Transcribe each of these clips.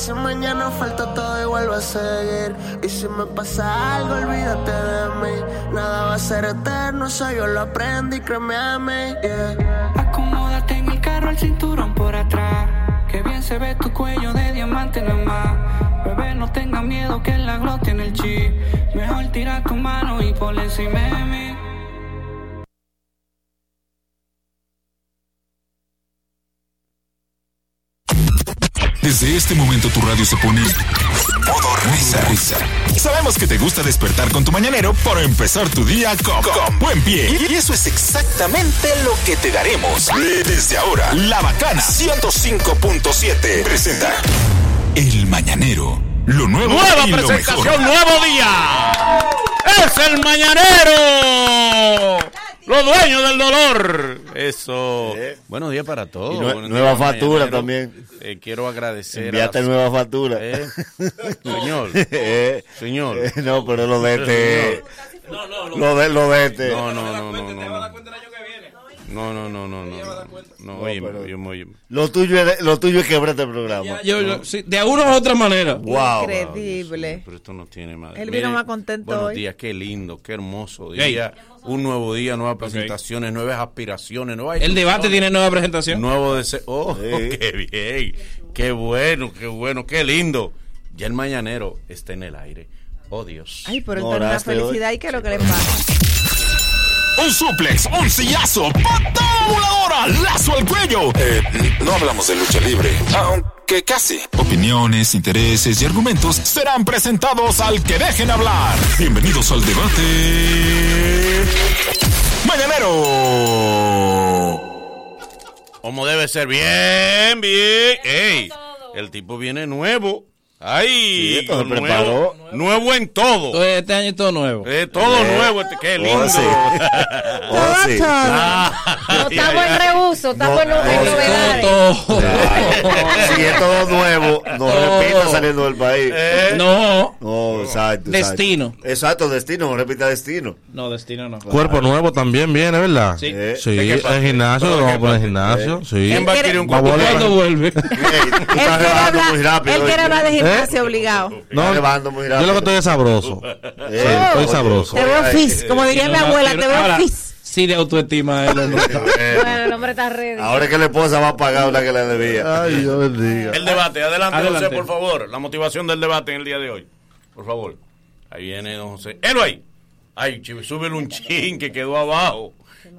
si mañana falta todo igual va a seguir. Y si me pasa algo, olvídate de mí. Nada va a ser eterno, eso yo lo aprendí, créeme a mí. Yeah. Acomódate en el carro, el cinturón por atrás. Que bien se ve tu cuello de diamante nada. Bebé, no tengas miedo que la glow tiene el chip. Mejor tira tu mano y ponle encima de. Desde este momento tu radio se pone modo risa. risa. Sabemos que te gusta despertar con tu mañanero para empezar tu día con, con buen pie. Y eso es exactamente lo que te daremos. Desde ahora, La Bacana 105.7 presenta El Mañanero. Lo nuevo Nueva y lo presentación, mejor. nuevo día. Es el mañanero. Los dueños del dolor. Eso. Buenos días para todos. Y nue- Buenos nueva días, factura mañanero. también. Eh, quiero agradecer. Enviate a- nueva factura. Eh, Señor. Eh, Señor. eh, no, pero lo de este. Lo de, lo de este. No, no, no, no, no. No, no, no, no, no, no. No, oye, pero- oye, oye. Lo tuyo es, lo tuyo es quebrarte el programa. Yo, yo- sí, de una u otra manera. Wow. Increíble. Pero esto no tiene madre. Él vino más contento Buenos hoy. días, qué lindo, qué hermoso día. Un nuevo día, nuevas presentaciones, nuevas aspiraciones, nuevas El debate tiene nueva presentación. Nuevo deseo. Oh, Sí. qué bien. Qué bueno, qué bueno, qué lindo. Ya el mañanero está en el aire. Oh, Dios. Ay, pero No entonces una oraste hoy. felicidad. ¿Y qué es lo que le pasa? Un suplex, un sillazo, patada voladora, lazo al cuello. Eh, no hablamos de lucha libre, aunque casi. Opiniones, intereses y argumentos serán presentados al que dejen hablar. Bienvenidos al debate. Mañanero. Como debe ser. Bien, bien. Ey, el tipo viene nuevo. Ay, Sí, esto se nuevo, preparó. nuevo en todo. Entonces, este año es todo nuevo. Eh, todo nuevo, este, qué lindo. Oh, sí. Oh, sí. Ah, No estamos en reuso, estamos en, No, en no, novedades. Todo. Si es todo nuevo, no repita saliendo del país. eh, No. No, exacto. exacto. Destino. Exacto, destino, no repita destino. No, destino no. Cuerpo nuevo también viene, ¿verdad? Sí. Eh, Sí, ¿De el gimnasio, ¿De lo vamos a poner gimnasio, sí. ¿Quién va a adquirir un cuerpo? ¿Cuándo vuelve? Él quiere hablar, rápido. él gimnasio obligado. No, yo lo que estoy es sabroso. Eh, estoy oye, sabroso. Te veo fis. Como diría mi abuela, te veo fis. Sí, de autoestima. él, ¿no? Bueno, el hombre está ready. Ahora es que la esposa va a pagar una que le debía. Ay, Dios bendiga. El debate, adelante, Adelante. José, por favor. La motivación del debate en el día de hoy. Por favor. Ahí viene don José. Él ahí. Ay, súbele un chin que quedó abajo.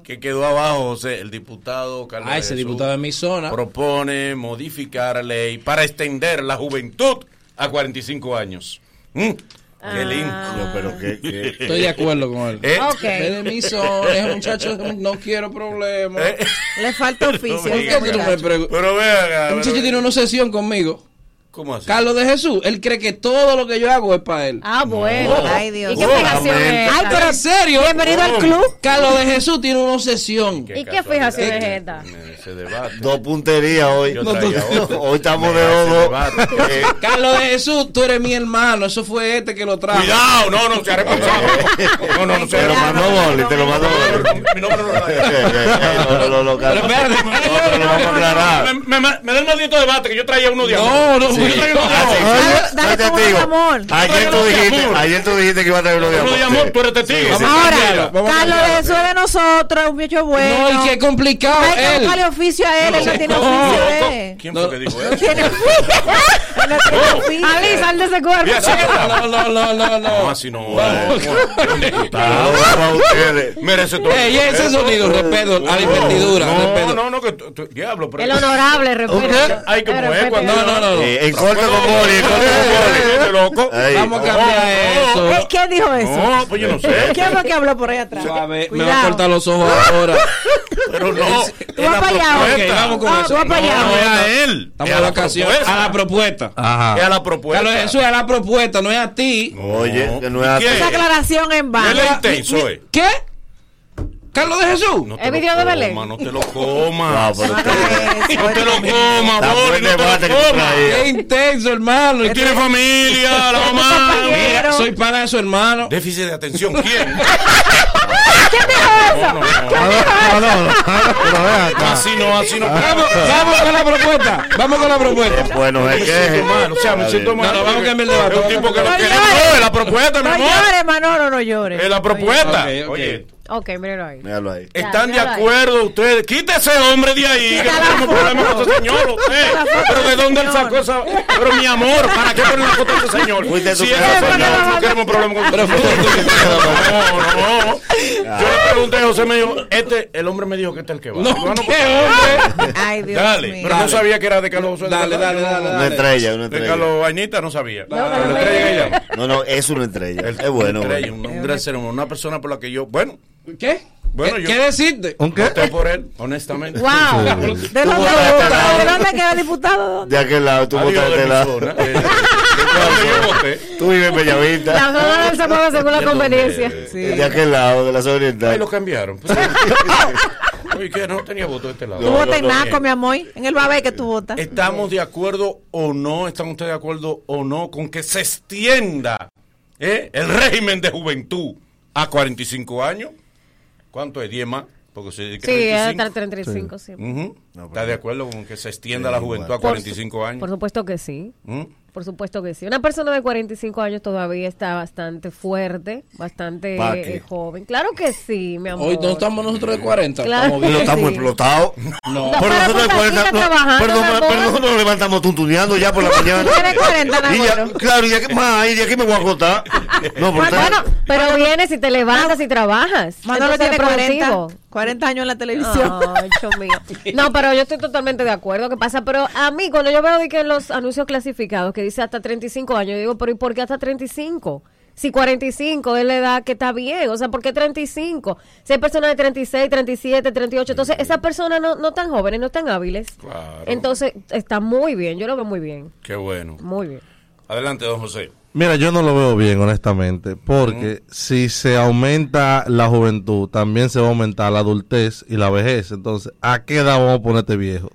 Que quedó abajo, José. El diputado Carlos Ah, ese Jesús diputado de mi zona. propone modificar la ley para extender la juventud a 45 años. ¿Mm? Qué lindo. Yo, pero que, que- Estoy de acuerdo con él. Eh, Ok. Es de es muchacho, no quiero problemas. eh, Le falta oficio. ¿Por ¿Por ese qué tú no me preguntas? pero vea, El muchacho tiene una obsesión conmigo. ¿Cómo así? Carlos de Jesús, él cree que todo lo que yo hago es para él. Ah, bueno. Ay, Dios. ¿Y qué fijación es Ay, pero ¿En serio? bienvenido al club. Carlos de Jesús tiene una obsesión. ¿Y qué fijación es esta? Ese debate. dos punterías hoy. Yo traía otro. Hoy estamos de debate. Eh, Carlos de Jesús, tú eres mi hermano. Eso fue este que lo trajo. Cuidado, no, no, sea responsable. No, no, no, Te sea lo mandó Boli, te lo mandó Boli. Mi nombre no lo Eh, eh, eh, No, no, no, no, me da el maldito debate que yo traía uno de No, no, Sí. Ah, sí. Dale testigo. el amor. Ayer tú dijiste, ayer tú dijiste que iba a traer uno de Uno amor. de amor, tú eres testigo. Ahora, Carlos cambiarlo. de nosotros, un muchacho bueno. No, y qué complicado Hay que él. buscarle oficio a él, él no tiene No, oficio. no, eh. ¿Quién No. fue que dijo No eso? tiene oficio. No. Ali, sal de ese cuerpo. No, no, no, no, No, no. así no. Ustedes. Merece todo. Ey, ese sonido, respeto a la investidura. No, no, no, que diablo, pero. El honorable, respeto. Hay como es cuando. No, no, no. Eh, corto con Boli, en corto con loco. Ahí. Vamos a cambiar eso. Eh, ¿Quién dijo eso? No, pues yo no sé. ¿Quién fue que habló por ahí atrás? A me va a cortar los ojos ahora. Pero no. Tú vas para allá. Vamos con Ah, eso. Tú vas para allá. No, es a él. Estamos de vacaciones. A la propuesta. Es a Ajá. la propuesta. Jesús, es a la propuesta, no es a ti. Oye, que no es ¿Y qué? así. Esa aclaración en vano. eh. ¿Qué? Carlos de Jesús. No ¿Es video de Belén? no te lo comas. No, pero no te lo comas, buen no te lo comas. Qué intenso, hermano. Él tiene familia, la mamá. Mira, soy pana de su hermano. Déficit de atención, ¿quién? ¿Quién dijo eso? No, no, no. No, no, no. Así no, así no. Vamos, vamos con la propuesta. Vamos con la propuesta. Bueno, es que mal, o sea, me siento mal. No, no, vamos a cambiar el debate, Es un tipo que no el quiere. No, es la propuesta, mi No amor. llores, Manolo, no llores. Es la propuesta. Oye, Ok, míralo ahí. Míralo ahí. Ya, ¿están de ahí. acuerdo ustedes? Quita ese hombre de ahí. Que no tenemos problema con ese señor, usted. Pero ¿de dónde él sacó esa? Pero mi amor, ¿para qué poner la foto de ese señor? Si señor mandaste. no queremos problema con que- No, no. Yo le pregunté a José, me dijo, este, el hombre me dijo que este es el que va. No, Bueno, qué pues, hombre. Ay, Dios Dale, mío. pero no Dale. sabía que era de Carlos José. de Dale, dale, no- dale, Una dale. estrella, una De estrella. Carlos Vainita no sabía. No, no, no. No, no, es una estrella. El- Es bueno. un, un gran ser humano, una persona por la que yo, bueno, ¿Qué? Bueno, ¿Qué, yo- qué decirte? ¿Un qué? voté por él, honestamente. Wow. ¿De dónde, ¿De dónde queda diputado? ¿Dónde? De aquel lado, tú Adiós votaste de lado. zona. Eh, ¿de dónde yo voté? Tú vives en Bellavista. La zona del se mueve según la ¿De dónde? conveniencia. De aquel lado, de la zona Ahí oriental. lo cambiaron. Pues, que no tenía voto de este lado. Tú No, votas en Naco, mi amor. En el Babé que tú votas. ¿Estamos de acuerdo o no? ¿Están ustedes de acuerdo o no con que se extienda eh, el régimen de juventud a 45 años? ¿Cuánto es? ¿10 más? Porque se Sí, es 35. hasta el 35, sí. Ujú. No, ¿Está de acuerdo con que se extienda Sí, la juventud a Por su- 45 años? Por supuesto que sí. ¿Mm? Por supuesto que sí. Una persona de 45 años todavía está bastante fuerte, bastante ¿Pa' eh, joven. Claro que sí, mi amor. Hoy no estamos nosotros de 40. Claro. Estamos Pero bien. estamos Sí. explotados. No. Por Para nosotros de pues, 40. siga No, trabajando, perdón, pero nosotros nos levantamos tuntuneando ya por la mañana. Tienes 40, Y ya, claro, y de aquí, más, y de aquí me voy a acotar. No, Bueno, pero vienes y te levantas y trabajas. Manolo tiene es productivo. 40, 40 años en la televisión. Dios mío. No, pero yo estoy totalmente de acuerdo. ¿Qué pasa? Pero a mí, cuando yo veo de que los anuncios clasificados que dice hasta 35 años, yo digo, pero ¿y por qué hasta 35? Si 45 es la edad que está bien, o sea, ¿por qué 35? Si hay personas de 36, 37, 38, entonces esas personas no, no tan jóvenes, no tan hábiles. Claro. Entonces está muy bien, yo lo veo muy bien, Qué bueno. muy bien. Adelante, don José. Mira, yo no lo veo bien, honestamente, porque si se aumenta la juventud, también se va a aumentar la adultez y la vejez. Entonces, ¿a qué edad vamos a ponerte viejo?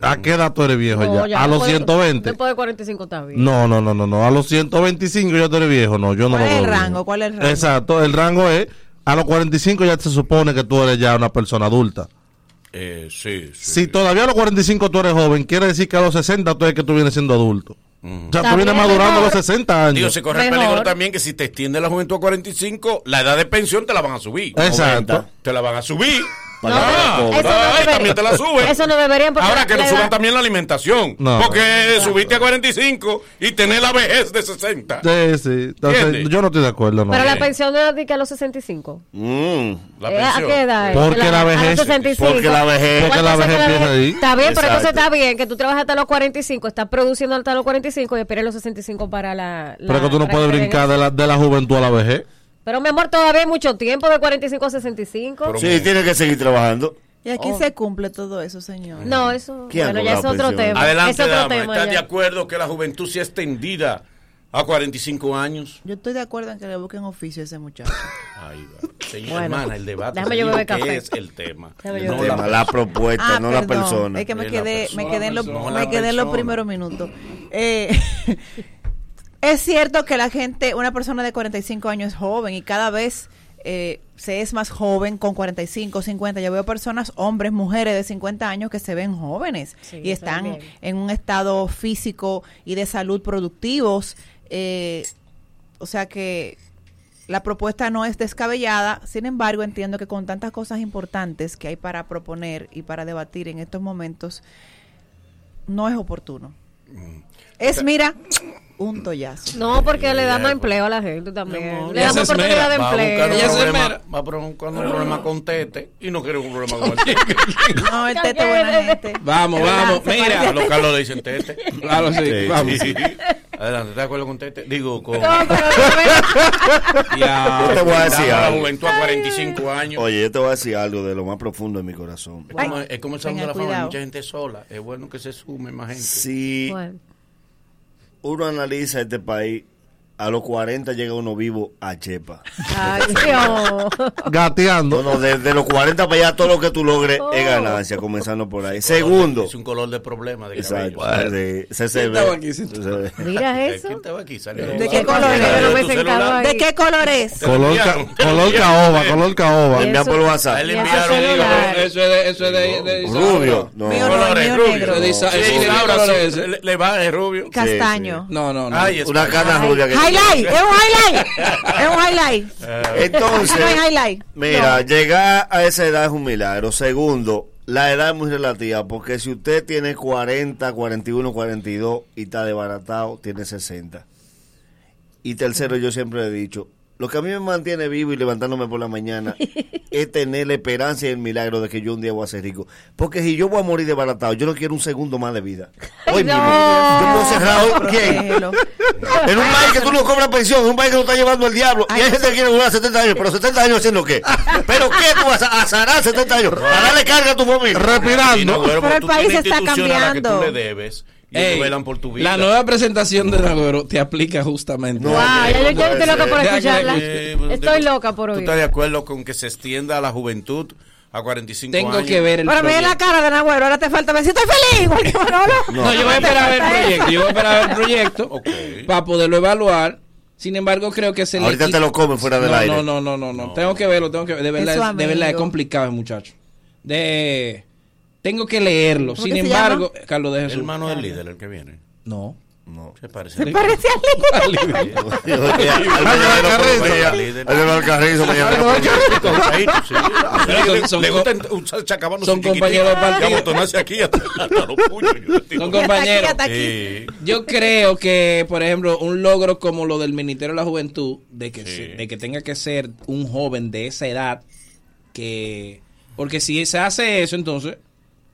¿A qué edad tú eres viejo No, ya? ¿A los después- 120? Después de 45 está bien. No, no, no, no, no. A los 125 ya tú eres viejo. No, yo no ¿Cuál lo es veo el bien. rango? ¿Cuál es el rango? Exacto, el rango es, a los 45 ya se supone que tú eres ya una persona adulta. Eh, sí, sí. Si todavía a los 45 tú eres joven, quiere decir que a los 60 tú es que tú vienes siendo adulto. O sea, tú vienes madurando a los mejor. 60 años. Digo, se corre el peligro también que si te extiende la juventud a 45, la edad de pensión te la van a subir. Exacto. Te la van a subir. Para No, que eso la no Ay, también te la suben. Eso no deberían porque Ahora que la edad- suban también la alimentación. No. Porque subiste a 45 y tener la vejez de 60. Sí, sí. Entonces, yo no estoy de acuerdo, no. Pero la pensión no es de que a los 65. Mm. La Eh, ¿A pensión. qué edad? Porque la a los vejez- 65. porque la vejez- porque la ¿Cuánto vejez empieza ahí. Está bien, pero entonces está bien que tú trabajas hasta los 45, estás produciendo hasta los 45 y esperes los 65 para la... la- Pero es que tú no puedes brincar de la, de la juventud a la vejez. Pero mi amor, todavía hay mucho tiempo de 45 a 65. Pero- Sí, tiene que seguir trabajando. Y aquí se cumple todo eso, señor. no, eso... ¿Quién Bueno, ya es otro tema. Adelante, es otro dama. tema ¿Estás ya. de acuerdo que la juventud sea extendida a 45 años? Yo estoy de acuerdo en que le busquen oficio a ese muchacho. Ahí va. Señor, Bueno, hermana, el debate. déjame yo beber café. es el tema. El No la- tema, la propuesta, no la Ah, persona. Es que me Es quedé, me persona, quedé en, lo- me quedé en los primeros minutos. Eh, es cierto que la gente, una persona de 45 años es joven y cada vez eh, se es más joven con 45, 50. Yo veo personas, hombres, mujeres de 50 años que se ven jóvenes Sí, y están en un estado físico y de salud productivos. Eh, o sea que la propuesta no es descabellada, sin embargo entiendo que con tantas cosas importantes que hay para proponer y para debatir en estos momentos, no es oportuno. Es, mira, un tollazo. No, porque le da más pues. empleo a la gente también. amor, Le da más oportunidad de esmera, Va a buscar un empleo. Ella se problema, esmera. va a buscar un problema con Tete y no quiere un problema con el Tete. No, el tete buena gente. Vamos, vamos. Mira. los Carlos le dicen Tete. Claro, sí. Sí, Vamos. Sí. Adelante, ¿estás de acuerdo con Tete? Digo, con... No, pero no, Ya. Yo te voy a decir Damos la algo. juventud a 45 años. Oye, yo te voy a decir algo de lo más profundo de mi corazón. Es como, es como el salón de la fama, mucha gente sola. Es bueno que se sume más gente. Si Bueno, uno analiza este país a los 40 llega uno vivo a Chepa. Ay, Dios. Gateando. No, no, desde los 40 para allá todo lo que tú logres es ganancia, comenzando por ahí. Segundo. Es un color de problema de Exacto. cabello. de- se, se ¿Quién ve. aquí? Se ve. Mira eso. ¿De qué color es? no. ¿De qué color es? Color, ca- color caoba, color caoba. Por WhatsApp. él enviaron. Eso es de, eso es de, de Rubio. No. Mío no, colores, rubio. De ¿de es le, va el rubio. Castaño. No, no, no. Es Una cana rubia que Highlight, es un highlight. Es un highlight. Entonces, No highlight. mira, llegar a esa edad es un milagro. Segundo, la edad es muy relativa, porque si usted tiene 40, 41, 42 y está desbaratado, tiene 60. Y tercero, yo siempre he dicho, lo que a mí me mantiene vivo y levantándome por la mañana es tener la esperanza y el milagro de que yo un día voy a ser rico. Porque si yo voy a morir desbaratado, yo no quiero un segundo más de vida. Hoy mismo. Yo puedo cerrar hoy. ¿Quién? En un país que tú no cobras pensión, en un país que lo está llevando el diablo. Y hay gente que quiere durar 70 años, pero 70 años haciendo qué? ¿Pero qué tú vas a azar 70 años? A darle carga a tu familia. No, Respirando. bueno, Pero el país tienes está instituciones a la que cambiando. tú le debes Ey, velan por tu vida. La nueva presentación de Nagüero te aplica justamente. No, Wow, ya yo, yo estoy loca por escucharla. Eh, Estoy digo, loca por ¿Tú oír. estás de acuerdo con que se extienda a la juventud a 45 Tengo años? que ver el Pero mira la cara de Nagüero, ahora te falta ver si estoy feliz, igual que Manolo. No, yo voy a esperar a ver el proyecto. Yo voy a esperar a ver el proyecto para poderlo evaluar. Sin embargo, creo que se le Ahorita te lo comen fuera del no, aire. No, no, no, no, no. Tengo que verlo, tengo que. De verdad, Es de verdad es complicado, el muchacho. De tengo que leerlo. ¿Cómo Sin que se embargo, Carlos de El Jesús. hermano del líder, el que viene. No. No. Se parece. Se parece al líder. Al Carrizo, son- son compañeros de partido. Son compañeros. Hasta aquí, Sí. Yo creo que, por ejemplo, un logro como lo del Ministerio de la Juventud, de que, Sí. de que tenga que ser un joven de esa edad, que porque si se hace eso, entonces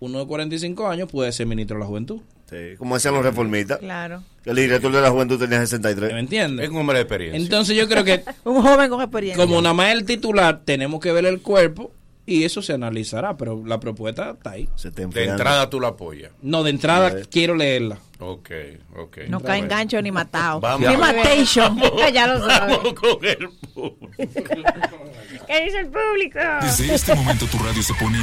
uno de 45 años puede ser ministro de la Juventud. Sí, como hacían los reformistas. Claro. El director de la juventud tenía ¿Me 63. entiendes? Es un hombre de experiencia. Entonces yo creo que Un joven con experiencia. como nada más el titular, tenemos que ver el cuerpo y eso se analizará, pero la propuesta está ahí. Se está de entrada tú la apoyas. No, de entrada quiero leerla. Ok, ok. No cae en gancho ni matado. Vamos. Ni matation. ya lo sabes. Vamos con el público. ¿Qué dice el público? Desde este momento tu radio se pone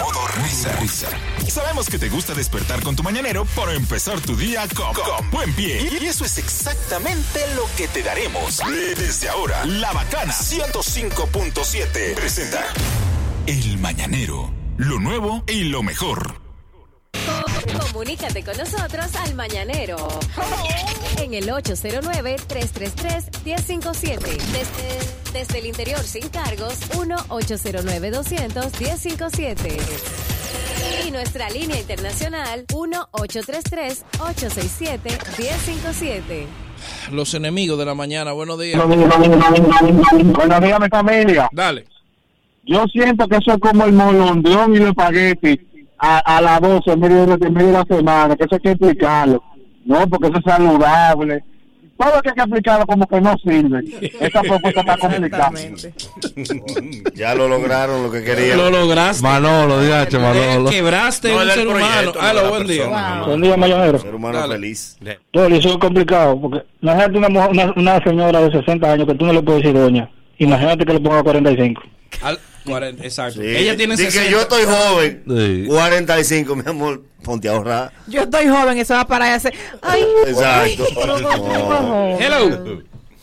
modo risa. risa. Sabemos que te gusta despertar con tu mañanero para empezar tu día con, con buen pie. Y eso es exactamente lo que te daremos. Desde ahora, La Bacana 105.7 presenta El Mañanero. Lo nuevo y lo mejor. Comunícate con nosotros al Mañanero. En el 809-333-1057. Desde, desde el interior sin cargos, 1-809-200-1057. Y nuestra línea internacional, 1-833-867-1057. Los enemigos de la mañana, buenos días. Buenos días, mi familia. Dale. Yo siento que eso es como el molondrón y el espagueti a, a las 12 en medio, de, en medio de la semana, que eso hay que explicarlo. No, porque eso es saludable. Todo lo que hay que explicarlo como que no sirve. Esta propuesta está complicada. Exactamente. Ya lo lograron lo que querían. Lo lograste. Manolo, diache, Eh, Manolo. Quebraste No, un ser humano. buen día. Buen día, mañanero. Ser humano Dale. feliz. Todo eso es complicado, porque imagínate una, mujer- una, una señora de 60 años que tú no le puedes decir doña. Imagínate que le ponga 45. Al- 40, exacto. Sí. Ella tiene Di 60. que yo estoy joven. Sí. 45, mi amor. Ponte a ahorrar. Yo estoy joven, eso va para allá. hacer- Ay, Exacto. ay. No. Hello.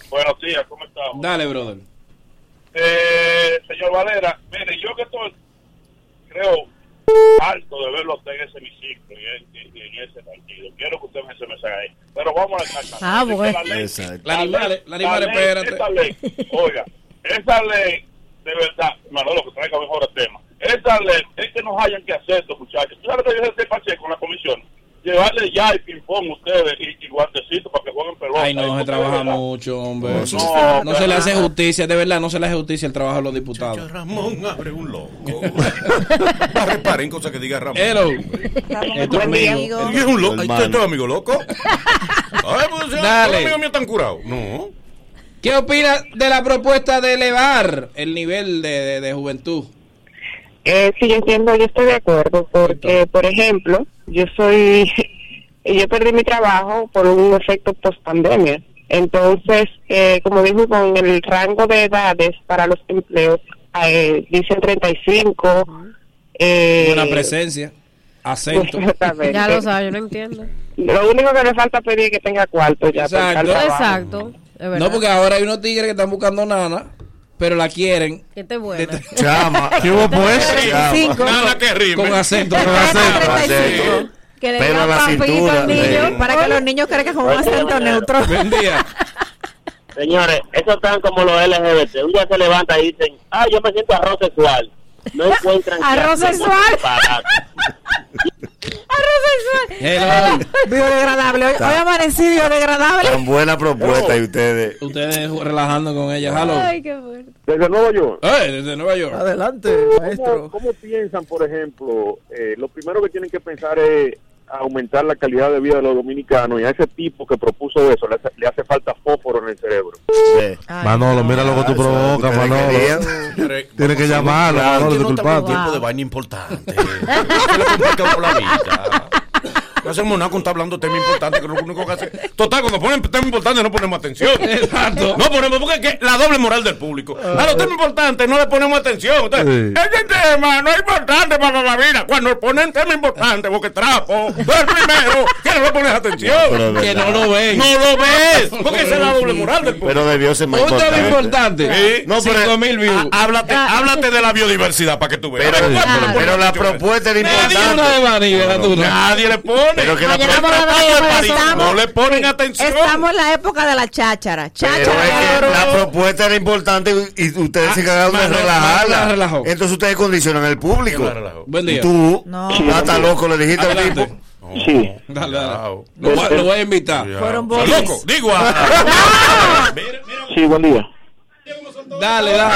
Buenos días, ¿cómo estamos? Dale, brother. Eh, señor Valera, mire, yo que estoy, creo, harto de verlo a usted en ese hemiciclo y en, y en ese partido. Quiero que usted me se me salga ahí. Pero vamos a la Ah, bueno. Exacto. La animal, la animal, ley, espérate. Esa ley, oiga, esa ley, de verdad, Manolo, que traiga mejor el tema. Esa ley es que nos hayan que hacer estos muchachos. ¿Tú sabes que yo hice Pacheco con la comisión? Llevarle ya y ping-pong ustedes y, y guantecitos para que jueguen pelota. Ay, no, se trabaja mucho, hombre. No, No, no, se le hace justicia, de verdad, no se le hace justicia el trabajo de los diputados. Ramón abre un loco. No reparen cosas que diga Ramón. Hello. Ramón, Esto es amigo. ¿Y es un loco? ¿Ay, Hermano. ¿Tú eres amigo loco? Ay, pues si Dale. los amigos míos están curados. No. ¿Qué opinas de la propuesta de elevar el nivel de, de- de juventud? Eh, sí, yo entiendo, yo estoy de acuerdo, porque, por ejemplo, yo soy, yo perdí mi trabajo por un efecto post pandemia. Entonces, eh, como dijo, con el rango de edades para los empleos, eh, dicen 35. Eh, Buena presencia. Acento. Exactamente. Ya lo sabes, yo no entiendo. Lo único que le falta pedir es que tenga cuarto ya. para Exacto. Exacto. Es verdad. No, porque ahora hay unos tigres que están buscando nana, pero la quieren Que te buena. Chama. ¿Qué hubo pues? Cinco. Nada que rime. con acento. Con acento. 35. Que le Pero la papito cintura, al niño. sí. Para que los niños crean que es un acento neutro. Buen día. Señores, esos están como los LGBT. Un día se levanta y dicen, ah, yo me siento arroz sexual. No encuentran... qué Arroz sexual. aparato. Hello. Biodegradable. Hoy, hoy amanecí biodegradable. Tan buena propuesta y ustedes. Ustedes relajando con ella. Hello. Ay, qué fuerte. Desde Nueva York. Eh, desde Nueva York. Adelante, ¿Cómo, cómo piensan, por ejemplo, eh, lo primero que tienen que pensar es aumentar la calidad de vida de los dominicanos y a ese tipo que propuso eso le hace, le hace falta fósforo en el cerebro. Ve. Manolo, mira lo que tú provocas, Manolo. Tienes que llamarlo, Manolo, disculpate. tiempo de vaina importante. No hacemos nada con estar hablando de temas importantes, que es lo único que hace. Total, cuando ponen temas importantes no ponemos atención. Exacto. No ponemos, porque es la doble moral del público. A los temas importantes no le ponemos atención. Entonces, Sí. Este tema no es importante para la vida. Cuando ponen tema importante, porque trapo, tú el primero, que no le pones atención. Que no lo ven. no lo ves, porque esa es la doble moral del público. Pero debió ser más Un tema importante. importante. Sí. No, pero- 5 mil views. Há- Háblate, háblate de la biodiversidad para que tú veas. Pero, A ver, ¿cuánto le Claro. ponen pero la propuesta era Nadie una de importante. No? Nadie le pone. Pero que la Mañana propuesta- vamos a Tratado de ver París, estamos- no le ponen atención. Estamos en la época de la cháchara. Pero Cháchara. es que la propuesta era importante y ustedes se encargaron de relajarla. relajó. Entonces ustedes condicionan al público. Buen día. Tú, No. hasta loco, le dijiste al tipo. Sí. Dale, dale. Lo, voy- lo voy a invitar. Fueron ¿Estás bolis. loco? Digo, ah. Sí, buen día. Dale, dale.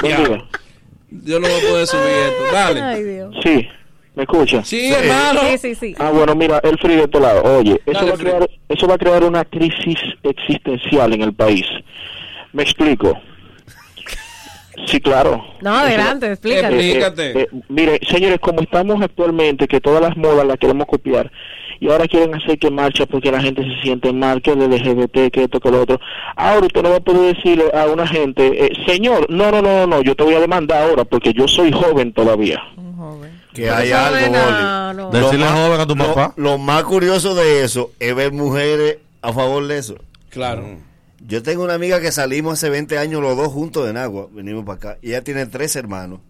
Buen día. Yo no voy a poder subir esto. Dale. Ay, Dios. Sí, ¿me escucha? Sí, hermano. Sí, sí, sí. Ah, bueno, mira, el frío de este lado. Oye, eso Dale, va, a crear, eso va a crear una crisis existencial en el país. Me explico. Sí, claro. No, adelante, explícate. Eh, Explícate. eh, mire, señores, como estamos actualmente, que todas las modas las queremos copiar, y ahora quieren hacer que marcha porque la gente se siente mal, que el LGBT, que esto, que lo otro. Ahora usted no va a poder decirle a una gente, eh, señor, no, no, no, no, yo te voy a demandar ahora porque yo soy joven todavía. Que hay algo, de. Lo Decirle más- joven a tu papá. Lo más curioso de eso es ver mujeres a favor de eso. Claro. Yo tengo una amiga que salimos hace 20 años los dos juntos en agua, venimos para acá, y ella tiene tres hermanos.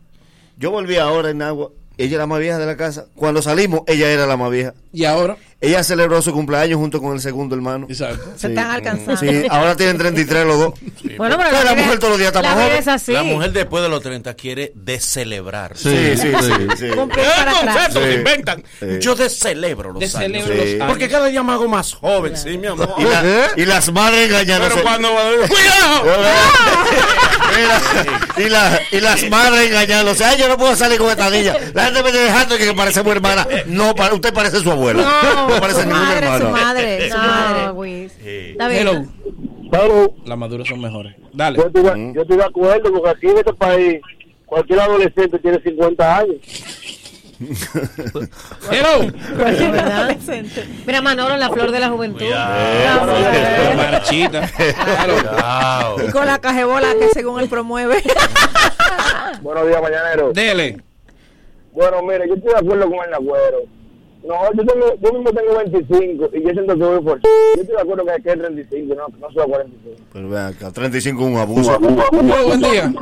Yo volví ahora en agua, ella es la más vieja de la casa. Cuando salimos, ella era la más vieja. Y ahora, Ella celebró su cumpleaños junto con el segundo hermano. exacto. Se Sí. están alcanzando. Sí, ahora tienen 33 los dos. Bueno, pero la mujer todos los días está la joven. es así. La mujer después de los 30 quiere descelebrar. Sí, sí, sí. sí. Cumplir ¿Qué para atrás. conceptos se inventan? Yo descelebro los Descelebro años. los años. Porque cada día me hago más joven, sí, mi amor. Y, la- y las madres engañándose. Pero cuando... ¡Cuidado! Mira, y, la- y las madres engañándose. Ay, yo no puedo salir con esta niña. La gente me está dejando que parecemos hermana. No, pa- usted parece su abuela. No, parece Su ninguna madre, su hermana. madre, su No, madre. Luis. Sí. Está bien. Hello. Pero Las maduras son mejores. Dale. yo estoy, de- yo estoy de acuerdo porque aquí en este país cualquier adolescente tiene 50 años. Hello. Adolescente. Mira, Manolo, la flor de la juventud. Cuidado. La- Marchita. Hello. Cuidado. Y con la cajebola que según él promueve. Buenos días, mañanero. Dele. Bueno, mire, yo estoy de acuerdo con el agüero. No, yo, tengo, yo mismo tengo 25 y yo siento que voy por... Yo estoy de acuerdo que es 35, no, no soy 45. Pero vean acá, 35 es un abuso. Buen día.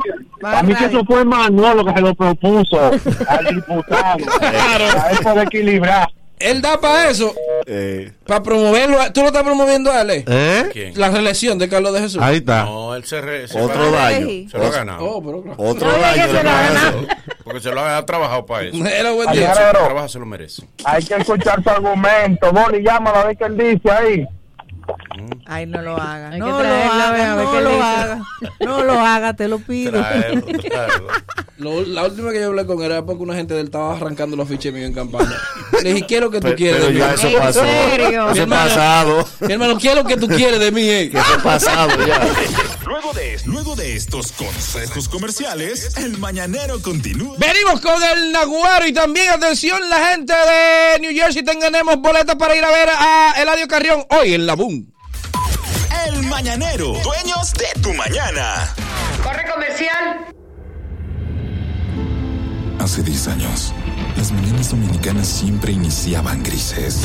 A mí que eso fue Manolo que se lo propuso al diputado. A él poder equilibrar. Él da para eso, Eh, para promoverlo. Tú lo estás promoviendo, Ale. ¿Eh? ¿Quién? La reelección de Carlos de Jesús. Ahí está. No, él se, re- se otro lo ha- daño. Se lo ha ganado. Oh, pero claro. Otro No, daño. se lo ha hermano. Porque se lo ha, ha trabajado para eso. Hello, buen Ay, día. Claro. El trabajo se lo merece. Hay que escuchar su argumento. Boni, llámalo a ver qué él dice ahí. Ay, no lo haga. Hay que No lo haga, no lo haga. No lo haga, te lo pido. Traerlo, traerlo. Lo- la última que yo hablé con él era porque una gente del estaba arrancando los fiches míos en campaña. Le dije, ¿qué es lo que tú Pero, quieres pero de mí? eso ¿En pasó. serio? Mi Eso hermano. pasado. Mi hermano, ¿qué es lo que tú quieres de mí? eh? Eso pasado ya. Luego de, luego de estos consejos comerciales, el mañanero continúa. Venimos con el Naguaro y también, atención, la gente de New Jersey, tenemos boletas para ir a ver a Eladio Carrión hoy en la Boom. El Mañanero, dueños de tu mañana. Corre comercial. Hace 10 años, las mañanas dominicanas siempre iniciaban grises.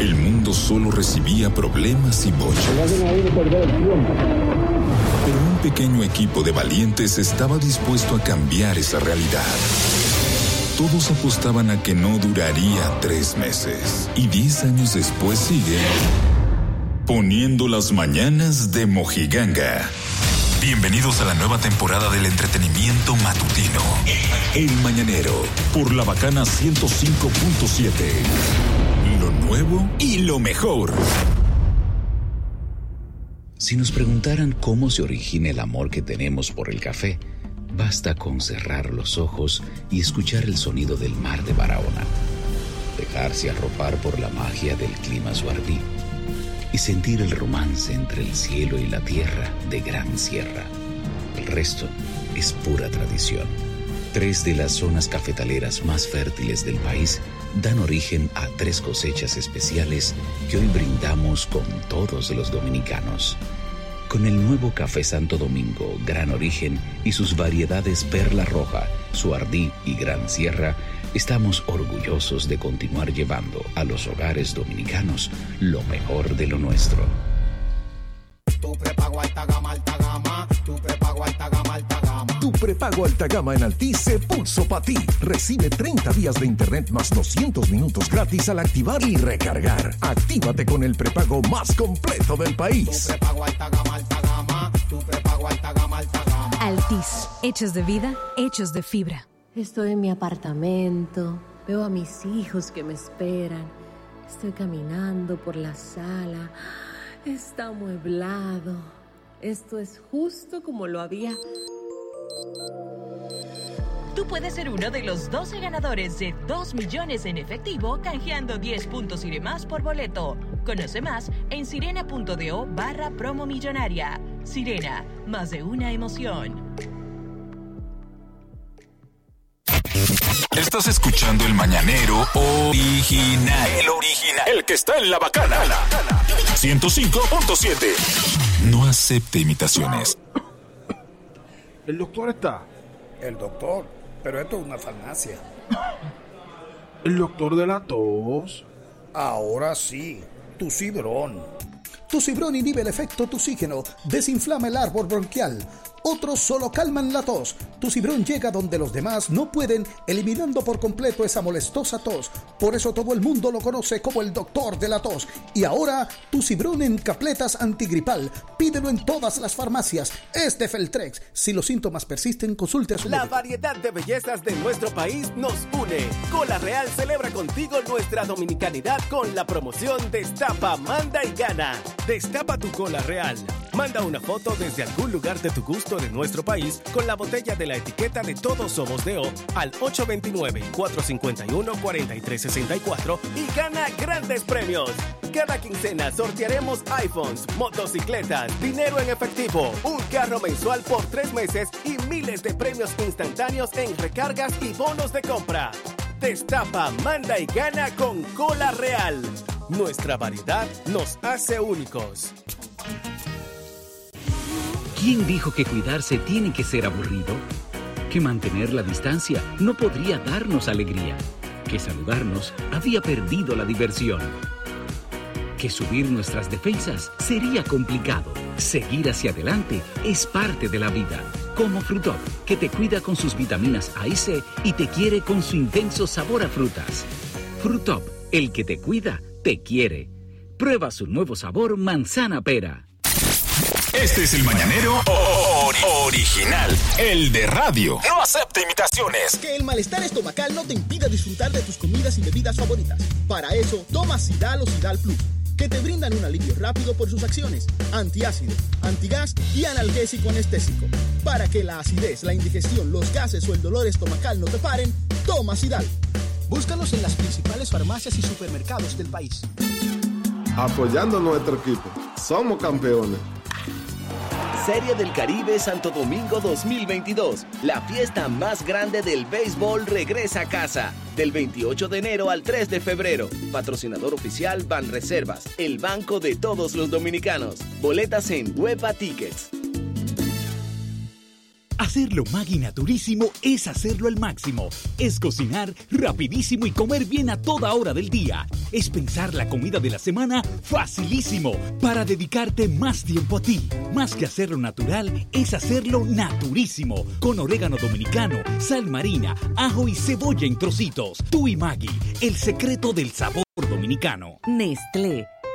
El mundo solo recibía problemas y bochas. Pequeño equipo de valientes estaba dispuesto a cambiar esa realidad. Todos apostaban a que no duraría tres meses. Y diez años después sigue poniendo las mañanas de Mojiganga. Bienvenidos a la nueva temporada del entretenimiento matutino. El Mañanero, por la bacana 105.7. Lo nuevo y lo mejor. Si nos preguntaran cómo se origina el amor que tenemos por el café, basta con cerrar los ojos y escuchar el sonido del mar de Barahona, dejarse arropar por la magia del clima suardí y sentir el romance entre el cielo y la tierra de Gran Sierra. El resto es pura tradición. Tres de las zonas cafetaleras más fértiles del país dan origen a tres cosechas especiales que hoy brindamos con todos los dominicanos. Con el nuevo café Santo Domingo, Gran Origen y sus variedades Perla Roja, Suardí y Gran Sierra, estamos orgullosos de continuar llevando a los hogares dominicanos lo mejor de lo nuestro. Prepago alta gama en Altis se pulso para ti. Recibe 30 días de internet más 200 minutos gratis al activar y recargar. Actívate con el prepago más completo del país. Tu prepago alta gama, alta gama. Tu prepago alta gama, alta gama. Altis, hechos de vida, hechos de fibra. Estoy en mi apartamento, veo a mis hijos que me esperan. Estoy caminando por la sala. Está amueblado. Esto es justo como lo había. Tú puedes ser uno de los 12 ganadores de 2 millones en efectivo canjeando 10 puntos y demás por boleto. Conoce más en sirena.do barra promo millonaria. Sirena, más de una emoción. Estás escuchando el mañanero original. El original. El que está en la bacana. 105.7. No acepte imitaciones. ¿El doctor está? El doctor, pero esto es una farmacia. ¿El doctor de la tos? Ahora sí, tu cibrón. Tu cibrón inhibe el efecto toxígeno, desinflama el árbol bronquial. Otros solo calman la tos. Tu cibrón llega donde los demás no pueden, eliminando por completo esa molestosa tos. Por eso todo el mundo lo conoce como el doctor de la tos. Y ahora, tu cibrón en capletas antigripal. Pídelo en todas las farmacias. Es de Feltrex. Si los síntomas persisten, consulte a su La médico. variedad de bellezas de nuestro país nos une. Cola Real celebra contigo nuestra dominicanidad con la promoción Destapa, Manda y Gana. Destapa tu cola real. Manda una foto desde algún lugar de tu gusto de nuestro país con la botella de la etiqueta de Todos Somos de O al 829-451-4364 y gana grandes premios. Cada quincena sortearemos iPhones, motocicletas, dinero en efectivo, un carro mensual por tres meses y miles de premios instantáneos en recargas y bonos de compra. Destapa, manda y gana con Cola Real. Nuestra variedad nos hace únicos. ¿Quién dijo que cuidarse tiene que ser aburrido? Que mantener la distancia no podría darnos alegría. Que saludarnos había perdido la diversión. Que subir nuestras defensas sería complicado. Seguir hacia adelante es parte de la vida. Como Frutop, que te cuida con sus vitaminas A y C y te quiere con su intenso sabor a frutas. Frutop, el que te cuida, te quiere. Prueba su nuevo sabor manzana pera. Este es el mañanero ori- original. El de radio. No acepte imitaciones. Que el malestar estomacal no te impida disfrutar de tus comidas y bebidas favoritas. Para eso, toma Sidal o Sidal Plus, que te brindan un alivio rápido por sus acciones, antiácido, antigas y analgésico anestésico. Para que la acidez, la indigestión, los gases o el dolor estomacal no te paren, toma Sidal. Búscanos en las principales farmacias y supermercados del país. Apoyando a nuestro equipo. Somos campeones. Serie del Caribe Santo Domingo 2022. La fiesta más grande del béisbol regresa a casa. Del 28 de enero al 3 de febrero. Patrocinador oficial Banreservas, el banco de todos los dominicanos. Boletas en Huepa Tickets. Hacerlo Maggi Naturísimo es hacerlo al máximo. Es cocinar rapidísimo y comer bien a toda hora del día. Es pensar la comida de la semana facilísimo para dedicarte más tiempo a ti. Más que hacerlo natural, es hacerlo naturísimo. Con orégano dominicano, sal marina, ajo y cebolla en trocitos. Tú y Maggi, el secreto del sabor dominicano. Nestlé,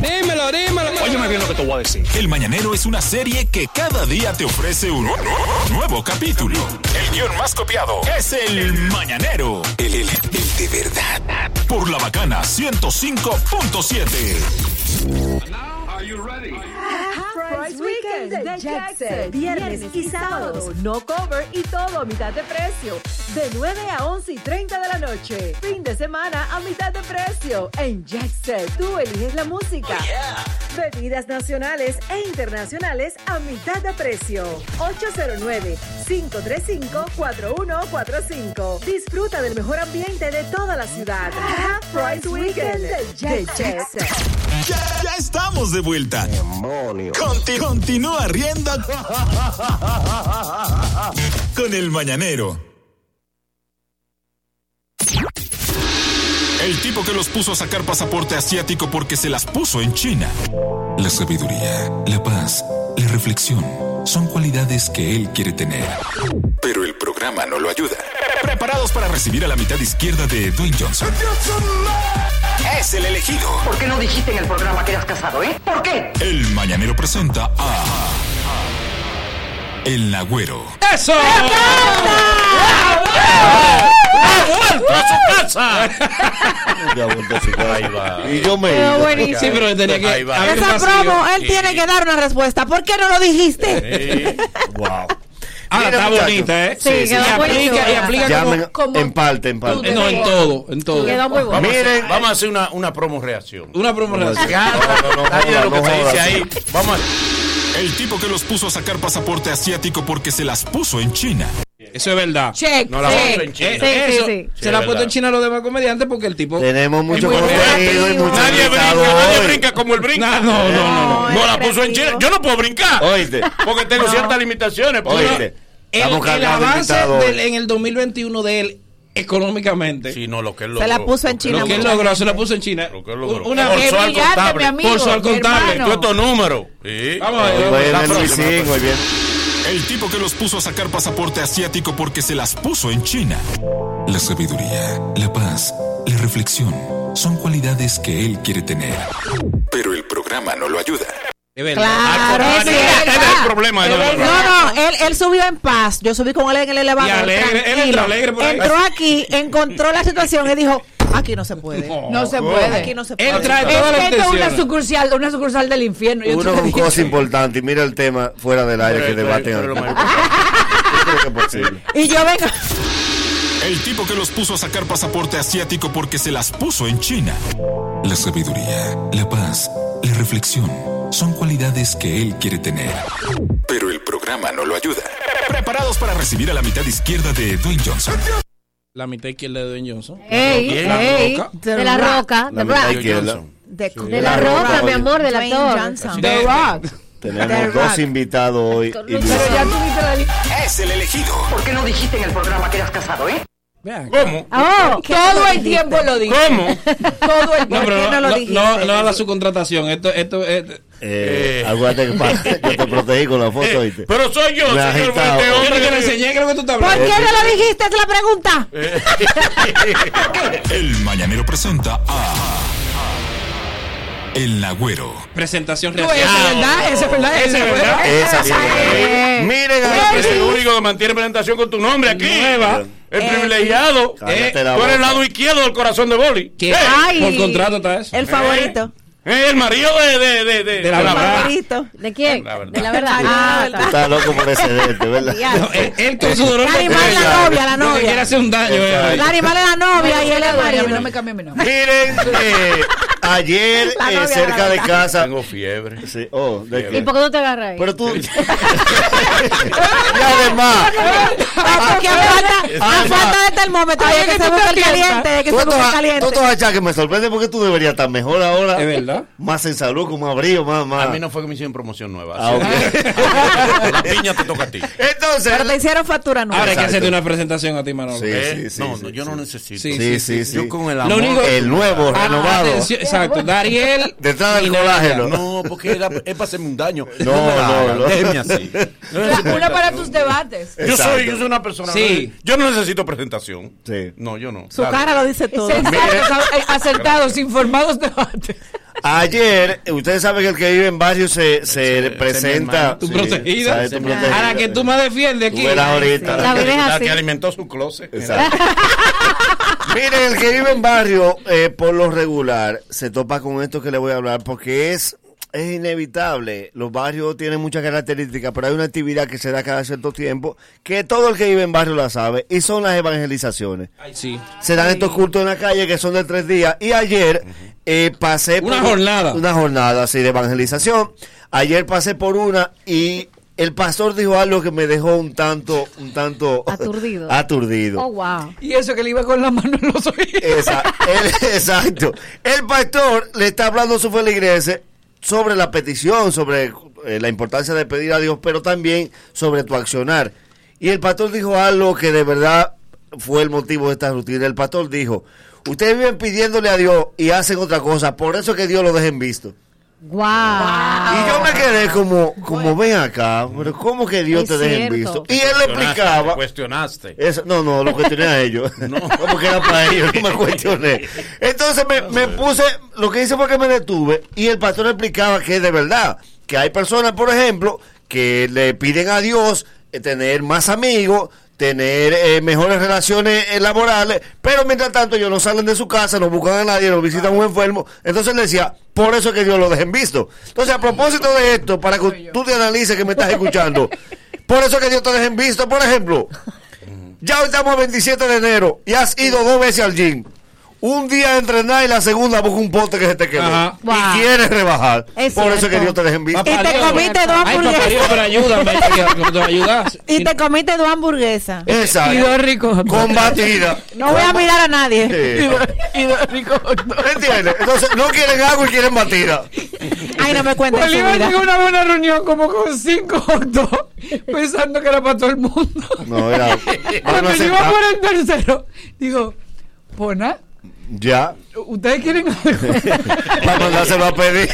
Dímelo, dímelo. Óyeme bien lo que te voy a decir. El Mañanero es una serie que cada día te ofrece un nuevo capítulo. El guion más copiado es El Mañanero. El, el- el de verdad. Por la bacana 105.7. Price Weekend de Jackson. Viernes y sábados. No cover y todo a mitad de precio. De 9 a 11 y 30 de la noche. Fin de semana a mitad de precio. En Jackson, tú eliges la música. Bebidas nacionales e internacionales a mitad de precio. 809-535-4145. Disfruta del mejor ambiente de toda la ciudad. Half Price Weekend de Jackson. Ya, ya estamos de vuelta. Conti- continúa riendo con el mañanero. El tipo que los puso a sacar pasaporte asiático porque se las puso en China. La sabiduría, la paz, la reflexión son cualidades que él quiere tener. Pero el programa no lo ayuda. Preparados para recibir a la mitad izquierda de Dwayne Johnson. Es el elegido. ¿Por qué no dijiste en el programa que eras casado, eh? ¿Por qué? El mañanero presenta a. El Nagüero. ¡Eso! ¡A su casa! Ya vuelto a su casa. Ahí va. Y yo me Pero buenísimo. Sí, pero tenía que. Ahí va. Esa promo, él tiene que dar una respuesta. ¿Por qué no lo dijiste? Wow. Ahora Mira, está bonita, ¿eh? Sí, quedó y buenísimo. aplica, y aplica Llamen como, como- en parte, en parte. No, en todo, en todo. Quedó muy bueno. Vamos, a hacer, Miren. vamos a hacer una, una promo reacción. Una promo reacción. No, no, no, Nadie de joda, lo que no se joda, dice sí. ahí. Vamos a... El tipo que los puso a sacar pasaporte asiático porque se las puso en China. Eso es verdad. Check. No la Sí. en China. Eh, Sí, sí, eso, sí. Se Sí, la ha es puesto en. China a los demás comediantes porque el tipo. Tenemos mucho contenido y mucho Nadie brinca, nadie brinca como el brinca. No, no, no, no. No, la puso en. China. Yo no puedo brincar. Oíste. Porque tengo ciertas limitaciones. porque- Oíste. El, avance del- en el 2021 de él económicamente. Sí, no, lo que él Se la logró, puso en China Lo que él logró, se la puso en China. Lo que él logró. Una Por al contable. Por su al contable. Tú estos números. Sí. Vamos a ver, Hoy Luisín, pues. hoy bien. El tipo que los puso a sacar pasaporte asiático porque se las puso en China. La sabiduría, la paz, la reflexión son cualidades que él quiere tener. Pero el programa no lo ayuda. Es verdad. Claro, Ah, es el verdad. problema de No, no, él, él subió en paz. Yo subí con él en el elevador. Y alegre, él tranquilo. entró alegre por ahí. Entró aquí, encontró la situación y dijo: Aquí no se puede. No se puede. Aquí no se puede. Él trae esto es una sucursal, una sucursal del infierno. Yo Uno con digo. cosas importantes y mira el tema fuera del aire que debaten. Y yo vengo. El tipo que los puso a sacar pasaporte asiático porque se las puso en China. La sabiduría, la paz, la reflexión son cualidades que él quiere tener. Pero el programa no lo ayuda. Preparados para recibir a la mitad izquierda de Dwayne Johnson. La mitad izquierda de Dwayne Johnson. Ey, La ey, Roca. de la roca, La de mitad izquierda. De, De la roca, mi amor, del actor. The Rock. Tenemos The dos Rock. invitados hoy. y Pero ya tuviste la. Es el elegido. ¿Por qué no dijiste en el programa que eras casado, eh? ¿Cómo? Oh, todo el tiempo lo digo. ¿Cómo? Todo el No, tiempo. qué no, no lo no, dijiste? no, no a la subcontratación. Esto, esto, esto- Eh, acuérdate que pa- yo te protegí con la foto, ¿oíste? Pero soy yo, Me señor. este Yo hombre no te lo que- enseñé, creo que tú estás ¿Por qué no lo dijiste? Es la pregunta. El mañanero presenta a. El Agüero. Presentación real. ese es verdad, ese es verdad, ese Ese es es verdad. Esa sí. Eh, Miren Es el único que mantiene presentación con tu nombre aquí. Nueva. El Eh, privilegiado. Eh, la tú eres el lado izquierdo del corazón de Boli. Que Eh, Ay. por contrato está eso. El favorito. eh, el marido de, de, de, de, De la El verdad. favorito. ¿De quién? La verdad. De la verdad. Ah, Ah, la está. Loco por ese dente, ¿verdad? No, él, él con su dolor La animal es la novia, la novia. quiere hacer un daño. eh. La animal es la novia y él es el A mí no marido. me cambia mi nombre. Miren, eh, ayer eh, de cerca de casa. Tengo fiebre. Sí, oh, ¿de ¿Y qué? por qué no te agarras ahí? Pero tú. y además. Porque a falta, de termómetro, Ay, de es que se tú te busca caliente, que se busca caliente. todos achaques me sorprende porque tú deberías estar mejor ahora. Es verdad. Más en salud, con más brío, más, más. A mí no fue que me hicieron promoción nueva. Ah, ok. La piña te toca a ti. Entonces. Pero te hicieron factura nueva. Ahora hay que hacerte una presentación a ti, Manolo. Sí, Eh, sí, sí, no, no, yo no necesito. Sí, Sí, sí. Yo con el Lo amor. único- El nuevo, Ah, renovado. atención, exacto. Dariel. Detrás del colágeno. No, porque era, es para hacerme un daño. No, no, no. Déjeme así. Una para tus debates. Yo soy, yo soy una persona. Sí. Yo no necesito presentación. Sí. No, yo no. Su cara lo dice todo. Acertados, informados debates. Ayer, ustedes saben que el que vive en barrio se, se Ese- presenta. ese Tu protegida. sabe, tu protegida. Ahora que tú me defiendes aquí. Tú ahorita. La La así. que alimentó su closet. Exacto. Miren, el que vive en barrio, eh, por lo regular, se topa con esto que le voy a hablar porque es, es inevitable. Los barrios tienen muchas características, pero hay una actividad que se da cada cierto tiempo que todo el que vive en barrio la sabe y son las evangelizaciones. Ay, sí. Se dan estos cultos en la calle que son de tres días y ayer eh, pasé Una jornada. Una jornada, sí, de evangelización. Ayer pasé por una y el pastor dijo algo que me dejó un tanto, un tanto Aturdido. aturdido. Oh, wow. Y eso que le iba con la mano en los oídos. Esa- el- exacto. El pastor le está hablando a su feligreses sobre la petición, sobre eh, la importancia de pedir a Dios, pero también sobre tu accionar. Y el pastor dijo algo que de verdad fue el motivo de esta rutina. El pastor dijo, ustedes viven pidiéndole a Dios y hacen otra cosa, por eso es que Dios lo dejen visto. Wow. Y yo me quedé como, como ven acá, pero ¿cómo que Dios Es te dejen visto? Y él le explicaba. Cuestionaste. Eso, no, no, lo cuestioné a ellos. Como que era para ellos, no me cuestioné. Entonces me, me puse, lo que hice fue que me detuve y el pastor explicaba que es de verdad, que hay personas, por ejemplo, que le piden a Dios eh, tener más amigos, tener eh, mejores relaciones eh, laborales, pero mientras tanto ellos no salen de su casa, no buscan a nadie, no visitan a un enfermo. Entonces le decía, por eso es que Dios lo dejen visto. Entonces, a propósito de esto, para que tú te analices que me estás escuchando, por eso es que Dios te dejen visto, por ejemplo, ya hoy estamos a 27 de enero y has ido dos veces al gym. Un día entrenar y la segunda busca un pote que se te quedó. Ajá. Y Wow. quieres rebajar. Es Por eso es que. Dios te dejen visto. Y te comiste dos Ay, papá Dios, hamburguesas. pero ayúdame. que. Y te comiste dos hamburguesas. Exacto. Y dos ricos. Combatida. No voy a mirar a nadie. Sí. Y dos ricos. ¿Entiendes? Entonces, no quieren agua y quieren batida. Ay, no me cuentes Pues iba a vida. llegar a una buena reunión como con cinco hot dogs, pensando que era para todo el mundo. No, era. Cuando iba por el tercero, digo, Pona, Ya. ¿ustedes quieren algo? Para mandárselo a pedir.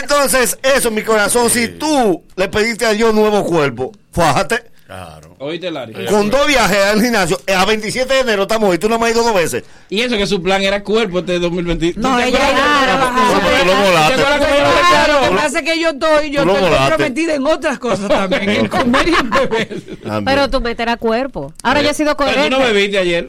Entonces, eso, mi corazón, si tú le pediste a Dios nuevo cuerpo, fájate. Claro. Oíste, Lari. Con dos viajes al gimnasio, eh, a 27 de enero estamos hoy, tú no me has ido dos veces. Y eso que su plan era cuerpo este 2020. No, ¿Tú te ella era lo ¿Te volaste. acuerdas cómo yo lo Claro, lo que pasa es que yo estoy, yo estoy comprometida en otras cosas también, en comer y en beber. Pero tú meterás cuerpo. Ahora yo he sido Pero tú coherente. no bebiste ayer.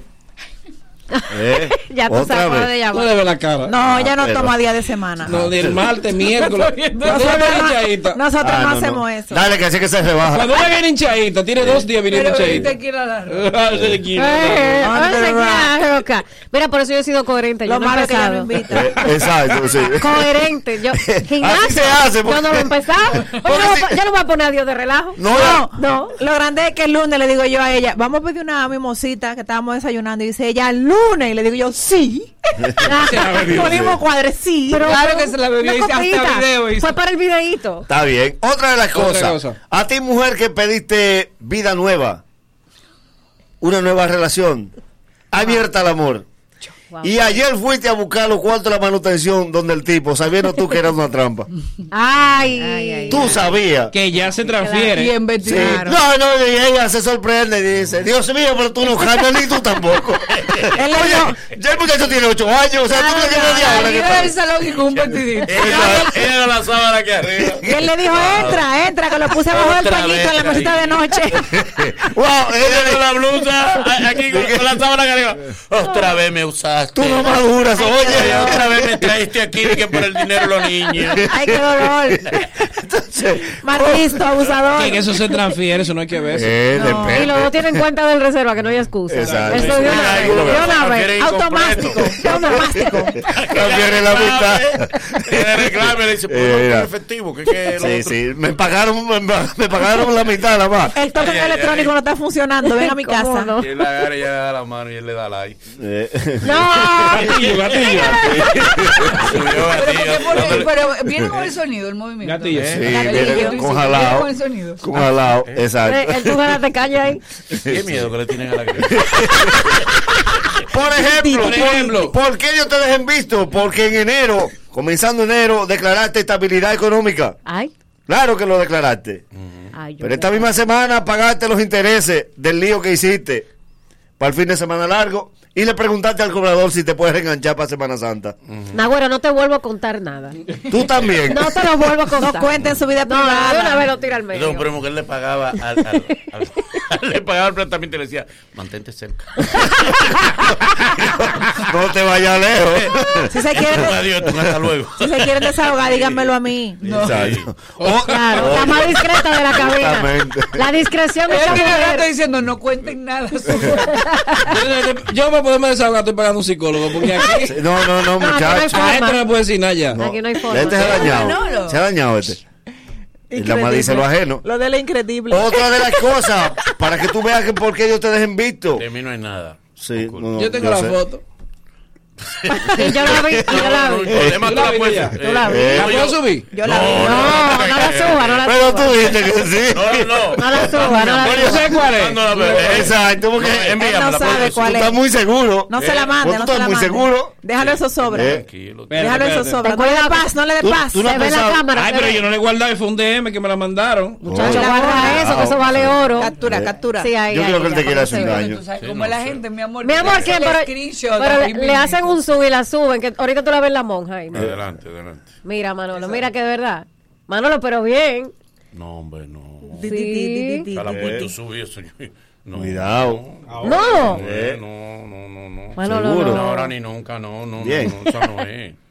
Eh, Ya tú otra sabes vez. de No llamar. le ves la cara. No, ella no pero- toma día de semana. No, del martes, miércoles. Nosotros no, Ah, no no, hacemos no. eso. Dale, que así que se rebaja. Cuando ella viene hinchadita, tiene dos días viniendo hinchadita. te quiero dar. Ah. Eh, No, loca. Mira, por eso yo he sido coherente. Lo Yo no he malo es que ella no empezado. invita. Eh, exacto, sí. Coherente. Yo, gimnasio. Así se hace, Yo no lo he empezado. Yo, no voy a- no poner a Dios de relajo. No, No, No. Lo grande es que el lunes le digo yo a ella, vamos a pedir una mimosita que estábamos desayunando. Y dice ella, el Y le digo yo, sí. Ponimos cuadres, sí. Pero- Claro que se la bebió, hasta video hizo. Fue para el videíto. Está bien. Otra de las Otra cosas. cosa. A ti, mujer, que pediste vida nueva, una nueva relación, abierta al amor. Y ayer fuiste a buscar los cuartos de la manutención donde el tipo, sabiendo tú que era una trampa. Ay, Tú sabías. Que ya se transfiere. Bien Sí. No, no, y ella se sorprende y dice, Dios mío, pero tú no cambias ni tú tampoco. Oye, ya el muchacho tiene ocho años, o sea, tú que no es de ahora que Ahí está- el salón y con un vestidito. Ella era la sábana aquí arriba. Y él le dijo, entra, entra, que lo puse bajo el pañito en la mesita de noche. Wow, Ella con la blusa a- aquí con, con la sábana aquí arriba. Otra vez me Tú no maduras, Oye, otra vez me traiste aquí que por el dinero los niños. Ay, qué dolor. Maldito, abusador. Que eso se transfiere, eso no hay que ver. Eh, Y depende. los dos tienen cuenta del reserva, que no hay excusa. Exacto. Eso de una vez. lo De una transfiere vez. Automático, automático. La mitad. Le reclame, le dice, pues no, efectivo, que que lo Sí, sí, me pagaron, me, me pagaron la mitad nada más. El ay, electrónico ay. no está funcionando. Ven a mi ¿Cómo casa. no? Y él agarra y ella le da la mano y él le da like. Eh, No. Gatillo, gatillo. Pero, viene con el sonido, el movimiento. Gatillo. Sí, viene con jalado. con el sonido. Con jalado, Eh, exacto. El tú te caña ahí. Qué miedo que le tienen a la. Por ejemplo, Por ejemplo. ¿por, qué ellos te dejen visto? Porque en enero, comenzando enero, declaraste estabilidad económica. Ay. Claro que lo declaraste. Ay, yo Pero esta misma semana pagaste los intereses del lío que hiciste para el fin de semana largo y le preguntaste al cobrador si te puedes enganchar para Semana Santa. Nagüero, no te vuelvo a contar nada. Tú también. No te lo vuelvo a contar. No cuenten su vida No, de una privada. vez lo tira al medio. primo que él le pagaba al, al, al- le pagaba el planteamiento y le decía, mantente cerca. no te vayas lejos. Si se quieren, Adiós, tú, hasta luego. si se quieren desahogar, díganmelo a mí. Exacto. Claro, la más discreta de la cabina. Exactamente. La discreción Es está mujer. diciendo, no cuenten nada. Yo, yo para poderme desahogar estoy pagando un psicólogo porque aquí Sí, No, no, no, No, muchacho. no gente no me puede decir nada ya. Aquí no hay forma. Este se ha dañado. Se ha dañado este. Y la más dice lo ajeno. Lo de la increíble. Otra de las cosas, para que tú veas que por qué ellos te dejen visto. De mí no hay nada. Sí, no, no, Yo tengo la sé. foto. Yo la vi, yo la vi. Además, la ¿Tú la puedes. la vi. eh, ¿La yo- puedo subir? Yo la vi. No, no la suba, no la Pero suba. tú dijiste que sí. No, no. No la suba, no la Pero yo sé suba. cuál es. ¿Cuándo la ves? Exacto, porque Él no sabe cuál tú es. estás muy seguro. No se la mande, no se la muy seguro. Déjalo eso. Eh. Tranquilo. Déjalo eso. Ten No le dé paz, no le dé paz. Se ve la cámara. Ay, pero yo no le he guardado y fue un DM que me la mandaron. Muchacho, Oh. guarda eso, que eso vale oro. Captura, captura. Sí, ahí, Yo creo que él te quiere hacer un daño. Es la gente, mi amor. Mi amor, Hace ¿qué? el Pero, screenshot pero ahí le, le hacen mismo. Un zoom y la suben, que ahorita tú la ves la monja ahí. mira. Adelante, adelante. Mira, Manolo, mira que de verdad. Manolo, pero bien. No, hombre, no. Di. Ya la puesto subir eso. No, Cuidado. No. Eh, no, no, no, no. Manolo, Seguro. no. No, ahora ni nunca, no, no, Bien. no, no, esa no es. Esa no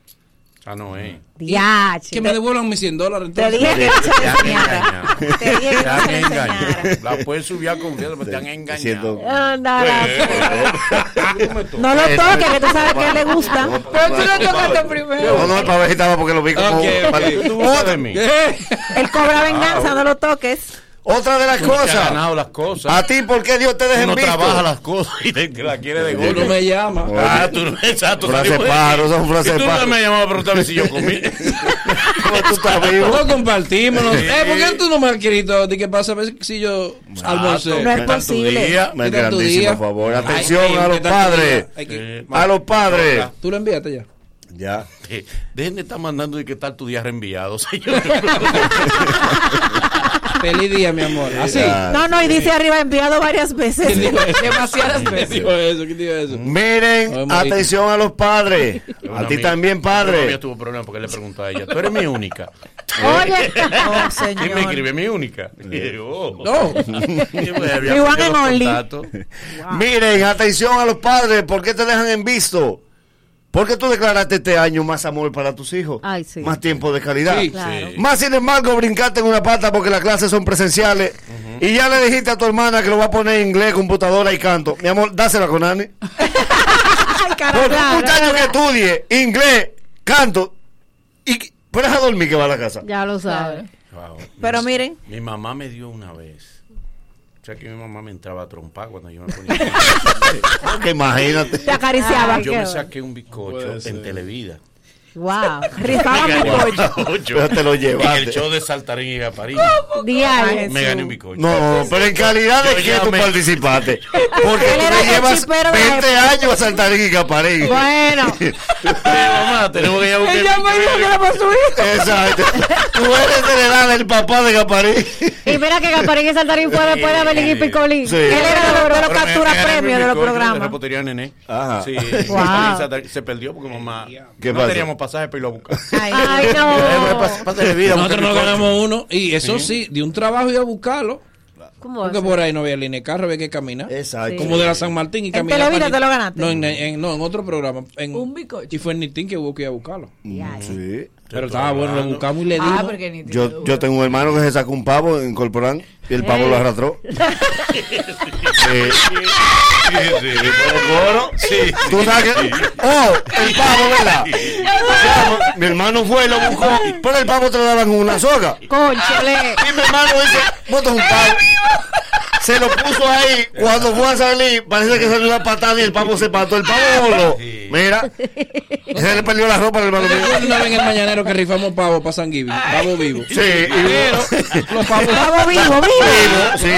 es. Diache. Que me devuelvan mis 100 dólares. Te dije que no se le Te han enseñara. engañado. Te dije que no se. La puedes subir a confianza, pero te han engañado. Anda, No lo toques, que tú sabes que a él le gusta. Pero tú lo tocaste primero. No, no, para ver si estaba porque lo vi como. Ok, ok. para- ¿Qué tú de mí? Él cobra venganza, no lo toques. Otra de las Tú no te has cosas. ganado las cosas. A ti, ¿por qué Dios te deja en no visto? trabajas las cosas y te, te la quieres de Tú no golpe. me llamas. Ah, tú no, exacto. Frase salimos de paro, aquí. son frase Y tú paro. no me llamabas a preguntarme si yo comí. ¿Cómo tú estás vivo? No compartimos. Sí. Eh, ¿Por qué tú no me has querido de que pasa a ver si yo almorcé? No es ¿Qué posible. día? Me ¿Qué grandísimo, día? por favor. Atención ay, a ¿qué los padres. que- Eh, A los padres. Tú lo enviaste ya. Ya. Eh, Dejen de estar mandando de qué tal tu día reenviado, señor. Feliz día, mi amor. Así. No, no, y dice arriba enviado varias veces. ¿Quién dijo eso? Demasiadas ¿Quién veces. dijo eso? ¿Quién dijo eso? Miren, atención a los padres. A ti también, Yo padre. tuvo problemas porque le preguntó a ella, tú eres mi única. Oye. Oh, Y me señor. escribe mi única. Y yo, oh. No. Miren, atención a los padres. ¿Por qué te dejan en visto? Porque tú declaraste este año más amor para tus hijos. Ay, sí. Más tiempo de calidad. Sí, Claro. Sí. Más sin embargo, brincaste en una pata porque las clases son presenciales. Y ya le dijiste a tu hermana que lo va a poner en inglés, computadora y canto. Mi amor, dásela con Ani. Porque un muchacho que estudie inglés, canto, y pero a dormir que va a la casa. Ya lo sabes. Wow. Pero miren, Mi mamá me dio una vez. Sea que mi mamá me entraba a trompar cuando yo me ponía. Que imagínate. te acariciaba. Yo me saqué un bizcocho en Televida. Wow. Rifaban bizcocho. Pero te lo En llevaste. el show de Saltarín y Gaparín. Diario. Me gané un bizcocho. No, pero en calidad de que tú participaste. Porque Él tú llevas chipero de la 20 años a Saltarín y Caparín. Bueno. Eh, mamá, tenemos que ir a buscar Ella me dijo que era para su hijo. Exacto. Tú eres de la edad del papá de Caparín. Y mira que Gaparín y Saltarín fue después de Abelín y Picolín. Sí. Él era de los, captura premios mi de los programas. repostería Nené. Ajá. Sí. Se perdió porque mamá. ¿Qué no teníamos pasaje para irlo a buscar. Ay, no. Pase de vida. Nosotros nos ganamos uno y eso sí, de un trabajo iba a buscarlo. ¿Cómo Porque por ahí no había línea de carro, había que caminar. Exacto. Como de la San Martín y ¿En caminar. Para te lo ganaste? No, en, en- no, en otro programa. En, Un bizcocho. Y fue en Nitín que hubo que ir a buscarlo. Sí. Pero estaba bueno, lo buscamos y le dimos. Ah, porque ni te Yo, yo tengo un hermano que se sacó un pavo en Corporán y el pavo lo arrastró. Eh, Sí, sí. coro. Sí. Tú sabes que. Oh, el pavo, ¿verdad? Mi hermano fue y lo buscó. Pero el pavo te lo daban en una soga. Conchole. Y mi hermano dice: Bota un pavo. Se lo puso ahí. Cuando fue a salir, parece que salió una patada y el pavo se pató. El pavo voló. Mira, se le perdió la ropa al hermano mío. Una vez en el mañanero que rifamos pavo para San Giving, pavo vivo. Sí, y los pavos Pavo vivo, vivo. Vivo, sí,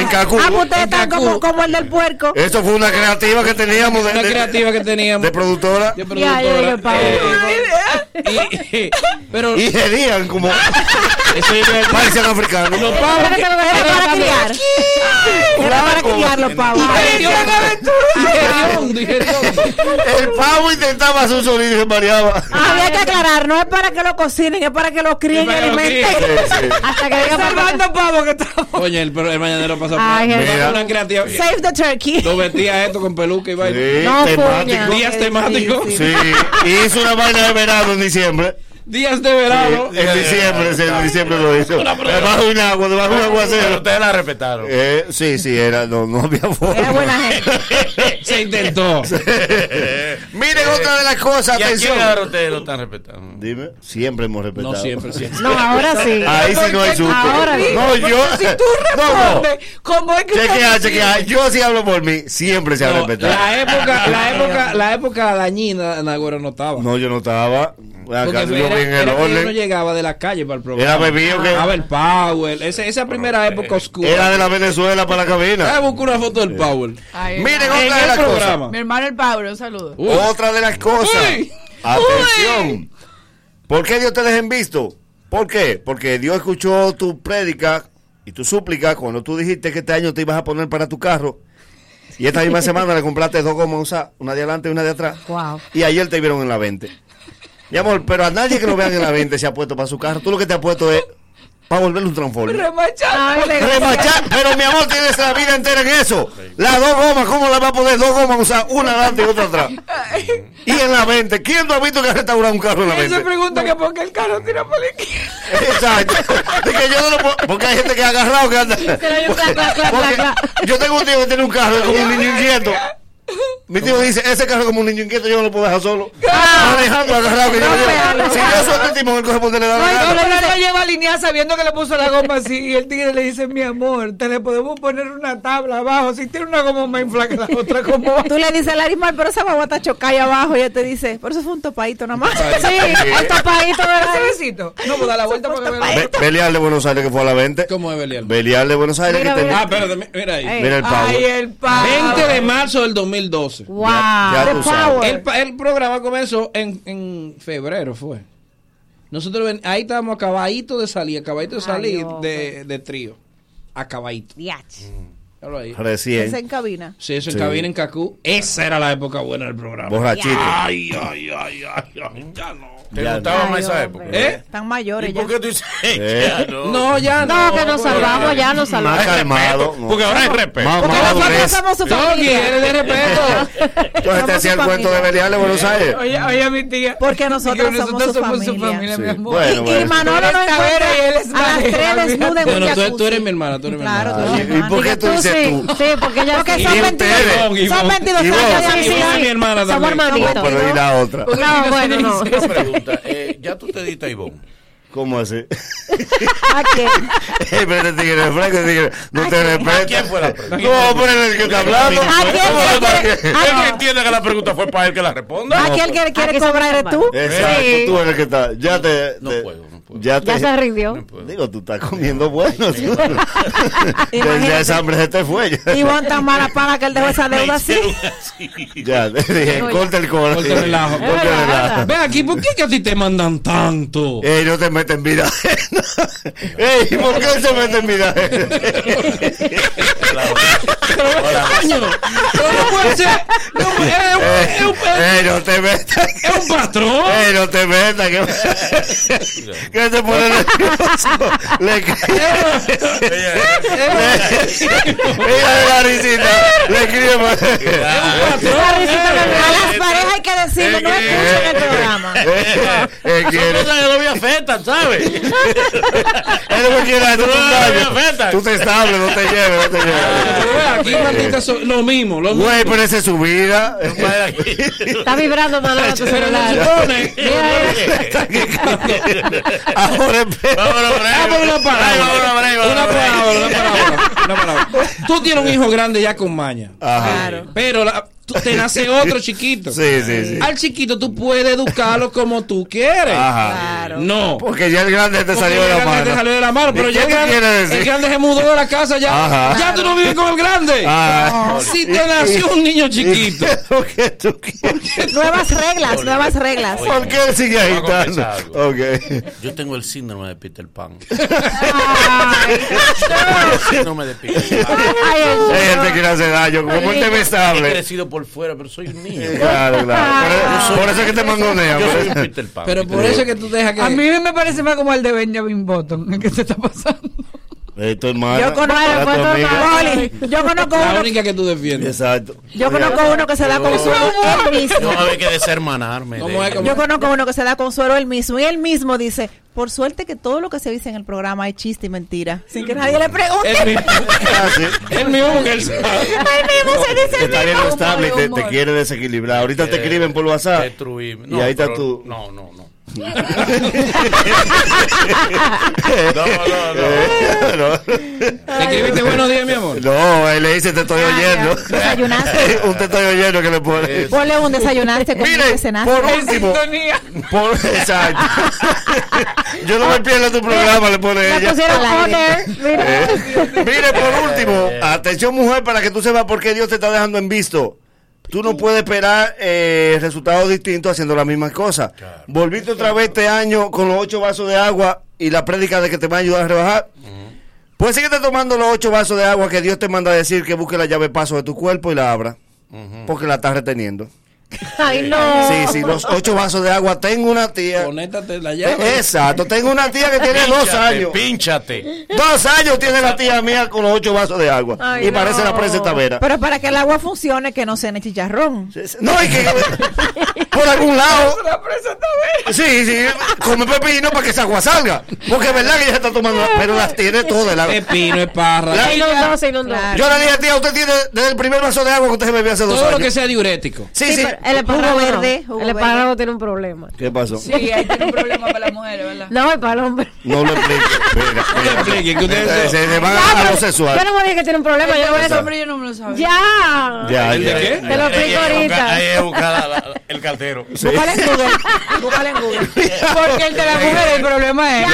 en, Cancún. Ah, pues ustedes están como, como el del puerco. Eso fue una creativa que teníamos de, una de- creativa que teníamos de productora. de Ya, ya, ya, pavo. productora. Eh, y- pero Y herían como eso es parecían africanos. los pavos que- lo dejé para criar. Era para criar los pavos. Digeriondo, digeriondo. El pavo intentaba hacer un sonido y se mareaba. Había que aclarar, no es para que lo cocinen, es para que lo críen y alimenten. Hasta que diga. Salvando pavo que estamos. Oye, el, pero el mañanero pasó Ay, por Jesús. una creativa. Save the turkey. Lo vestía esto con peluca y vaina. Sí, No, temático. Días temáticos. Sí, y hizo una vaina de verano en diciembre. Días de verano. En diciembre, sí, en diciembre lo hizo. Debajo de un agua, debajo de un Pero aguacero. ustedes la respetaron. Eh, sí, sí, era, no, no había forma. Era buena gente. Se intentó. Miren otra de las cosas, ¿Y a quién atención. ahora ustedes lo están respetando? Dime, siempre hemos respetado. No siempre, siempre. No, ahora sí. Ahí sí no hay susto. Ahora sí. No, yo. Si tú No, no. respondes, ¿cómo es que Chequea, chequea. Yo sí hablo por mí. Siempre se ha No, respetado. la época, la época, la época dañina, Nagüero no estaba. No, yo no estaba. Acá Porque yo era, vi en el era que uno orden. llegaba de la calle para el programa. Era bebido que- A ver, Powell. Ese, esa primera época oscura. Era de la Venezuela para la Ah, cabina. busca una foto del Powell. Ay, Miren otra de las cosas. Mi hermano el Pablo, un saludo. Uy. Otra de las cosas. Uy. Atención. ¿Por qué Dios te deja en visto? ¿Por qué? Porque Dios escuchó tu prédica y tu súplica cuando tú dijiste que este año te ibas a poner para tu carro. Y esta misma semana le compraste dos gomas usadas, una de adelante y una de atrás. Wow. Y ayer te vieron en la 20. Mi amor, pero a nadie que lo vean en la 20 se ha puesto para su carro. Tú lo que te has puesto es para volverle un transforme. Remachado. Remachar, pero mi amor, tienes la vida entera en eso. Las dos gomas, ¿cómo le va a poner dos gomas usar una adelante y otra atrás? Y en la 20, ¿quién no ha visto que ha restaurado un carro en la Él se 20? pregunta que por qué el carro tira por la izquierda. Exacto. De que yo no lo puedo, porque hay gente que ha agarrado que anda. Porque clac. yo tengo un tío que tiene un carro como un niño inquieto. Mi tío dice, ese carro como un niño inquieto, yo no lo puedo dejar solo. Manejando agarrado que yo pero- llevo. Si yo suelto el timón, él coge por donde le da la No, él lo lleva a alinear sabiendo que le puso la goma así y el tigre le dice, mi amor, te le podemos poner una tabla abajo. Si tiene una goma más inflada que la otra, ¿cómo va? Tú le dices al Arismar, pero esa guagua está chocada ahí abajo. Y él te dice, pero eso fue un topadito nada más. Sí, el tapadito, ¿verdad? Ese besito. No, pues da la vuelta porque me Be- Belial de Buenos Aires que fue a la 20. ¿Cómo es Belial? Belial de Buenos Aires que tenía. Ah, espérate, mi- mira ahí. Mira el Ay, power. el pavo. 20 de marzo del 2012. Wow. Ya The tú sabes. power. El, programa comenzó en, en febrero, fue. Nosotros ven- ahí estábamos acabadito de salir, acabadito de salir hombre. de, de trío. Acabadito. Diach. Míralo ahí. Recién. en cabina. Sí, eso en Sí. cabina en Cacú. Esa era la época buena del programa. Borrachito. Ay, ay, ay, ay, ay, ya no. ¿Te Ya gustaba no. más esa época? hombre. ¿Eh? Están ¿Y mayores ya. por qué tú dices? Eh. Ya no. No, ya no. No, que nos salvamos, ya nos Más salvamos. calmado. no. Porque ahora hay respeto. Más Porque nosotros somos su No, familia. eres de respeto. Entonces te hacía el cuento de. Belial de Buenos Aires. Oye, oye, mi tía. Porque nosotros Digo, somos su familia. Sí. mi amor. Bueno, Y bueno. Manolo no y encuentra a las tres desnudas en Bueno, tú, eres mi hermana, tú eres mi Claro, hermana. tú eres mi ¿Y por qué tú Tú sí, tú? sí, porque ya Porque son 22, ustedes. son 22 Y vos. años de Sí, sí, mi hermana Somos también. hermanitos. No, pero y la otra. No, bueno, no. Una pregunta. eh, ¿Ya tú te diste a Ivonne? ¿Cómo así? ¿A quién? Eh, este tigre franco, tigre no te respeta. quién fue la pregunta? No, pero el que está hablando. ¿A quién ¿Cómo quiere- que- a ¿Él quién? entiende que la pregunta fue para él que la responda? Que quiere que se cobrar eres tú. Exacto, tú eres el que está. Ya te. Te- Ya, te, Ya se rindió. Digo, tú estás comiendo bueno. tú. ya esa hambre se te fue. Y Ivonne tan mala paga que él dejó esa deuda así. ya te dije, corta el corazón. Corta el relajo. Corta. Ven aquí, ¿por qué que a ti te mandan tanto? Ey, no te metes en vida ajena. Ey, ¿por qué se mete en vida no puede ser. No, es, un- es un- Ey, no te metas. es un patrón. Ey, no te metas. Que, que se pone nervioso. Le Ella de la risita. Le escribe más. A las parejas hay que decirle, no escuchen el programa. Él quiere. Eso no me afecta, ¿sabes? Él no quiere hacer un daño. Tú te estable, no te lleves, no te lleves. ve, Aquí lo mismo, lo mismo. Güey, pero esa es su vida. Está vibrando Manolo tu celular. pone. Ahora espera. Ah, pero una parábola. Una parábola, una parábola. Tú tienes un hijo grande ya con maña. Ajá. Pero la- te nace otro chiquito. Sí, sí, sí. Al chiquito tú puedes educarlo como tú quieres. Ajá. No. Porque ya el grande te salió de el la grande mano. te salió de la mano, pero ¿Y ya el grande, decir? el grande se mudó de la casa ya. Ajá. Ya tú no vives con el grande. Ah. Si te nació un niño chiquito. ¿Por qué tú quieres? Nuevas reglas, nuevas reglas. ¿Por qué él sigue agitando? confesar algo. Ok. Yo tengo el síndrome de Peter Pan. el síndrome de Peter Pan. Ella te quiere hacer daño. Como él te ve He estable. crecido por fuera, pero soy un niño. Claro, claro. Por, por eso es que te mangonea. Yo por soy un Peter Pan. Pero por eso es que tú dejas que. A mí me parece más como el de Benjamin Button, el que se está pasando. Eh, tu hermana. Yo conozco, tu yo conozco La uno, única que tú defiendes. Exacto. yo conozco uno que se da consuelo él No mismo. va a haber que deshermanarme. ¿Cómo de- es? ¿Cómo Yo conozco uno que se da consuelo él mismo y él mismo dice, por suerte que todo lo que se dice en el programa es chiste y mentira, sin que nadie le pregunte. Él mismo. Ah, sí. Él mismo porque él sabe. Él mismo se dice está mismo. estable y te, te quiere desequilibrar. Ahorita te escriben por WhatsApp. Destruirme. Y ahí está tú. No, no, no. No, no, no. ¿Te escribiste buenos días, mi amor? No, él le dice te estoy oyendo. Desayunaste. un te estoy oyendo que le pone. Ponle un desayunaste con cenaste. por último, por, exacto. Yo no me pierdo tu programa, le pone ella. Eh, Mire, por último, atención mujer, para que tú sepas por qué Dios te está dejando en visto. Tú no puedes esperar eh, resultados distintos haciendo las mismas cosas. Volviste otra vez este año con los ocho vasos de agua y la prédica de que te va a ayudar a rebajar. Pues síguete tomando los ocho vasos de agua que Dios te manda a decir que busque la llave paso de tu cuerpo y la abra. Porque la estás reteniendo. Ay, no. Sí, sí, los ocho vasos de agua. Tengo una tía. Conéctate la llave. Exacto, tengo una tía que tiene dos años. Pínchate. Dos años tiene la tía mía con los ocho vasos de agua. Ay, y parece la presa Tavera. Pero para que el agua funcione, que no sea en chicharrón. No, y que por algún lado. Sí, sí, come pepino para que esa agua salga. Porque es verdad que ella se está tomando, pero las tiene todas. La, Pepino, esparra. La- inundó, se inundó. Yo le dije, tía, usted tiene desde el primer vaso de agua que usted se bebió hace dos Todo lo años. que sea diurético. Sí, sí. pero el espárrago no. verde, jugo El espárrago tiene un problema. ¿Qué pasó? Sí, ahí tiene un problema para las mujeres, ¿verdad? No, y para el hombre. No lo explique. Mira. explique, que ustedes Se, son- se- se van Ya, a lo pero sexual. Yo no me dije que tiene un problema. Yo voy a Ese decir. hombre yo no me lo sabía. Ya. Ya, ¿El de ya. qué? Te lo explico ahorita. Ahí es buscar el cartero. Búscala en Google. Búscala en Google. Porque el de la mujer, el problema es.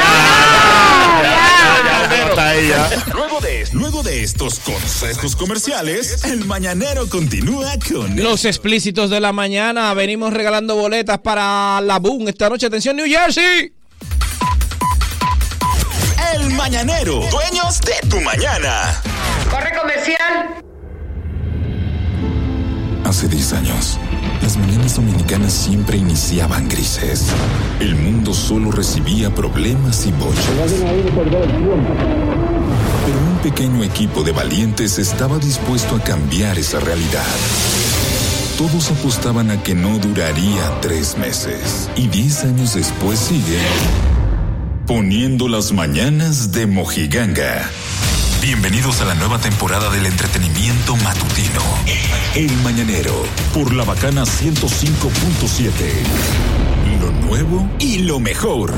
Ya, está ahí, ya. Luego de, luego de estos consejos comerciales, el mañanero continúa con Los explícitos de la mañana. Venimos regalando boletas para la Boom esta noche. Atención, New Jersey. El Mañanero, dueños de tu mañana. Corre comercial. Hace 10 años, las mañanas dominicanas siempre iniciaban grises. El mundo solo recibía problemas y bochas. Pero un pequeño equipo de valientes estaba dispuesto a cambiar esa realidad. Todos apostaban a que no duraría tres meses. Y diez años después sigue poniendo las mañanas de Mojiganga. Bienvenidos a la nueva temporada del entretenimiento matutino. El Mañanero, por la bacana 105.7. Lo nuevo y lo mejor.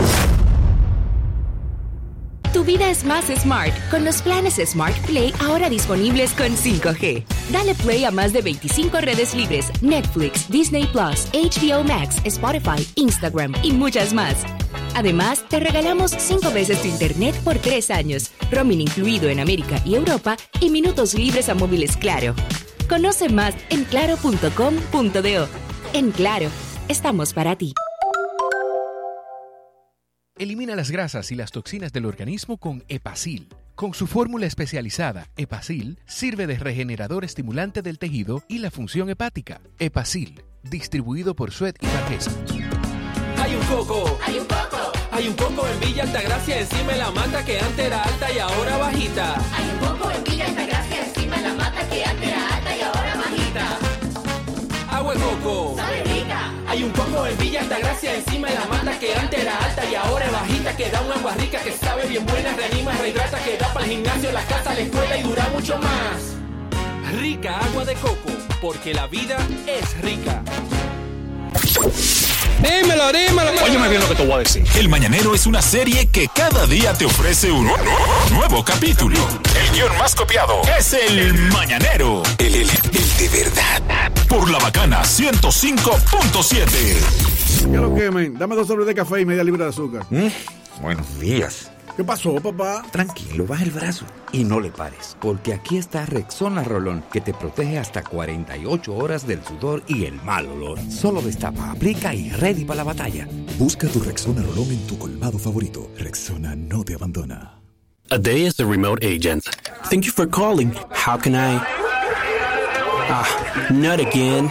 Vida es más smart con los planes Smart Play ahora disponibles con 5G. Dale play a más de 25 redes libres, Netflix, Disney Plus, HBO Max, Spotify, Instagram y muchas más. Además, te regalamos 5 veces tu internet por 3 años, roaming incluido en América y Europa y minutos libres a móviles Claro. Conoce más en claro.com.do. En Claro, estamos para ti. Elimina las grasas y las toxinas del organismo con Epacil. Con su fórmula especializada, Epacil sirve de regenerador estimulante del tejido y la función hepática. Epacil, distribuido por Suet y Pargesa. Hay un coco. Hay un coco. Hay un coco en Villa Altagracia encima de la mata que antes era alta y ahora bajita. Hay un coco en Villa Altagracia encima de la mata que antes era alta y ahora bajita. Agua de coco. Sabe rica. Hay un coco en Villa Altagracia encima de la mata que antes era alta y ahora es bajita. Que da un agua rica que sabe bien buena, reanima, rehidrata, que da para el gimnasio, la casa, la escuela y dura mucho más. Rica agua de coco, porque la vida es rica. Dímelo, dímelo. Óyeme bien lo que te voy a decir. El Mañanero es una serie que cada día te ofrece un nuevo capítulo. El guion más copiado es El Mañanero. El, el- el de verdad. Por la bacana 105.7. ¿Qué lo que, men? Dame dos sobres de café y media libra de azúcar. Buenos días. ¿Qué pasó, papá? Tranquilo, baja el brazo y no le pares, porque aquí está Rexona Rolón, que te protege hasta 48 horas del sudor y el mal olor. Solo destapa, aplica y ready para la batalla. Busca tu Rexona Rolón en tu colmado favorito. Rexona no te abandona. A day as a remote agent. Thank you for calling. How can I? Ah, not again.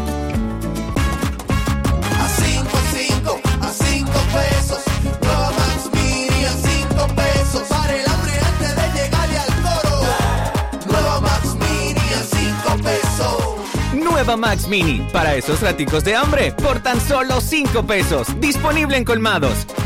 Max Mini, para esos raticos de hambre, por tan solo 5 pesos. Disponible en colmados.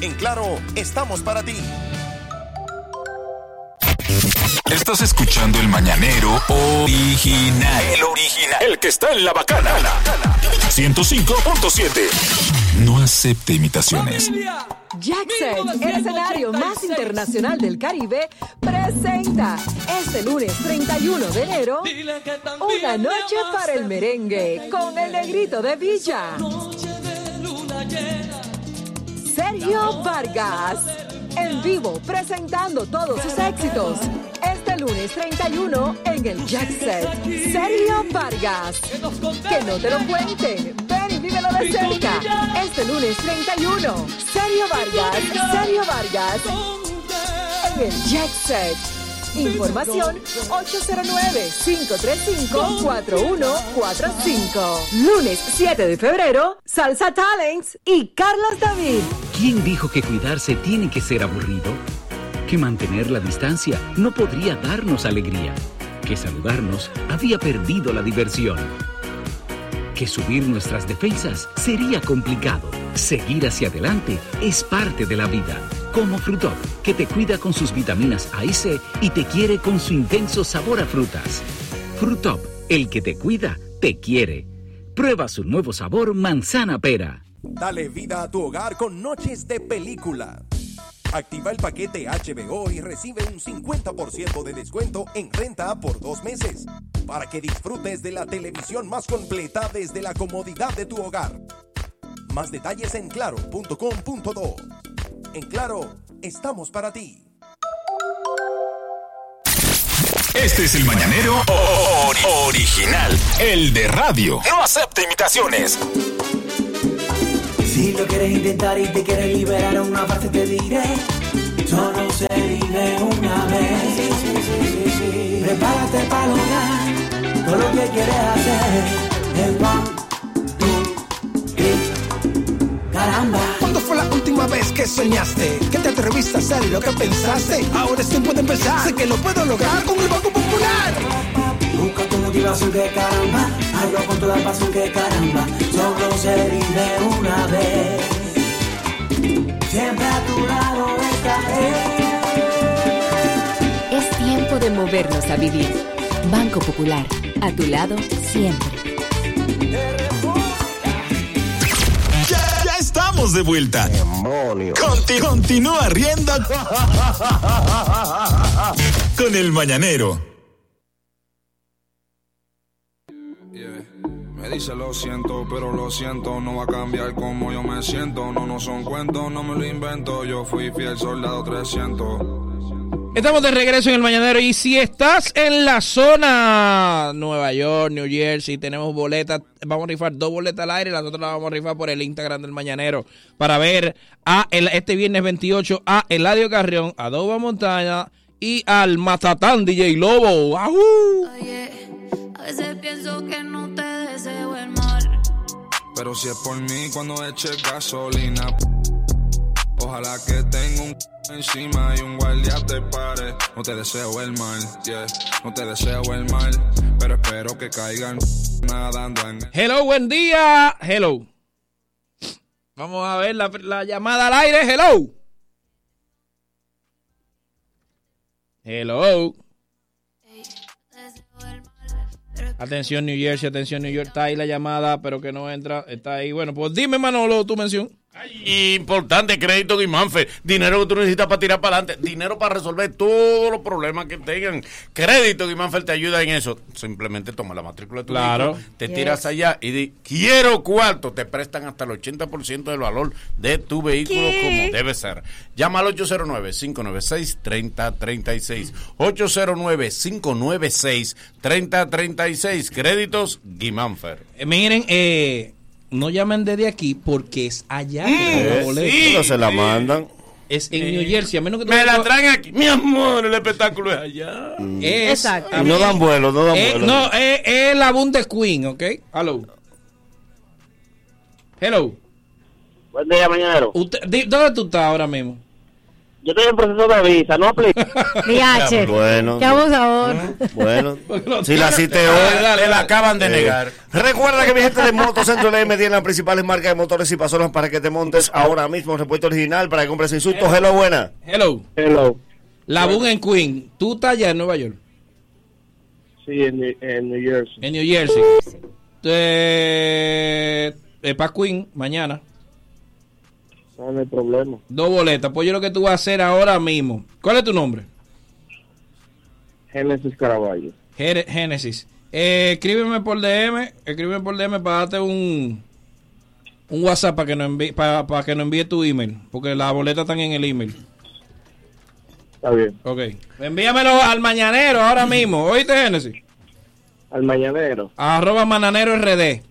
En Claro, estamos para ti. Estás escuchando el Mañanero original. El original. El que está en la bacana. 105.7. No acepte imitaciones. Jackson, el escenario más internacional del Caribe, presenta este lunes 31 de enero una noche para el merengue con el negrito de Villa. Sergio Vargas, en vivo presentando todos sus éxitos. Este lunes 31 en el Jackset. Sergio Vargas. Que no te lo cuenten. Ven y vívelo de cerca. Este lunes 31. Sergio Vargas. Sergio Vargas. En el Jackset. Información 809-535-4145. Lunes 7 de febrero, Salsa Talents y Carlos David. ¿Quién dijo que cuidarse tiene que ser aburrido? Que mantener la distancia no podría darnos alegría. Que saludarnos había perdido la diversión. Que subir nuestras defensas sería complicado. Seguir hacia adelante es parte de la vida. Como Frutop, que te cuida con sus vitaminas A y C y te quiere con su intenso sabor a frutas. Frutop, el que te cuida, te quiere. Prueba su nuevo sabor manzana pera. Dale vida a tu hogar con noches de película. Activa el paquete HBO y recibe un 50% de descuento en renta por dos meses para que disfrutes de la televisión más completa desde la comodidad de tu hogar. Más detalles en claro.com.do. En Claro, estamos para ti. Este es el mañanero ori- original, el de radio. No acepta imitaciones. Si lo quieres intentar y te quieres liberar una parte te diré Solo se vive una vez Prepárate para lograr todo lo que quieres hacer El one, two, three Caramba ¿Cuándo fue la última vez que soñaste? Que te atreviste a hacer lo que pensaste. Ahora es tiempo de empezar. Sé que lo puedo lograr con el Banco Popular. Busca tu motivación que caramba Hazlo con toda pasión que caramba Solo se vive una vez Siempre a tu lado estaré Es tiempo de movernos a vivir. Banco Popular, a tu lado siempre. Ya, ya estamos de vuelta. Conti- continúa riendo con el mañanero. Me dice lo siento, pero lo siento, no va a cambiar como yo me siento. No, no son cuentos, no me lo invento. Yo fui fiel soldado 300. Estamos de regreso en el Mañanero y si estás en la zona Nueva York, New Jersey, tenemos boletas, vamos a rifar dos boletas al aire, las otras las vamos a rifar por el Instagram del Mañanero para ver a el, este viernes 28 a Eladio Carrión, a Doba Montaña y al Matatán DJ Lobo. ¡Ajú! A veces pienso que no Pero si es por mí cuando eche gasolina. Ojalá que tenga un encima y un guardia te pare. No te deseo el mal, yeah. No te deseo el mal. Pero espero que caigan nadando en Hello, buen día. Hello. Vamos a ver la, la llamada al aire. Hello. Hello. Atención New Jersey, atención New York. Está ahí la llamada, pero que no entra. Está ahí. Bueno, pues dime, Manolo, tu mención. Importante, crédito Guimánfer. Dinero que tú necesitas para tirar para adelante. Dinero para resolver todos los problemas que tengan. Crédito Guimánfer te ayuda en eso. Simplemente toma la matrícula de tu Claro. te Yes. tiras allá y di, quiero cuarto. Te prestan hasta el 80% del valor de tu vehículo ¿Qué? como debe ser. Llama al 809-596-3036. 809-596-3036. Créditos Guimánfer. Eh, miren, eh, no llamen desde aquí porque es allá. que Mm, dan la boleta. sí, Pero se la mandan. Es en New Jersey, a menos que Me la traen aquí. Mi amor, el espectáculo es allá. Es, Exacto. a No dan vuelo, no dan Eh, vuelo. no, es es la Bundes Queen, ¿ok? Hello. Hello. Buen día, di- ¿Dónde tú estás ahora mismo? Yo estoy en proceso de visa, no aplica. Viaje. Bueno. Qué abusador. Bueno, si la cité hoy, Dale, la acaban de Eh, negar. Recuerda que mi gente de Motocentro LM tiene las principales marcas de motores y pasolas para que te montes ahora mismo en repuesto original para que compres insultos. Hello, buena. Hello. Hello. La Bundes Queen. ¿Tú estás allá en Nueva York? Sí, en, New- en New Jersey. En New Jersey. Eh, eh, para Queen, mañana. No, no hay problema. Dos boletas. Pues yo lo que tú vas a hacer ahora mismo. ¿Cuál es tu nombre? Genesis Caraballo. Génesis. Eh, escríbeme por DM. Escríbeme por DM para darte un un WhatsApp para que nos envíe para, para que nos envíe tu email, porque las boletas están en el email. Está bien. Ok. Envíamelo al mañanero ahora mismo. ¿Oíste, Génesis? Al mañanero. Arroba mananero RD.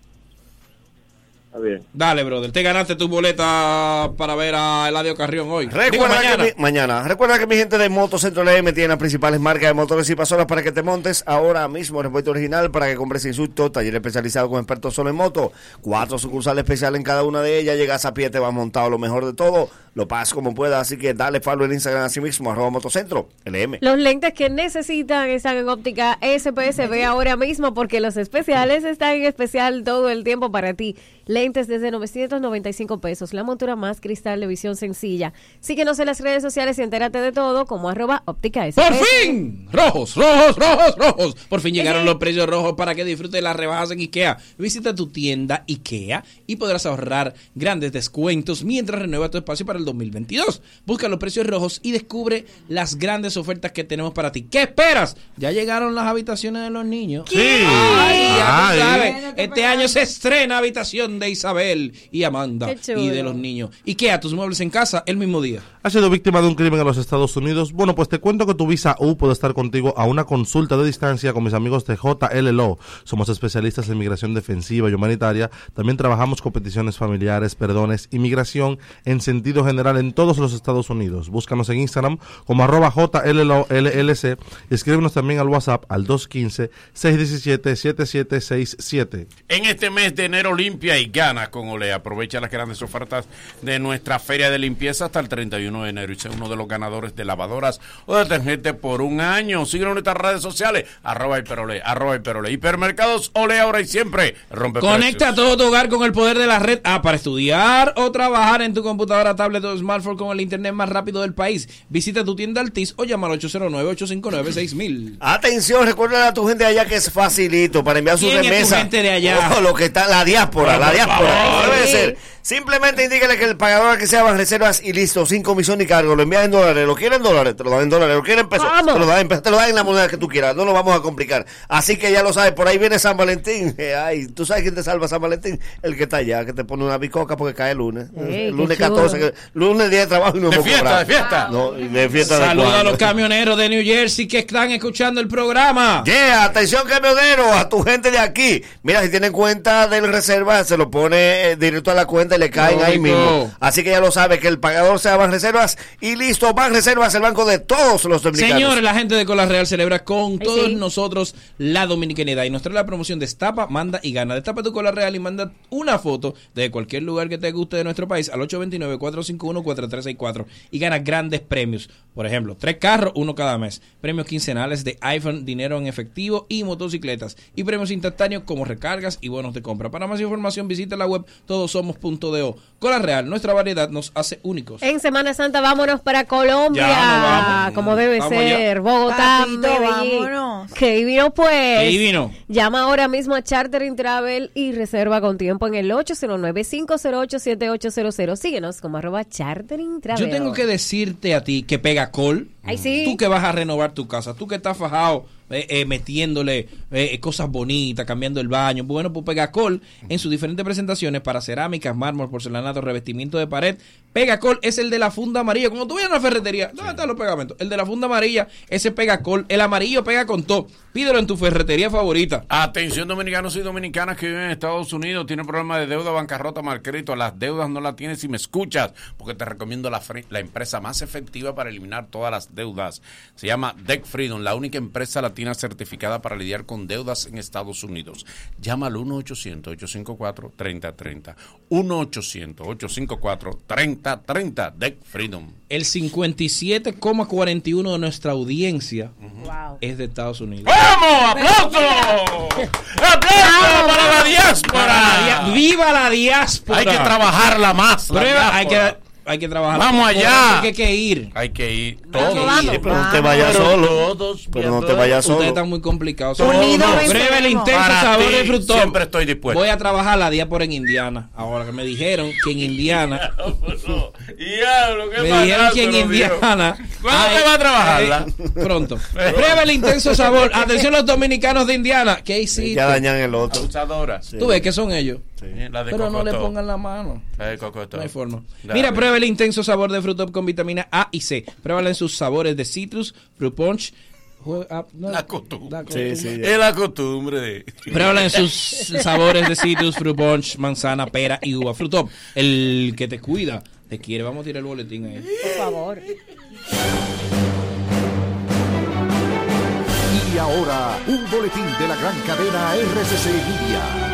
Está bien. Dale, brother. Te ganaste tu boleta para ver a Eladio Carrión hoy. Digo, Recuerda mañana. que mi, mañana. Recuerda que mi gente de Motocentro LM tiene las principales marcas de motores y pasolas para que te montes ahora mismo en repuesto original para que compres insultos, taller especializado con expertos solo en moto, cuatro sucursales especiales en cada una de ellas, llegas a pie, te vas montado lo mejor de todo, lo pasas como puedas, así que dale follow en Instagram así mismo, arroba Motocentro LM. Los lentes que necesitan están en óptica SPS. Ve ahora mismo porque los especiales están en especial todo el tiempo para ti. Lentes desde 995 pesos. La montura más cristal de visión sencilla. Síguenos en las redes sociales y entérate de todo como arroba óptica. ¡Por fin! Rojos, rojos, rojos, rojos. Por fin llegaron los precios rojos para que disfrutes las rebajas en IKEA. Visita tu tienda IKEA y podrás ahorrar grandes descuentos mientras renueva tu espacio para el 2022. Busca los precios rojos y descubre las grandes ofertas que tenemos para ti. ¿Qué esperas? Ya llegaron las habitaciones de los niños. Sí. Ay, ya tú Ay. sabes. Este año se estrena habitación de Isabel y Amanda y de los niños. ¿Y qué? ¿A tus muebles en casa el mismo día? ¿Has sido víctima de un crimen en los Estados Unidos? Bueno, pues te cuento que tu visa U puede estar contigo a una consulta de distancia con mis amigos de JLLO. Somos especialistas en migración defensiva y humanitaria. También trabajamos con peticiones familiares, perdones, inmigración en sentido general en todos los Estados Unidos. Búscanos en Instagram como arroba JLLOLLC y escríbenos también al WhatsApp al 215-617-7767. En este mes de enero limpia y con Olea. Aprovecha las grandes ofertas de nuestra feria de limpieza hasta el 31 de enero y sea uno de los ganadores de lavadoras o detergente por un año. Síguenos en nuestras redes sociales, arroba hiperole, arroba hiperole. Hipermercados Olea ahora y siempre. Rompe Conecta todo tu hogar con el poder de la red A para estudiar o trabajar en tu computadora, tablet o smartphone con el internet más rápido del país. Visita tu tienda Altis o llama al 809-859-6000. Atención, recuerda a tu gente allá que es facilito para enviar su ¿Quién es tu remesa. gente de allá? Oh, lo que está, la diáspora, la por diáspora. Favor. Debe ser. Simplemente indíquele que el pagador que se hagan reservas y listo, sin comisión ni cargo. Lo envías en dólares, lo quieren en dólares, te lo dan en dólares, lo quieren en pesos, ¿Cómo? te lo dan en pesos, te lo dan en la moneda que tú quieras. No lo vamos a complicar. Así que ya lo sabes, por ahí viene San Valentín. Ay, ¿tú sabes quién te salva San Valentín? El que está allá, que te pone una bicoca porque cae el lunes. Ey, lunes qué chulo. 14, que- lunes día de trabajo y no De hemos fiesta, de fiesta. No, de fiesta de Saluda a los camioneros de New Jersey que están escuchando el programa. Yeah, atención camionero, a tu gente de aquí. Mira, si tienen cuenta del reserva, se lo pone eh, directo a la cuenta y le caen ahí mismo. Así que ya lo sabe, que el pagador sea Ban Reservas y listo, Ban Reservas, el banco de todos los dominicanos. Señores, la gente de Cola Real celebra con Ay, todos sí. nosotros la dominicanidad y nos trae la promoción Destapa, manda y gana. Destapa tu Cola Real y manda una foto de cualquier lugar que te guste de nuestro país al 829-451-4364 y gana grandes premios. Por ejemplo, tres carros, uno cada mes. Premios quincenales de iPhone, dinero en efectivo y motocicletas. Y premios instantáneos como recargas y bonos de compra. Para más información visita la web todosomos.do. Cola Real, nuestra variedad nos hace únicos. En Semana Santa vámonos para Colombia, Ya, nos vamos. como debe Vamos ser. Bogotá, Papito, Medellín. vámonos. Que divino pues. Divino. Llama ahora mismo a Chartering Travel y reserva con tiempo en el 809-508-7800. Síguenos como arroba Chartering Travel. Yo tengo que decirte a ti que pega col. Ay, sí. Tú que vas a renovar tu casa, tú que estás fajado eh, eh, metiéndole eh, cosas bonitas, cambiando el baño. Bueno, pues Pegacol en sus diferentes presentaciones para cerámicas, mármol, porcelanato, revestimiento de pared. Pegacol es el de la funda amarilla. Cuando tú vayas a una ferretería, ¿dónde están los pegamentos? El de la funda amarilla, ese Pegacol. El amarillo pega con todo. Pídelo en tu ferretería favorita. Atención dominicanos y dominicanas que viven en Estados Unidos, tienen problemas de deuda, bancarrota, mal crédito, las deudas no las tienes si me escuchas, porque te recomiendo la, la empresa más efectiva para eliminar todas las deudas. Se llama Deck Freedom, la única empresa latina certificada para lidiar con deudas en Estados Unidos. Llama al 1-800-854-3030. 1-800-854-3030. Deck Freedom. El 57,41 de nuestra audiencia es de Estados Unidos. ¡Vamos! ¡Aplauso! ¡Aplauso para la diáspora! ¡Viva la diáspora! Hay que trabajarla más. la Prueba, hay que. Hay que trabajar. Vamos allá. que hay que ir. Hay que ir. Todos. Todos. Sí, pero no te vayas solo. todos Pero no te vayas solo. Ustedes están muy complicados. Unidos. Pruebe el intenso sabor de frutón. siempre estoy dispuesto. Voy a trabajar la diáspora en Indiana. Ahora que me dijeron que en Indiana. Diablo, qué me dijeron que en. Indiana. ¿Cuándo te va a trabajarla? Pronto. Prueba el intenso sabor. Atención los dominicanos de Indiana. ¿Qué hiciste? Ya dañan el otro. Tú ves que son ellos. La de Pero no le pongan la mano. La de Cocotó. No hay forma. Dale. Mira, prueba el intenso sabor de Fruit Up con vitamina A y C. Pruébala en sus sabores de citrus, fruit punch. ah, La costumbre. la costumbre. Sí, sí. Es la costumbre de. Pruébala en sus sabores de citrus, fruit punch, manzana, pera y uva. Fruit Up, el que te cuida, te quiere. Vamos a tirar el boletín ahí. Por favor. Y ahora, un boletín de la gran cadena RCC Media.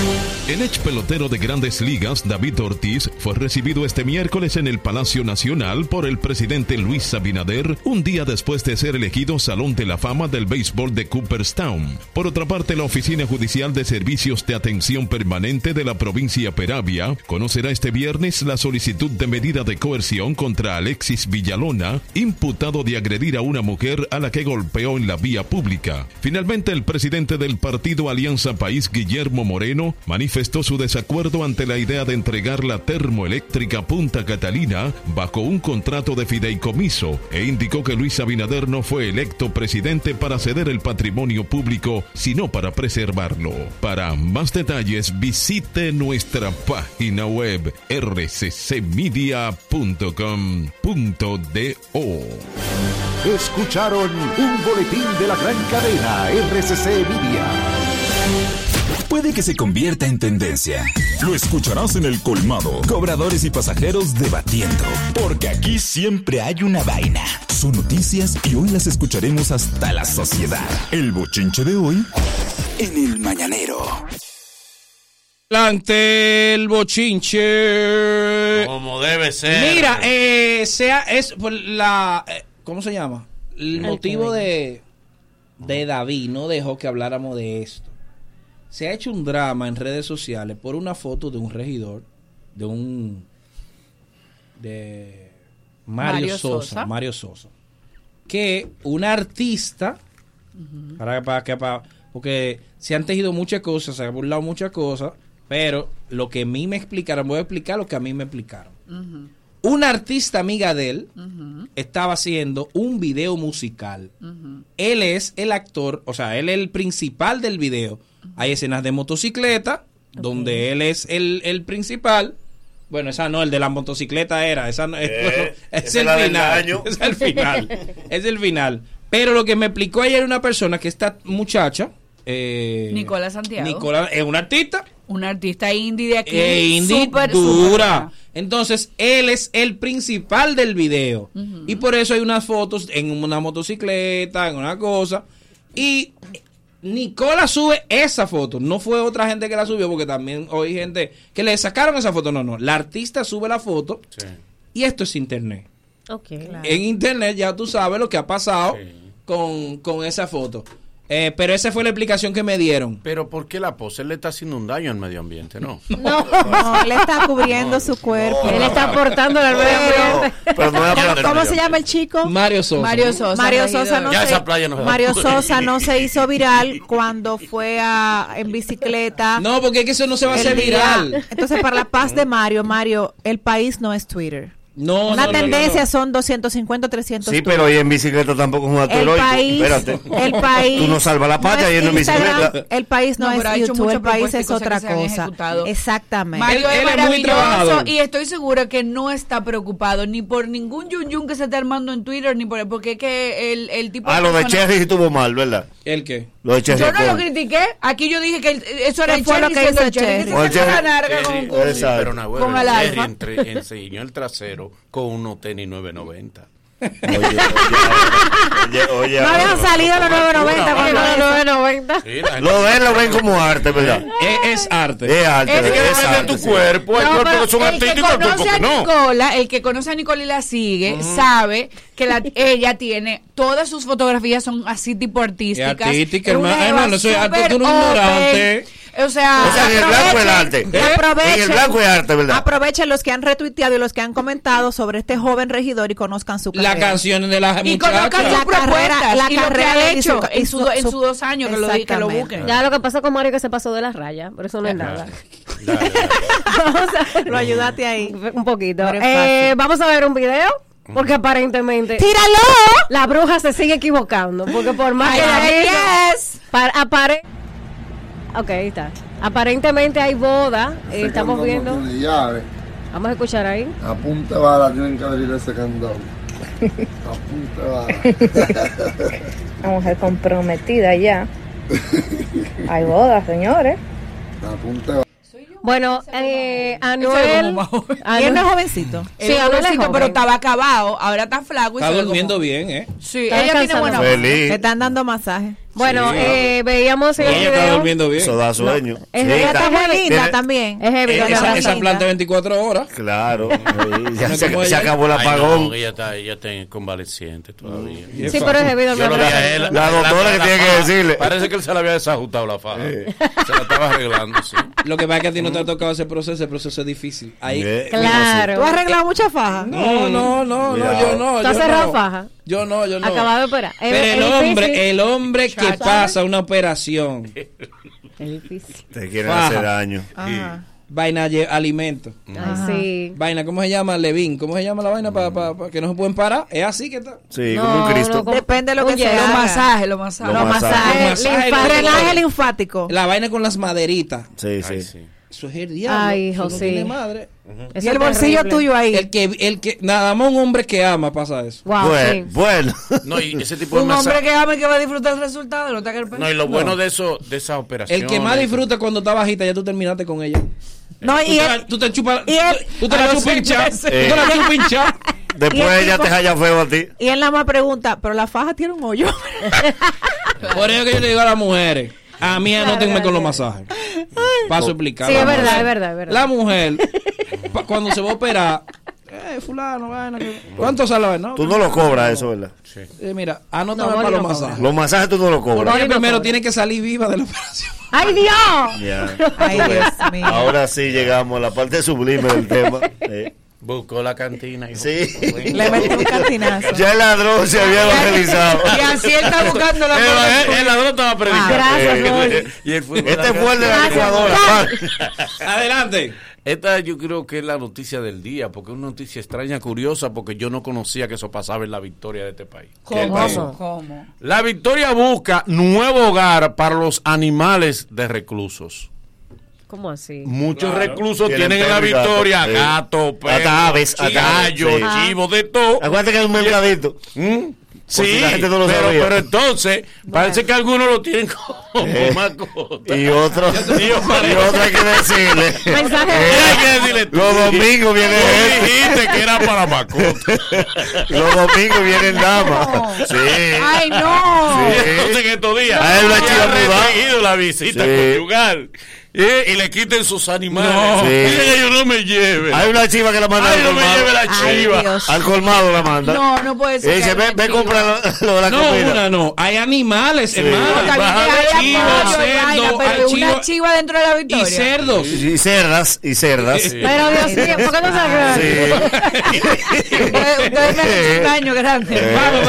Thank you. El ex pelotero de grandes ligas, David Ortiz, fue recibido este miércoles en el Palacio Nacional por el presidente Luis Abinader, un día después de ser elegido Salón de la Fama del Béisbol de Cooperstown. Por otra parte, la Oficina Judicial de Servicios de Atención Permanente de la provincia Peravia conocerá este viernes la solicitud de medida de coerción contra Alexis Villalona, imputado de agredir a una mujer a la que golpeó en la vía pública. Finalmente, el presidente del partido Alianza País, Guillermo Moreno, manifestó manifestó su desacuerdo ante la idea de entregar la termoeléctrica Punta Catalina bajo un contrato de fideicomiso e indicó que Luis Abinader no fue electo presidente para ceder el patrimonio público, sino para preservarlo. Para más detalles, visite nuestra página web rccmedia.com.do. Escucharon un boletín de la gran cadena RCC Media. Puede que se convierta en tendencia. Lo escucharás en el colmado. Cobradores y pasajeros debatiendo. Porque aquí siempre hay una vaina. Son noticias y hoy las escucharemos hasta la sociedad. El bochinche de hoy en el mañanero. Adelante el bochinche. Como debe ser. Mira, eh, sea es por la eh, ¿cómo se llama? El El motivo de de David no dejó que habláramos de esto. Se ha hecho un drama en redes sociales por una foto de un regidor de un de Mario, Mario Sosa, Sosa. Mario Sosa, que un artista para, para, que- para- porque se han tejido muchas cosas, se han burlado muchas cosas, pero lo que a mí me explicaron, voy a explicar lo que a mí me explicaron. Una artista amiga de él estaba haciendo un video musical. Él es el actor, o sea, él es el principal del video. Hay escenas de motocicleta, donde él es el, el principal. Bueno, esa no, el de la motocicleta era, esa no, es, Eh, bueno, es esa el es final. año. Es el final. es el final. Pero lo que me explicó ayer una persona que esta muchacha, eh, Nicola Santiago. Nicola es una artista. Una artista indie de aquí. Eh, indie súper, dura. Entonces, él es el principal del video. Y por eso hay unas fotos en una motocicleta, en una cosa. Y Nicola sube esa foto. No fue otra gente que la subió, porque también oí gente que le sacaron esa foto. No, no. La artista sube la foto. Y esto es internet. Ok. En internet ya tú sabes lo que ha pasado con, con esa foto. Eh, pero esa fue la explicación que me dieron. Pero ¿por qué la pose? Él le está haciendo un daño al medio ambiente, ¿no? No, no, él está cubriendo su cuerpo. Él está aportando al medio ambiente. ¿Cómo se llama el chico? Mario Sosa. Mario Sosa. Mario Sosa no Ya se, esa playa no. Mario Sosa no se hizo viral cuando fue a, en bicicleta. No, porque es que eso no se va a hacer día- viral. Entonces, para la paz de Mario, Mario, el país no es Twitter. No, Una no, tendencia no. son 250, 300 Sí, pero hoy en bicicleta tampoco es un acto el heroico. país, Espérate. el país. Tú no salvas la patria yendo en bicicleta. El país no, es YouTube, el país es otra cosa. Exactamente. Mario es, Él- él es muy maravilloso trabajador. y estoy segura que no está preocupado ni por ningún yun yun que se esté armando en Twitter ni por porque es que el, el tipo Ah, lo de Cherry sí estuvo mal, ¿verdad? ¿El qué? Lo de Cherry. yo no lo critiqué aquí yo dije que el- eso era ¿Qué el fue lo Cherry que hizo el Cherry, Cherry? que Con Cherry- con- Exacto. pero el alfa. enseñó el trasero con unos tenis 990. Oye, oye, oye, oye, No habían salido los 990 cuando Los eso. 990. Sí, la gente- Lo ven, lo ven como arte, ¿verdad? Es, es arte. Es arte, Es que es depende de tu sí. cuerpo. Hay No, cuerpos que son el que artísticos, hay cuerpos conoce a que no. Nicola, el que conoce a Nicola y la sigue, sabe que la, ella tiene, todas sus fotografías son así tipo artísticas. Artística, hermano. Hermano, soy arte, tú ignorante. O sea, O sea, en el blanco es arte. Y aprovechen, En el blanco es arte, ¿verdad? Aprovechen los que han retuiteado y los que han comentado sobre este joven regidor y conozcan su La carrera. canción de la y muchacha. conozcan sus La carrera- propuestas la y lo que ha hecho su- en, su, en su- sus dos años que lo, di- que lo busquen. Ya lo que pasa con Mario que se pasó de la raya, pero eso no es nada. Vamos a ver Lo ayudaste ahí. un poquito. Eh, vamos a ver un video. Porque aparentemente ¡Tíralo! la bruja se sigue equivocando. Porque por más que Ay, diga- yes. para- apare- Ok, ahí está. Aparentemente hay boda. eh, estamos viendo. Vamos a escuchar ahí. A punta de bala tienen que abrir ese candado. A punta de bala. La mujer comprometida ya. Hay bodas, señores. A punta de bala. Bueno, eh, Anuel. Y él no es jovencito. Sí, Anuel es jovencito, joven. pero estaba acabado, ahora está flaco y Está durmiendo como- bien, ¿eh? Sí, Está ella tiene buena voz. Feliz. Le están dando masaje. Bueno, Sí. eh, veíamos en el ella está durmiendo bien. Eso da sueño. Es Sí, ella está- Está muy heavy. linda Tiene- también. Es heavy, no esa, planta 24 horas. Claro. ya No se, acabó el Ay, apagón. no, ella está, ella está convaleciente todavía. Sí, pero es heavy él. La doctora que tiene que faja, decirle. Parece que él se le había desajustado la faja. Se la estaba arreglando, sí. Lo que pasa es que a ti no te ha tocado ese proceso, el proceso es difícil. Ahí. Claro. ¿Tú has arreglado mucha faja? No, no, no, no, yo no. ¿Tú has cerrado no. faja? Yo no, yo no. Acabado de operar. Pero el hombre, difícil. el hombre que pasa una operación Es difícil. Te quieren Faja. hacer daño. Ajá. Vaina alimento. Sí. Vaina, ¿cómo se llama? Levin. ¿Cómo se llama la vaina para que no se pueden parar? Es así que está. Sí, No, como un Cristo. no, Depende de lo que Oye, se Los masajes, los masajes. Los masajes. Los masajes, linfa- los- drenaje linfático. La vaina con las maderitas. Sí, sí. Ay, sí. Eso es el diablo. Ay, Eso no José. tiene madre. Y el bolsillo terrible. tuyo ahí. El que, el que, nada más un hombre que ama pasa eso. Wow, Bueno, sí. bueno. No, y ese tipo de Un hombre que ama y que va a disfrutar el resultado. No, está que el No, y lo bueno de eso, de esa operación. El que más disfruta cuando está bajita, ya tú terminaste con ella. No, Tú y te, él, la- tú te chupas. y él- tú te la chupas meses. Tú te la chupas. Después el ella tipo- te haya feo a ti. y él nada más pregunta, pero la faja tiene un hoyo. Por eso que yo le digo a las mujeres, a mí anótenme con los masajes. Paso a explicar. Sí, La es verdad, mujer- es verdad, es verdad. La mujer, cuando se va a operar, eh, fulano, vaina, ¿cuánto sale vaina? Tú no lo cobras eso, ¿verdad? Eh, mira, anótame No, para los no cobra. masajes. Los masajes tú no lo cobras. No primero cobra. tiene que salir viva de la operación. ¡Ay, Dios! Ya. Ay. Dios mío. Ahora sí llegamos a la parte sublime del tema. Eh, Buscó la cantina. Y Sí. Le metí un cantinazo. Ya el ladrón se había evangelizado. Y así él está buscando la El, el ladrón estaba predicando. Gracias, Eh, y fue Este fue el de la licuadora. Adelante. Esta yo creo que es la noticia del día, porque es una noticia extraña, curiosa, porque yo no conocía que eso pasaba en la victoria de este país. ¿Cómo? pasó? ¿Cómo? La victoria busca nuevo hogar para los animales de reclusos. ¿Cómo así? Muchos Claro. reclusos Tienen tienen, en la gato, victoria sí. gato, perro, Hasta aves, gallo, sí. chivo, de todo. Acuérdate que hay un mercadito. ¿Mm? Sí, la gente no lo pero, pero entonces parece que algunos lo tienen como Eh, mascota. Y otro, Y y otro hay que decirle. Mensaje. Hay que decirle tú. Los domingos viene Tú él. dijiste que era para mascota. Los domingos vienen damas. Sí. ¡Ay, no! Sí. Entonces en estos días A él lo ha hecho ha mudar. restringido la visita Sí. conyugal. Eh, y le quiten sus animales. No. Sí. Ellos no me lleven. Hay una chiva que la manda Ay, al no me colmado. lleve la chiva. Al colmado la manda. No, no puede Y ser. dice, que ve, haya ve, chiva. compra lo, lo de la No, comida. una no. Hay animales, hermano. Hay una chivo chiva dentro de la y victoria. cerdos. Y cerdas, y cerdas. Pero Dios mío, ¿por qué no se Sí. Ustedes me hacen un daño grande. Eh. Vamos,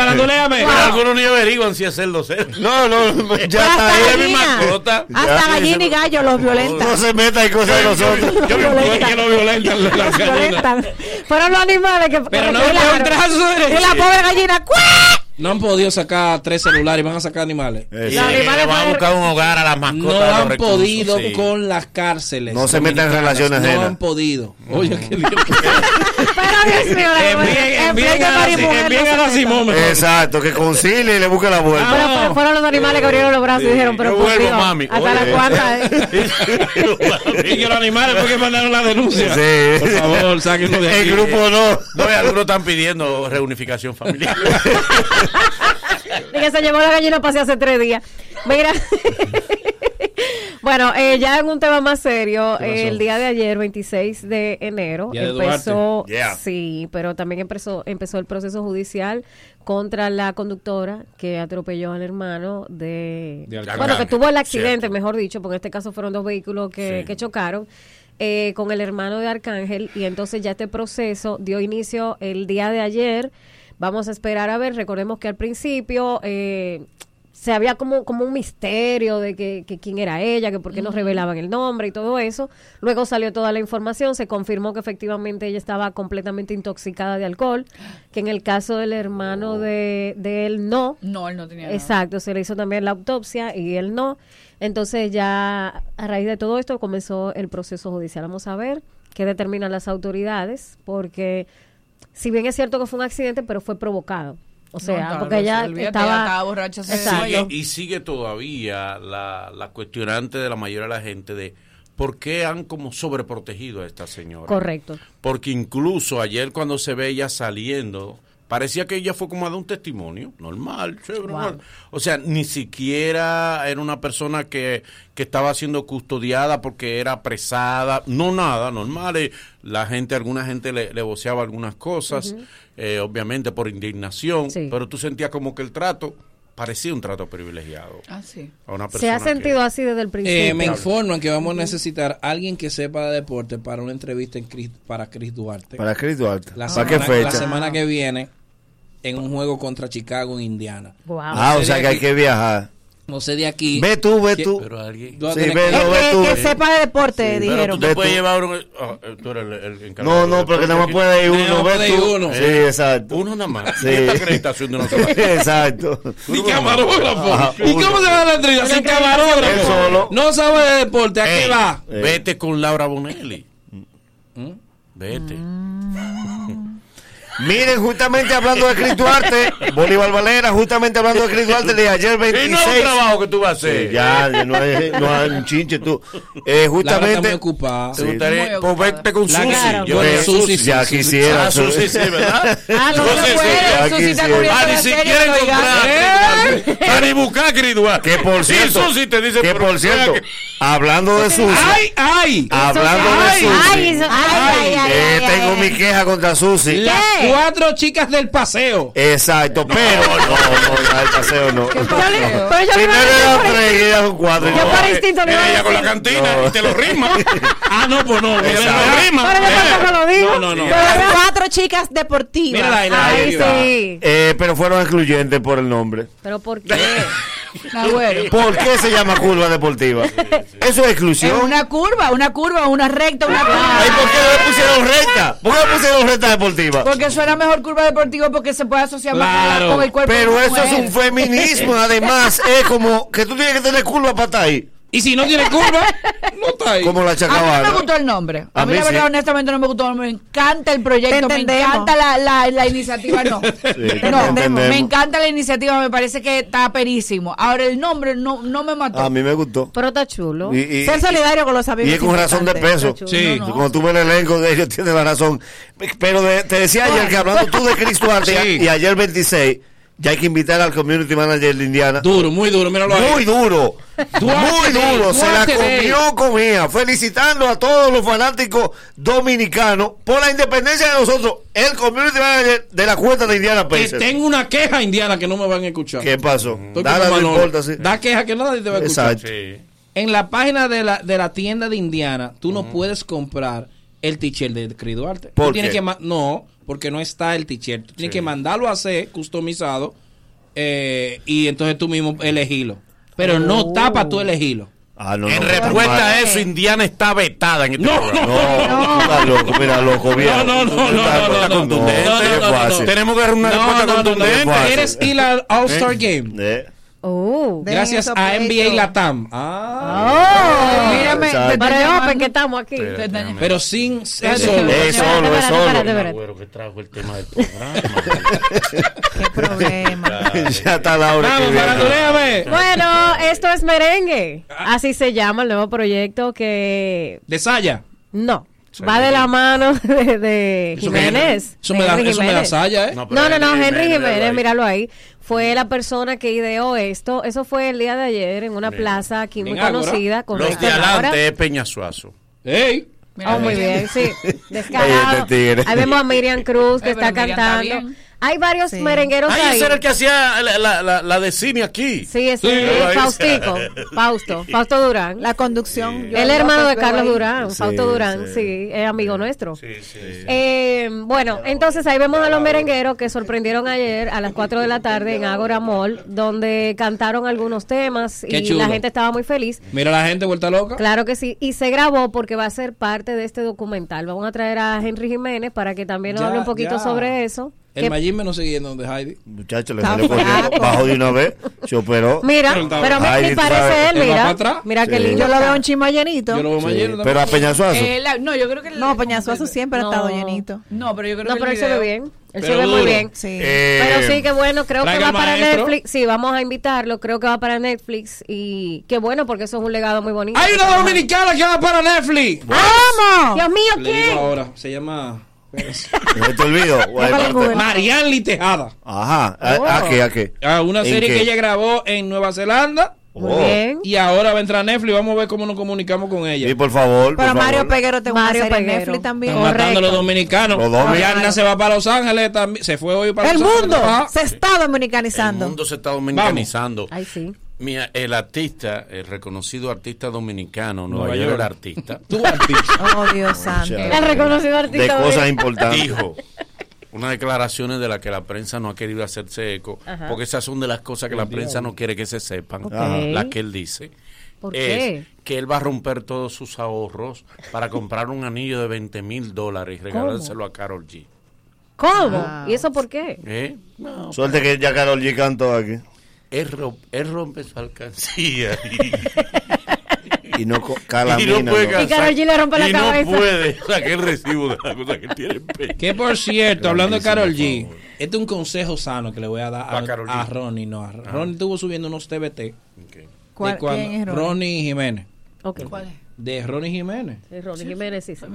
algunos ni averiguan si es cerdo o cerdo. No, no, ya Hasta está. Hasta gallina y gallo los violentan. No se meta en cosas de nosotros. Yo me que lo violentan las Los gallinas. violentan. Fueron los animales que. Pero no le trazo Y la pobre gallina, ¡cuá! No han podido sacar tres celulares y van a sacar animales. Y Eh, Los le animales van a buscar un hogar a las mascotas. No han reclusos, podido sí. con las cárceles. No se metan en relaciones No ajenas. han podido. Oye, qué lío. Pero Dios mío, la- Envíen a la- la. Simón. Exacto, que concilie y le busque la vuelta. Pero No. fue- fueron los animales que abrieron los brazos y dijeron, pero por vuelvo, Dios, mami. hasta Oye. las cuantas. eh. Y que los animales fue que mandaron la denuncia. Sí. Por favor, sáquenlo de aquí. El grupo no. No, algunos están pidiendo reunificación familiar. Y que se llevó la gallina pasé hace tres días. Mira. bueno, eh, ya en un tema más serio, el día de ayer, 26 de enero, de empezó. Yeah. sí, pero también empezó, empezó el proceso judicial contra la conductora que atropelló al hermano de, De bueno, que tuvo el accidente, cierto. mejor dicho, porque en este caso fueron dos vehículos que, Sí. que chocaron. eh, con el hermano de Arcángel y entonces ya este proceso dio inicio el día de ayer Vamos a esperar a ver. Recordemos que al principio eh, se había como, como un misterio de que, que quién era ella, que por qué no revelaban el nombre y todo eso. Luego salió toda la información, se confirmó que efectivamente ella estaba completamente intoxicada de alcohol, que en el caso del hermano de, de él no. No, él no tenía nada. Exacto, se le hizo también la autopsia y él no. Entonces ya a raíz de todo esto comenzó el proceso judicial. Vamos a ver qué determinan las autoridades, porque si bien es cierto que fue un accidente, pero fue provocado. O sea, claro, porque ella olvídate, estaba, ella borracha. Sigue- y sigue todavía la, la cuestionante de la mayoría de la gente de por qué han como sobreprotegido a esta señora. Correcto. Porque incluso ayer cuando se ve ella saliendo, parecía que ella fue como a dar un testimonio, normal, chévere, normal. O sea, ni siquiera era una persona que, que estaba siendo custodiada porque era apresada, no nada, normal. eh, La gente, alguna gente le, le voceaba algunas cosas, eh, obviamente por indignación, Sí. pero tú sentías como que el trato parecía un trato privilegiado. Ah, sí. A una Se persona ha sentido así desde el principio. Eh, me informan que vamos a necesitar alguien que sepa de deporte para una entrevista en Chris- para Chris Duarte. Para Chris Duarte. La ¿Para semana, qué fecha? La semana que viene en un juego contra Chicago en Indiana. Wow. Ah, o sea que hay que viajar. No sé de aquí. Ve tú, ve ¿Qué- tú. Pero alguien. Sí, ve, que- no, ve Que, tú. que sepa de deporte, Pero dijeron. tú te puedes tú. llevar un. ah, eh, tú eres el, el encargado. No, no, porque nada más puede ir No, uno, ve tú. uno. Sí, exacto. Uno nada más. Sí. ¿Y esta acreditación de sola? Exacto. Ni camarógrafo. Ajá, ¿Y cómo se va a la estrella? Sin Él camarógrafo. solo. No sabe de deporte. ¿A qué va? Vete con Laura Bonelli. ¿Mm? Vete. Miren, justamente hablando de Cris Duarte, Bolívar Valera, justamente hablando de Cris Duarte, de ayer Y 26. no es un trabajo que tú vas a hacer. Sí, ya, no hay, no hay un chinche tú. Eh, Laura está muy justamente. ocupada. ¿Te gustaría? Muy Pues vete con La- Susi. Claro. Yo Susi, ya quisiera. Ah, Susi, sí, ¿verdad? Ah, no sí, puede. ya Susi está cubriendo Ah, la ni siquiera no encontrar. Ni buscar, querido. Que por Sí, cierto, Susi te dice. que por cierto, hablando de Susi, ¡Ay, ay! hablando de Susi, Ay, ay, ay, eh, tengo mi queja contra Susi. Las cuatro chicas del paseo. Exacto, pero no, no, no, el paseo no. Pero yo le Primero iba a decir eran por tres y eran cuatro. Yo por instinto le iba a Ella con la cantina No. y te lo rima. Ah, no, pues no. Te lo rima. Pero yo tampoco lo digo. No, no, no. Cuatro chicas deportivas. Mírala ahí, sí. Eh, pero fueron excluyentes por el nombre. Pero ¿por qué? Ah. ¿Por qué se llama curva deportiva? Eso es Es exclusión. una curva, una curva, una recta, una curva. ¿por qué no le pusieron recta? ¿Por qué no le pusieron recta deportiva? Porque suena mejor curva deportiva porque se puede asociar más con Claro. el cuerpo. Pero eso es un feminismo, además, es como que tú tienes que tener curva para estar ahí, Y si no tiene curva, no está ahí. como la A mí no me chacabana. gustó el nombre. A, A mí, mí la verdad, sí. honestamente, no me gustó. Me encanta el proyecto, me encanta la, la, la iniciativa. No, no entendemos. me encanta la iniciativa, me parece que está perísimo. Ahora, el nombre no, no me mató. A mí me gustó. Pero está chulo. Y, y- Ser solidario con los amigos. y es con razón de peso. Sí. No, no. Cuando tú ves el elenco de ellos, tienes la razón. Pero de- te decía ayer que hablando tú de Chris Duarte Sí. y ayer 26, ya hay que invitar al community manager de Indiana. Duro, muy duro. Míralo ahí. Muy duro. Muy duro. Se la comió, comía. Felicitando a todos los fanáticos dominicanos por la independencia de nosotros. El community manager de la cuenta de Indiana Que Pacers. tengo una queja indiana que no me van a escuchar. ¿Qué pasó? Dale, no importa, sí. Da queja que nadie te va a escuchar. Exacto. Sí. En la página de la, de la tienda de Indiana, tú no puedes comprar el t-shirt de Chris Duarte. ¿Por Tú tienes qué? que no, porque no está el t-shirt. Tú tienes que mandarlo a hacer customizado eh, y entonces tú mismo elegirlo. Pero no está para tú elegirlo. Ah, no, En no, respuesta a eso, Indiana está vetada en este No, programa. No, tú estás loco, mira, loco, viejo. No, no, no, no, no, no, contundente, no, no, no, no. Tenemos que dar una No, respuesta no, no, no. contundente. Eres ir al All-Star Game. Oh. Gracias a. NBA Latam. Ah. Oh. Mírame, está Pero open que estamos aquí. Está- Pero sin eso. Es solo, es solo. espérate. Agüero que trajo el tema del programa. Qué problema. ya está la hora. Vamos. Bueno, esto es merengue. Así se llama el nuevo proyecto que De Saya. no va de la mano de, de Eso me- Jiménez. Eso de me da, Henry eso me da Jiménez. saya, ¿eh? No, no, no, Henry Jiménez, míralo ahí. Fue la persona que ideó esto. Eso fue el día de ayer en una plaza aquí muy conocida. con Los de adelante es Peñasuazo. ¡Ey! Oh, muy bien, sí. Descarado. este. Ahí vemos a Miriam Cruz que está cantando. Hay varios Sí. merengueros ahí. ese era el que hacía la, la, la, la de cine aquí. Sí, ese Sí. es Faustico. Fausto. Fausto Durán. La conducción. El hermano de Carlos ahí. Durán, Sí, Fausto Durán, sí. sí, es amigo nuestro. Sí, sí. Eh, bueno, entonces ahí vemos a los merengueros que sorprendieron ayer a las 4 de la tarde en Agora Mall, donde cantaron algunos temas y la gente estaba muy feliz. Mira la gente vuelta loca. Claro que sí, y se grabó porque va a ser parte de este documental. Vamos a traer a Henry Jiménez para que también nos Ya, hable un poquito ya. sobre eso. El Que- Mayim me no sigue yendo donde Heidi. Muchacho, le Está salió corriendo. Bajó de una vez, se operó. Mira, Pero está- pero me, parece él, mira. Mira Sí. lindo. Yo lo veo un chismo llenito. Yo lo veo Sí, más lleno Pero a Peñasuazo. La- no, yo creo que el- No, Peñasuazo siempre ha No. estado llenito. No, pero yo creo No, que pero el él se ve bien. Él se Pero ve muy bien. Sí. Eh, Pero sí, que bueno, creo que va para. Netflix. Sí, vamos a invitarlo. Creo que va para Netflix. Y qué bueno, porque eso es un legado muy bonito. Hay una dominicana que va para Netflix. ¡Vamos! Dios mío, Le digo ¿quién? ahora. Se llama ¿No te olvido? Marianne Tejada. Ajá. ¿A, Oh. a qué? ¿A qué? Ah, una ¿En serie qué? que ella grabó en Nueva Zelanda. Muy Oh. bien. Y ahora va a entrar a Netflix. Vamos a ver cómo nos comunicamos con ella. Sí, por favor. Pero por Mario favor. Peguero una Mario Peguero. Netflix también. Están matando a los dominicanos. Los dominicanos. Se va para Los Ángeles también. Se fue hoy para El Los Ángeles. mundo Ah. se está El dominicanizando. mundo se está dominicanizando. Ay, sí. Mira, el artista, el reconocido artista dominicano, Nueva, Nueva York, York. el artista, Tú, artista. Oh, Dios santo. El reconocido De artista. cosas de- importantes. dijo Unas declaraciones de las que la prensa no ha querido hacerse eco, Ajá. porque esas son de las cosas que la prensa no quiere que se sepan, Ok. las que él dice. ¿Por es qué? que él va a romper todos sus ahorros para comprar un anillo de 20 mil dólares y regalárselo a Carol G. ¿Cómo? Ah. ¿Y eso por qué? ¿Eh? No, Suerte que ya Carol G cantó aquí. Él, rom- él rompe su alcancía Y no co- cala y no puede no. Y Karol G le rompe la y cabeza. no puede sacar el recibo de la cosa que tiene en pecho. Que por cierto, hablando de Carol G, este es un consejo sano que le voy a dar A Ronnie. No, a Ronnie estuvo subiendo unos TBT. ¿Cuál- de cuando- quién es Ronnie? Ronnie Jiménez. Ok. De Ronnie Jiménez. Es Ronnie Jiménez, sí. sí.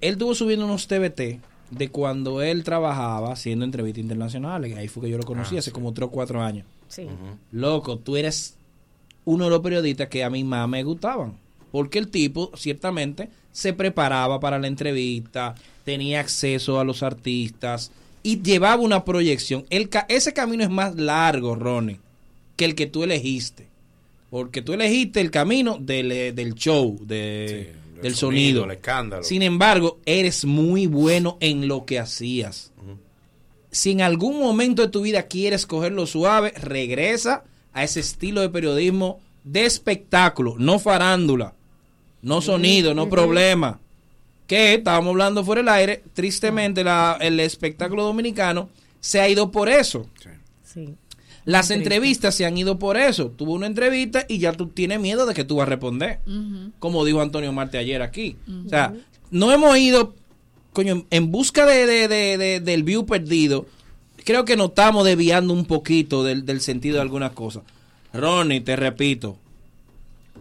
Él estuvo subiendo unos TBT de cuando él trabajaba haciendo entrevistas internacionales. Ahí fue que yo lo conocí Ah, hace como 3 o 4 años. Sí. Loco, tú eres uno de los periodistas que a mí más me gustaban. Porque el tipo, ciertamente, se preparaba para la entrevista, tenía acceso a los artistas y llevaba una proyección. El ca- ese camino es más largo, Ronnie, que el que tú elegiste. Porque tú elegiste el camino del, eh, del show, de, del del sonido, sonido. el escándalo. Sin embargo, eres muy bueno en lo que hacías. Si en algún momento de tu vida quieres cogerlo suave, regresa a ese estilo de periodismo de espectáculo, no farándula, no sonido, no problema. Que estábamos hablando fuera del aire, tristemente la- el espectáculo dominicano se ha ido por eso. Sí. Las entrevistas se han ido por eso. Tuvo una entrevista y ya tú tienes miedo de que tú vas a responder. Como dijo Antonio Marte ayer aquí. O sea, no hemos ido, coño, en busca de, de- de- de- del view perdido. Creo que nos estamos desviando un poquito del, del sentido de algunas cosas. Ronnie, te repito,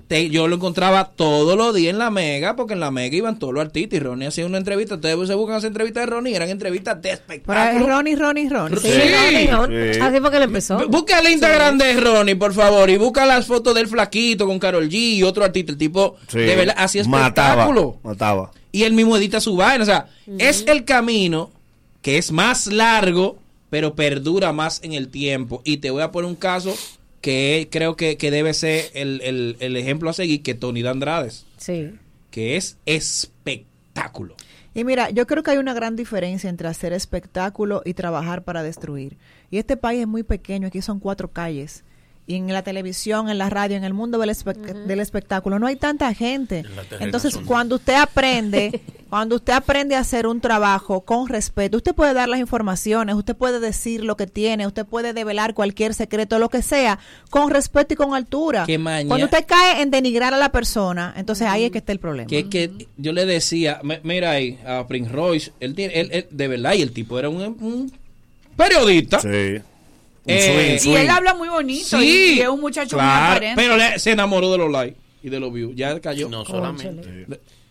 te- yo lo encontraba todos los días en la Mega, porque en la Mega iban todos los artistas y Ronnie hacía una entrevista. Ustedes se buscan hacer entrevistas de Ronnie, eran entrevistas de Pero es espectáculo. Ronnie, Ronnie, Ronnie. Sí. Ronnie, Ronnie. Sí. Así fue que él empezó. Busca el Instagram de Ronnie, por favor, y busca las fotos del flaquito con Carol G y otro artista. El tipo, Sí. de verdad, hacía Mataba, espectáculo. mataba. Y él mismo edita su vaina. O sea, es el camino que es más largo, pero perdura más en el tiempo. Y te voy a poner un caso que creo que, que debe ser el, el- el ejemplo a seguir, que Tony de Andrades, Sí. que es espectáculo. Y mira, yo creo que hay una gran diferencia entre hacer espectáculo y trabajar para destruir. Y este país es muy pequeño, aquí son cuatro calles. Y en la televisión, en la radio, en el mundo del, espe- del espectáculo no hay tanta gente. Entonces, son- cuando usted aprende, cuando usted aprende a hacer un trabajo con respeto, usted puede dar las informaciones, usted puede decir lo que tiene, usted puede develar cualquier secreto, lo que sea, con respeto y con altura. Cuando usted cae en denigrar a la persona, entonces ahí es que está el problema. Que, que yo le decía, me- mira ahí, a Prince Royce, él tiene, él, él- de verdad, y el tipo era un, un periodista. Sí. Eh, Y él habla muy bonito. Sí, y es un muchacho muy aparente. pero le- se enamoró de los likes y de los views. Ya cayó. No solamente.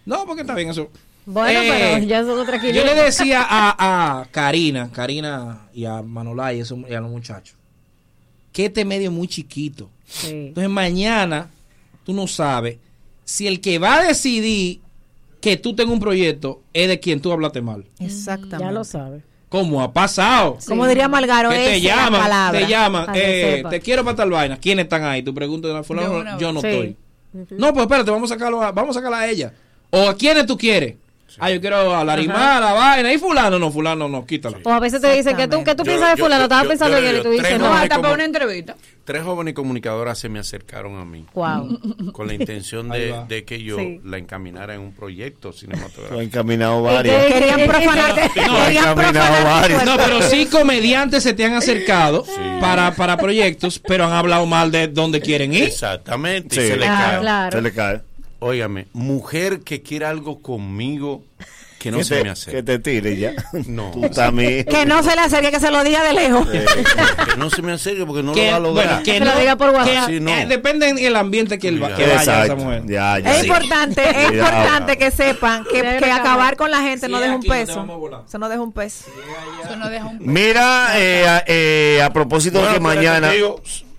No, porque está bien eso. Bueno, Eh, pero ya son otras Yo 500. le decía a, a Karina, Karina y a Manolay eso- y a los muchachos, que este medio es muy chiquito. Sí. Entonces mañana tú no sabes si el que va a decidir que tú tengas un proyecto es de quien tú hablaste mal. Exactamente. Ya lo sabe. ¿Cómo ha pasado? Como diría Malgaro, que te llaman, palabra. te llaman, eh, te quiero para tal vaina. ¿Quiénes están ahí? Tú preguntas yo, una no estoy. No, pues espérate, vamos a sacarlo a, vamos a sacarla a ella. O a quiénes tú quieres. Ah, yo quiero a Larimar, a la vaina. Y fulano, no, fulano, no, quítala. O a veces te dicen que tú, que tú Yo- piensas de fulano, yo- estaba pensando yo en él y tú dices no. Hasta para una entrevista. Tres jóvenes comunicadoras se me acercaron a mí Wow. con la intención de, que yo Sí. la encaminara en un proyecto Lo he cinematográfico. encaminado ¿Y varios. qué- Querían qué- profanarte. Querían varios. No, pero sí comediantes se te han acercado para, para proyectos, pero han hablado mal de dónde quieren ir. Exactamente. y Sí. se le Ah, cae. claro. Se le cae. Óigame, mujer que quiera algo conmigo, que no que se te, me hace. Que te tire ya. No. Tú también. Que no se le acerque, que se lo diga de lejos. que no se me acerque porque no Que, lo va a lograr. bueno, que Que lo no- diga por que, WhatsApp. Sí, no. eh, depende del ambiente que, él va- Ya. que vaya esa mujer. Ya, ya. Es Sí. importante, es importante que sepan que, acabar. con la gente no deja un no peso. volar. Eso no deja un peso. Eso no deja un... Mira, eh, a- eh, a propósito de que mañana.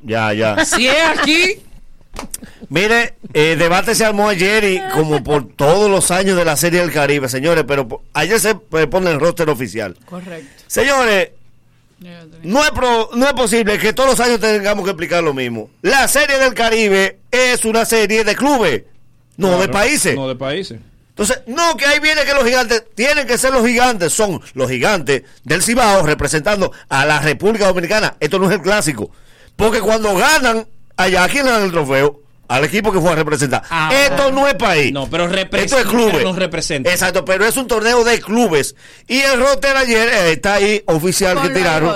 Ya, ya. Si es aquí, Mire, eh, debate se armó ayer y como por todos los años de la Serie del Caribe, señores, pero po- ayer se eh, pone el roster oficial. Correcto. Señores, no es, pro- no es posible que todos los años tengamos que explicar lo mismo. La Serie del Caribe es una serie de clubes, no de Claro, países. No de países. Entonces, no, que ahí viene que los gigantes, tienen que ser los gigantes, son los gigantes del Cibao representando a la República Dominicana. Esto no es el clásico. Porque cuando ganan, allá, ¿a quién le dan el trofeo? Al equipo que fue a representar. Ah, Esto no es país. No, pero Esto es clubes. Nos representa. Exacto, pero es un torneo de clubes. Y el roster ayer eh, está ahí oficial Con que tiraron.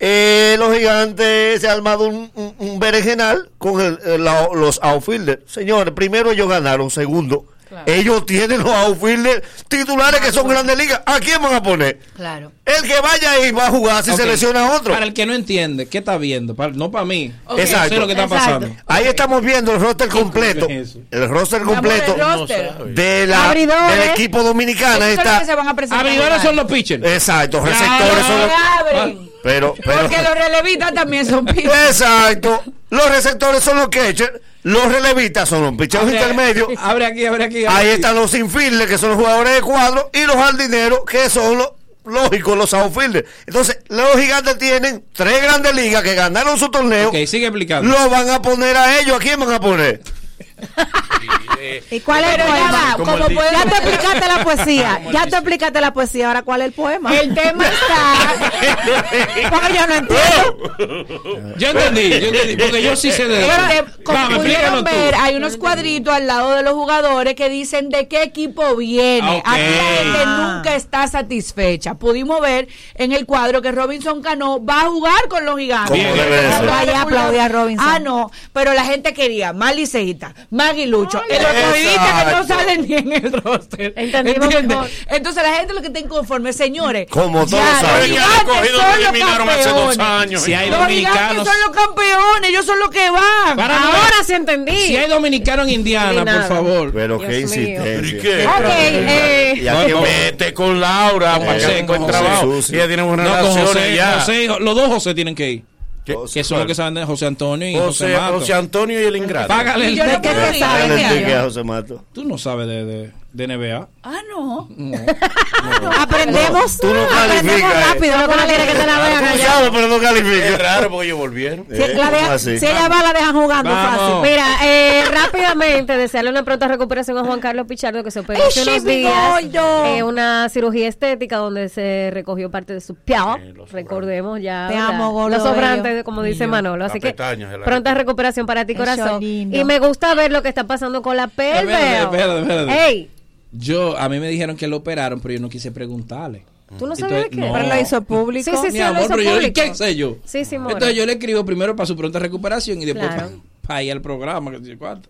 Eh, los gigantes se ha armado un, un, un berenjenal con el- el- la- los outfielders. Señores, primero ellos ganaron, segundo. Ellos tienen los outfielders titulares que son grandes ligas. ¿A quién van a poner? Claro. El que vaya ahí va a jugar si Ok. se lesiona a otro. Para el que no entiende, ¿qué está viendo? Para- no para mí. Sé Exacto. lo que está Exacto. pasando. Ahí estamos viendo el roster completo. El roster completo de la, Abridores. del equipo los Está, que se van a presentar. Abridores son los pitchers. Exacto, receptores son los. Pero, pero, Porque los relevistas también son pitchers. Exacto. Los receptores son los catchers. Los relevistas son los pitchers Abre- intermedios. Abre aquí, abre aquí. abre Ahí aquí. están los infielders, que son los jugadores de cuadro. Y los jardineros, que son los lógicos, los outfielders. Entonces, los gigantes tienen tres grandes ligas que ganaron su torneo. Ok, sigue explicando. Lo van a poner a ellos. ¿A quién van a poner? ¿Y cuál es el poema? como Ya te explicaste la poesía. Ya te explicaste la poesía. Ahora, ¿cuál es el poema? El tema está. Porque yo no entiendo. Yo entendí, yo entendí. Porque yo sí sé de como Vamos, pudieron explícanos tú. ver, hay unos cuadritos al lado de los jugadores que dicen de qué equipo viene. Ah. Aquí la gente Ah. nunca está satisfecha. Pudimos ver en el cuadro que Robinson Cano va a jugar con los gigantes. Vaya aplaudir a Robinson. Ah, no, pero la gente quería más liceísta, más aguilucho. El otro que no salen ni en el roster. Entendimos ¿Entiendes? mejor. Entonces la gente lo que está inconforme, señores. Como todos ya, saben. los Señores, gigantes cogido son lo los eliminaron hace dos campeones. años. Si hay Los dominicanos. son los campeones, ellos son los que van. Para no- Ahora sí entendí. Si hay dominicano en Indiana, por favor. Pero Dios qué insistencia. ¿Y qué? Ok, eh, Y aquí No, no. Vete con Laura para que José, se trabajo. Ella tiene ya. José, los dos José tienen que ir. ¿Qué? Que son los que saben de José Antonio y José, José, Mato. José Antonio y el ingrato. Págale el ¿De qué te José Mato. Tú no sabes de, de, de NBA. Ah, no. Aprendemos. Tú no aprendemos calificas, rápido. No quiere que te la vean allá. pero no Es califica. raro porque ellos volvieron. Si, Eh, si ella va, la dejan jugando Vamos. fácil. Mira, eh, rápidamente desearle una pronta recuperación a Juan Carlos Pichardo que se operó hace unos días. Eh, una cirugía estética donde se recogió parte de su piel. Recordemos ya. Te amo, Los sobrantes, como dice Manolo. Así que pronta recuperación para ti, corazón. Y me gusta ver lo que está pasando con la pelve. Espérate, espérate, espérate. Ey, Yo, a mí me dijeron que lo operaron, pero yo no quise preguntarle. ¿tú no sabías qué? no. Pero lo hizo público. Sí, sí, sí, Mi lo amor, hizo pero yo, ¿y público. ¿qué sé yo? Sí, sí, more. Entonces yo le escribo primero para su pronta recuperación y después Claro. para ir al programa. Que sé cuánto.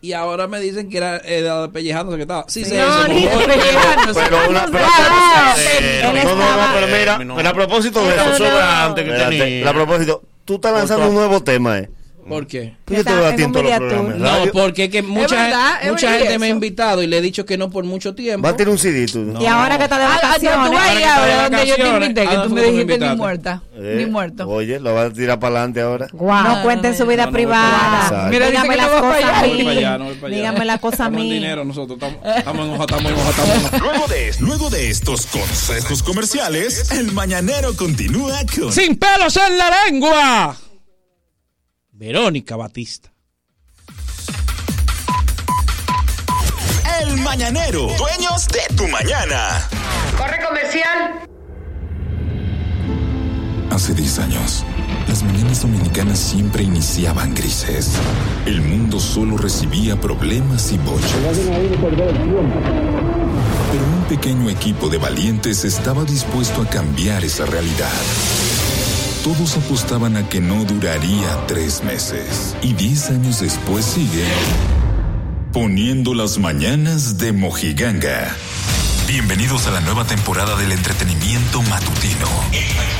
Y ahora me dicen que era eh, de pellejándose que estaba. Sí, sé No, eso. ni pellejándose. Pero una, pero, pero- él no, no, no, pero mira, pero a propósito de eso, sobrantes que espérate, tenía. a propósito, tú estás lanzando un nuevo tema, eh. ¿Por qué? Pues yo te veo a en ti en un todos los programas No, porque es que mucha, verdad, gente- mucha gente me ha invitado y le he dicho que no por mucho tiempo. Va a tener un CD tú. No. Y ahora que está de Ah, ah, tú vacaciones. ahí que está de ahora donde yo te vacaciones, invité, que ¿a tú me dijiste ni muerta, Eh, ni muerto. Oye, lo vas a tirar para adelante ahora. No cuenten su vida no, voy privada. Mira, Dígame las cosas a No voy para allá, mí. no voy para allá. Dígame las cosas a mí. dinero nosotros. Estamos, estamos en hoja, estamos en hoja, estamos en hoja. Luego de, luego de estos consejos comerciales, el mañanero continúa con ¡Sin pelos en la lengua! Verónica Batista. El Mañanero, dueños de tu mañana. Corre comercial. Hace 10 años, las mañanas dominicanas siempre iniciaban grises. El mundo solo recibía problemas y bochas. Pero un pequeño equipo de valientes estaba dispuesto a cambiar esa realidad. Todos apostaban a que no duraría tres meses. Y 10 años después sigue poniendo las mañanas de Mojiganga. Bienvenidos a la nueva temporada del entretenimiento matutino.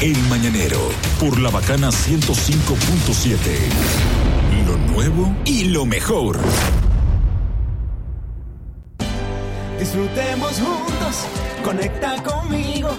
El Mañanero, por la bacana 105.7. Lo nuevo y lo mejor. Disfrutemos juntos, conecta conmigo.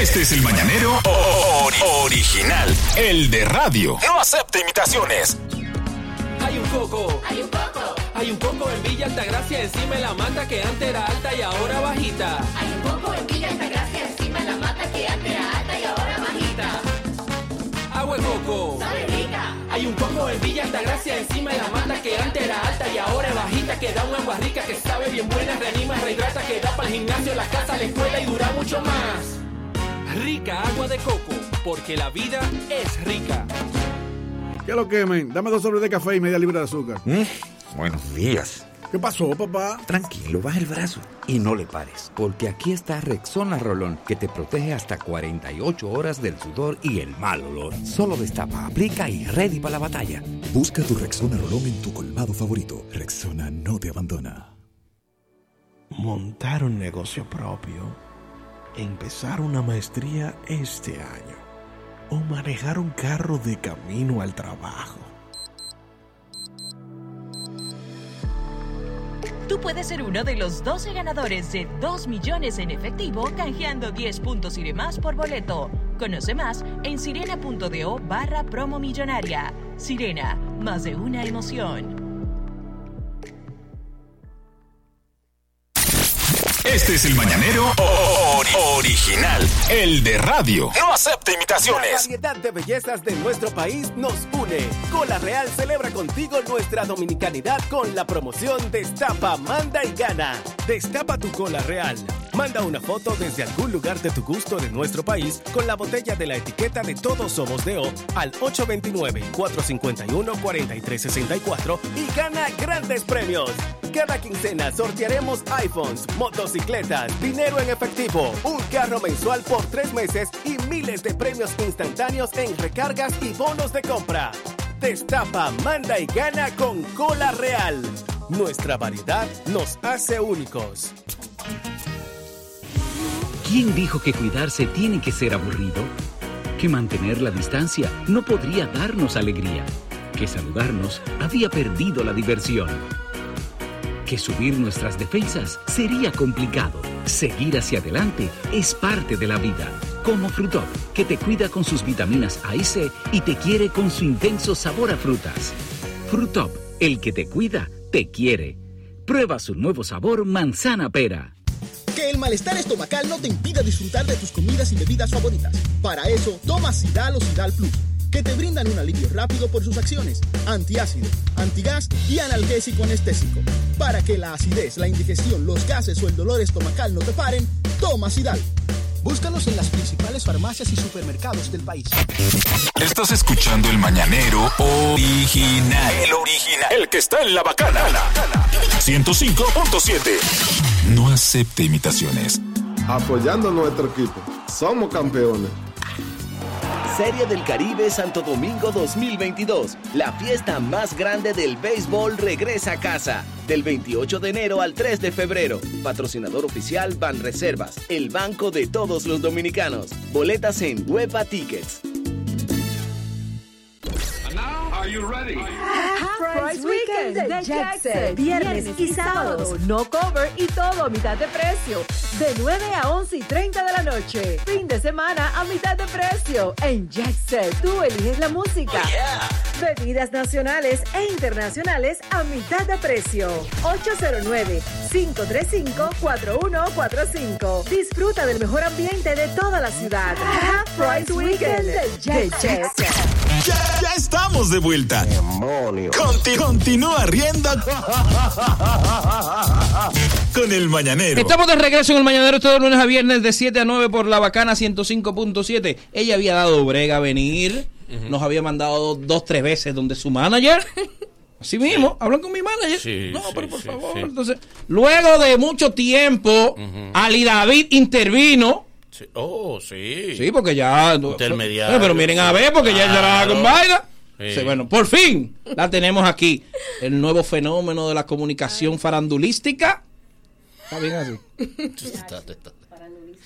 Este es el mañanero ori- original, el de radio. No acepta imitaciones. Hay un coco. Hay un coco. Hay un coco en Villa Altagracia encima de la mata que antes era alta y ahora bajita. Hay un coco en Villa Altagracia encima de la mata que antes era alta y ahora bajita. Agua de coco. Sabe rica. Hay un coco en Villa Altagracia encima de la mata que antes era alta y ahora bajita que da un agua rica que sabe bien buena, reanima, rehidrata, que da para el gimnasio, la casa, la escuela y dura mucho más. Rica agua de coco, porque la vida es rica. ¿Qué lo quemen? Dame dos sobres de café y media libra de azúcar. Buenos días. ¿Qué pasó, papá? Tranquilo, baja el brazo y no le pares, porque aquí está Rexona Rolón, que te protege hasta 48 horas del sudor y el mal olor. Solo destapa, aplica y ready para la batalla. Busca tu Rexona Rolón en tu colmado favorito. Rexona no te abandona. montar un negocio propio, empezar una maestría este año o manejar un carro de camino al trabajo. Tú puedes ser uno de los 12 ganadores de 2 millones en efectivo canjeando 10 puntos y demás por boleto. Conoce más en sirena.do barra promo millonaria. Sirena, más de una emoción. Este es el mañanero ori- original, el de radio. No acepta La imitaciones. variedad de bellezas de nuestro país nos une. Cola Real celebra contigo nuestra dominicanidad con la promoción Destapa, Manda y Gana. Destapa tu Cola Real. Manda una foto desde algún lugar de tu gusto de nuestro país con la botella de la etiqueta de Todos Somos de O al 829-451-4364 y gana grandes premios. Cada quincena sortearemos iPhones, motocicletas, dinero en efectivo, un carro mensual por tres meses y miles de premios instantáneos en recargas y bonos de compra. Destapa, manda y gana con Cola Real. Nuestra variedad nos hace únicos. ¿Quién dijo que cuidarse tiene que ser aburrido? Que mantener la distancia no podría darnos alegría. Que saludarnos había perdido la diversión. Que subir nuestras defensas sería complicado. Seguir hacia adelante es parte de la vida. Como Frutop, que te cuida con sus vitaminas A y C y te quiere con su intenso sabor a frutas. Frutop, el que te cuida, te quiere. Prueba su nuevo sabor manzana pera. Que el malestar estomacal no te impida disfrutar de tus comidas y bebidas favoritas. Para eso, toma Sidal o Sidal Plus, que te brindan un alivio rápido por sus acciones, antiácido, antigas y analgésico anestésico. Para que la acidez, la indigestión, los gases o el dolor estomacal no te paren, toma Sidal. Búscalos en las principales farmacias y supermercados del país. Estás escuchando el mañanero original. El original. El que está en la bacana. 105.7. No acepte imitaciones. Apoyando a nuestro equipo. Somos campeones. Serie del Caribe Santo Domingo 2022. La fiesta más grande del béisbol regresa a casa. Del 28 de enero al 3 de febrero. Patrocinador oficial Banreservas, el banco de todos los dominicanos. Boletas en Huepa Tickets. Are you ready? Half Price Weekend. De Jackson. Viernes y sábado. No cover y todo a mitad de precio. De 9 a 11 y 30 de la noche. Fin de semana a mitad de precio. En Jackson, tú eliges la música. Bebidas nacionales e internacionales a mitad de precio. 809-535-4145. Disfruta del mejor ambiente de toda la ciudad. Half Price Weekend de Jackson. Ya, ya estamos de vuelta. Conti- continúa riendo con el mañanero. Estamos de regreso en el Mañanero todos lunes a viernes de 7 a 9 por la bacana 105.7. Ella había dado brega a venir, nos había mandado dos, tres veces donde su manager. Así mismo, hablan con mi manager. Sí, no, sí, pero por sí, favor. sí. Entonces, luego de mucho tiempo, Ali David intervino. Sí. Oh, sí. Sí, porque ya. Intermediario. Bueno, pero miren a ver, porque ya Claro. con vaina. Sí. Sí, bueno, por fin la tenemos aquí. El nuevo fenómeno de la comunicación farandulística. Está bien así.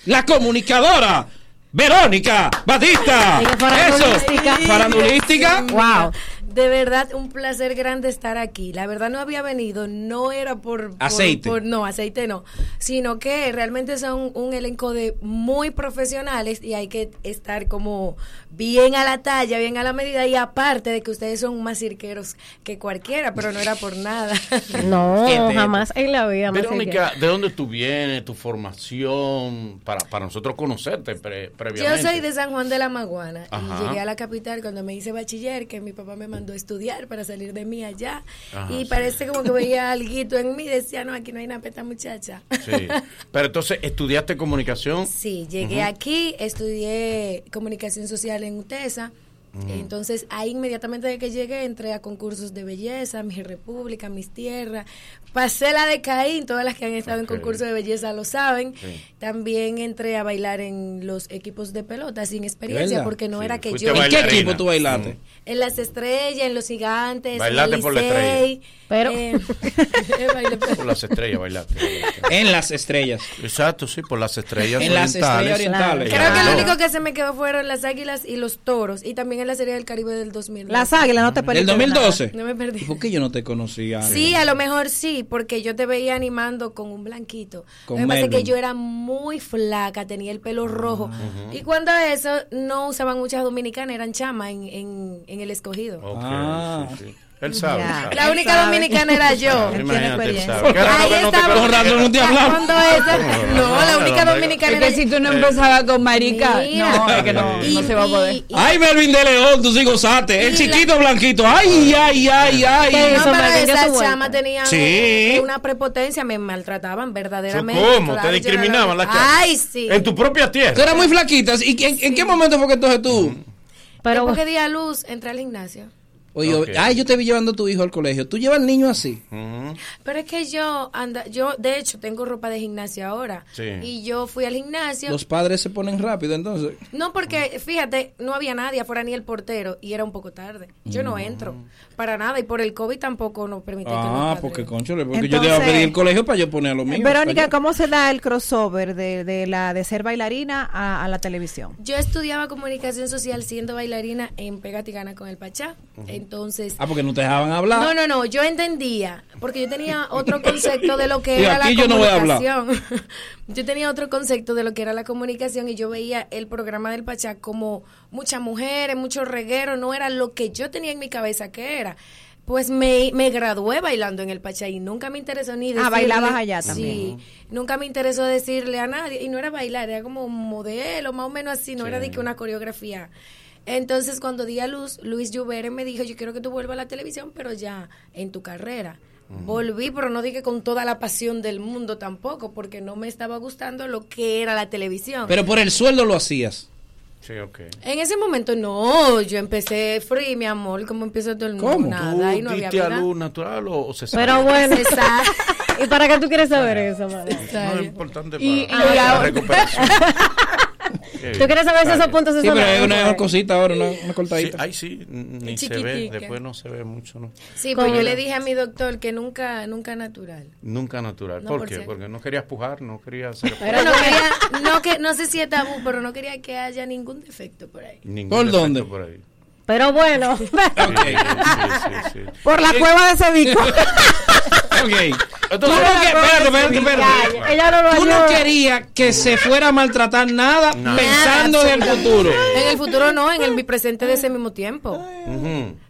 La comunicadora. Verónica Batista. Eso. farandulística. Farandulística. Wow. De verdad, un placer grande estar aquí. La verdad no había venido, no era por... Aceite. por- no, aceite no. Sino que realmente son un elenco de muy profesionales y hay que estar como bien a la talla, bien a la medida. Y aparte de que ustedes son más cirqueros que cualquiera, pero no era por nada. No, jamás en la vida. más Verónica, ¿de dónde tú vienes? ¿Tu formación? Para, para nosotros conocerte pre- Yo previamente. soy de San Juan de la Maguana Ajá. y llegué a la capital cuando me hice bachiller, que mi papá me mandó a estudiar para salir de mí allá. Ajá, y sí. parece como que veía algo en mí, decía, no, aquí no hay nada esta muchacha. Sí. Pero entonces, ¿estudiaste comunicación? Sí, llegué aquí, estudié comunicación social en UTESA. Entonces, ahí inmediatamente de que llegué, entré a concursos de belleza, Mis República, Mis Tierra. Pasé la de Caín, todas las que han estado en Ok. concursos de belleza lo saben. Sí. También entré a bailar en los equipos de pelota sin experiencia, porque no Sí, era que fuiste yo. ¿En qué equipo tú bailaste? En las estrellas, en los gigantes. Bailaste en por la estrella. Pero. bailé por- las estrellas bailaste. En las estrellas. Exacto, sí, por las estrellas En las estrellas orientales. Creo que lo único que se me quedó fueron las águilas y los toros. Y también en la serie del Caribe del 2000. Las águilas, no te ¿Del perdiste. 2012? No me perdí. ¿Por qué yo no te conocía? Sí, a lo mejor sí, porque yo te veía animando con un blanquito. Con lo que pasa es que yo era muy flaca, tenía el pelo rojo. Y cuando eso, no usaban muchas dominicanas, eran chamas en, en, en el escogido. Ok, Ah. sí, sí. Él sabe. Ya. él sabe. La única dominicana era yo. Imagínate, él sabe. Ahí que no te esa- la única dominicana Es que era si tú no Eh, empezabas con marica, Mira. no, es que no, no se va a poder. Ay, Melvin de León, tú sí gozaste. El chiquito blanquito. Ay, ay, ay, ay. no, pero tenían Sí. eh, una prepotencia, me maltrataban verdaderamente. ¿Cómo? Claro, ¿Te yo discriminaban las chamas? Ay, sí. En tu propia tierra. Tú eras muy flaquita. ¿Y en, en qué momento fue que entonces tú? Pero porque di a luz, entré al gimnasio. Oye, ay, yo te vi llevando a tu hijo al colegio. ¿Tú llevas al niño así? Pero es que yo anda, yo de hecho tengo ropa de gimnasio ahora. Sí. Y yo fui al gimnasio. Los padres se ponen rápido, entonces. No, porque fíjate, no había nadie afuera ni el portero y era un poco tarde. Yo no entro para nada y por el COVID tampoco nos permite que Ah, porque conchole, porque yo te iba a pedir el colegio para yo poner lo mío. Verónica, para yo. ¿cómo se da el crossover de, de la de ser bailarina a, a la televisión? Yo estudiaba comunicación social siendo bailarina en Pegatigana con el Pachá. Entonces, Ah, porque no te dejaban hablar. No, no, no, yo entendía, porque yo tenía otro concepto de lo que Y era aquí la yo no voy a hablar. comunicación. yo tenía otro concepto de lo que era la comunicación y yo veía el programa del Pachá como muchas mujeres, mucho reguero, no era lo que yo tenía en mi cabeza que era. Pues me, me gradué bailando en el Pachá y nunca me interesó ni decirle... Ah, bailabas allá Sí, también. nunca me interesó decirle a nadie, y no era bailar, era como modelo, más o menos así, no era de que una coreografía. Entonces, cuando di a luz, Luis Lluvere me dijo, yo quiero que tú vuelvas a la televisión, pero ya en tu carrera. Volví, pero no dije con toda la pasión del mundo tampoco, porque no me estaba gustando lo que era la televisión. Pero por el sueldo lo hacías. Sí, ok. en ese momento no, yo empecé free, mi amor, como empieza todo el mundo, ¿Cómo? nada, y no ¿Tú había diste a vida. luz natural o, o cesárea? Pero bueno. Cesárea. ¿Y para qué tú quieres saber eso, madre? No es importante para, Y- para y la recuperación. ¿Tú quieres saber si esos puntos se Sí, pero es una, una cosita ahora, una, una cortadita. Sí, ay, sí, ni se ve, después no se ve mucho, ¿no? Sí, pues yo le dije a mi doctor que nunca, nunca natural. Nunca natural. No, ¿Por por qué? ser- Porque no querías pujar, no querías hacer Pero no quería, no que, no sé si es tabú, pero no quería que haya ningún defecto por ahí. ningún ¿Por defecto dónde? por ahí. Pero bueno. Por la cueva de Sevico. Ok. Entonces, ¿tú no, que- espérate, espérate, espérate. Ella no lo Tú no ayuda. querías que se fuera a maltratar nada pensando en el futuro. En el futuro no, en el mi presente de ese mismo tiempo.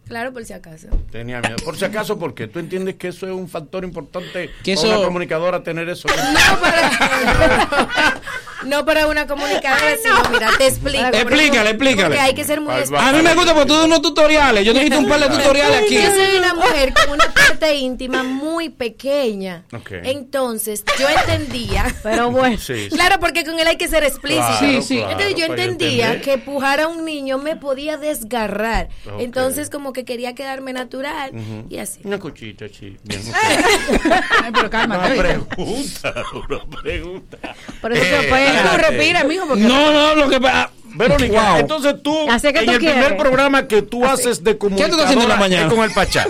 Claro, por si acaso. Tenía miedo. Por si acaso, porque tú entiendes que eso es un factor importante Que para eso- una comunicadora tener eso. No para una comunicadora, sino mira, te explico. Explícale, explícale. Porque hay que ser muy A mí me gusta porque tú das unos tutoriales. Yo necesito un par de tutoriales aquí. Yo soy una mujer con una parte íntima muy pequeña. Ok. Entonces, yo entendía. Pero bueno. Sí, sí. Claro, porque con él hay que ser explícito. Claro, Sí, sí. claro, Entonces, yo para yo entendía que pujar a un niño me podía desgarrar. Entonces, como que quería quedarme natural y así. Una cuchita, sí. Bien. Ay, pero cálmate. Una pregunta, una pregunta. Por eso Eh, pega. Espérate. Tú respira, mijo, porque No, no, lo que pasa. Verónica, Wow. entonces tú, Así que en tú el primer programa que tú haces de ¿Qué tú estás haciendo en la comunicadora mañana? es con el Pachá.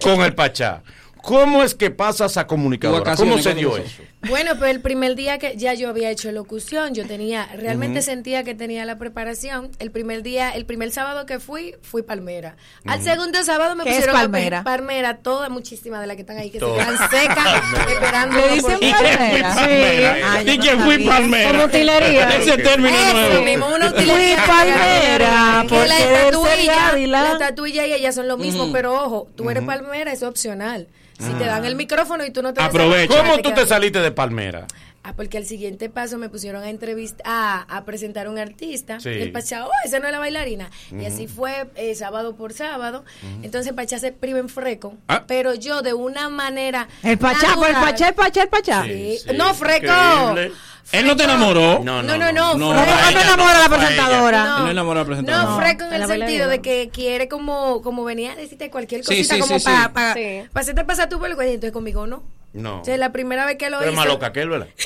con el Pachá. ¿Cómo es que pasas a comunicadora? ¿Cómo se ¿cómo dio eso? Bueno, pues el primer día que ya yo había hecho locución, yo tenía, realmente sentía que tenía la preparación. El primer día, el primer sábado que fui, fui palmera. Al segundo sábado me ¿Qué es pusieron a palmera? palmera, toda muchísima de las que están ahí, que Todas. se quedan secas, esperando. ¿Le dicen palmera? Ah, no que fui palmera. Como utilería. Ese término Eso nuevo. mismo, una utilería. Fui palmera, Que porque la estatuilla, la estatuilla y ella son lo mismo, pero ojo, tú eres palmera, es opcional. Si te dan el micrófono y tú no te Aprovecha. ¿Cómo tú te saliste de Palmera? Ah, porque al siguiente paso me pusieron a entrevistar, a, a presentar a un artista. Sí. El Pachá, oh, esa no es la bailarina. Y así fue eh, sábado por sábado. Entonces Pachá se priva en freco. Ah. Pero yo de una manera. El Pachá, por el Pachá, el Pachá, el Pachá. Sí. Sí, no, freco. increíble. Él no te enamoró. No, No, no, no. No, No me enamora la a presentadora. No. No enamoró a la presentadora. No, freco en el sentido de que quiere como, como venía a decirte cualquier cosita sí, como sí, para sí. pa, Sí. pa hacerte pasar tu vergüenza. Entonces conmigo no. No. O sea, la primera vez que lo Tú eres hice. más loca que él, ¿verdad?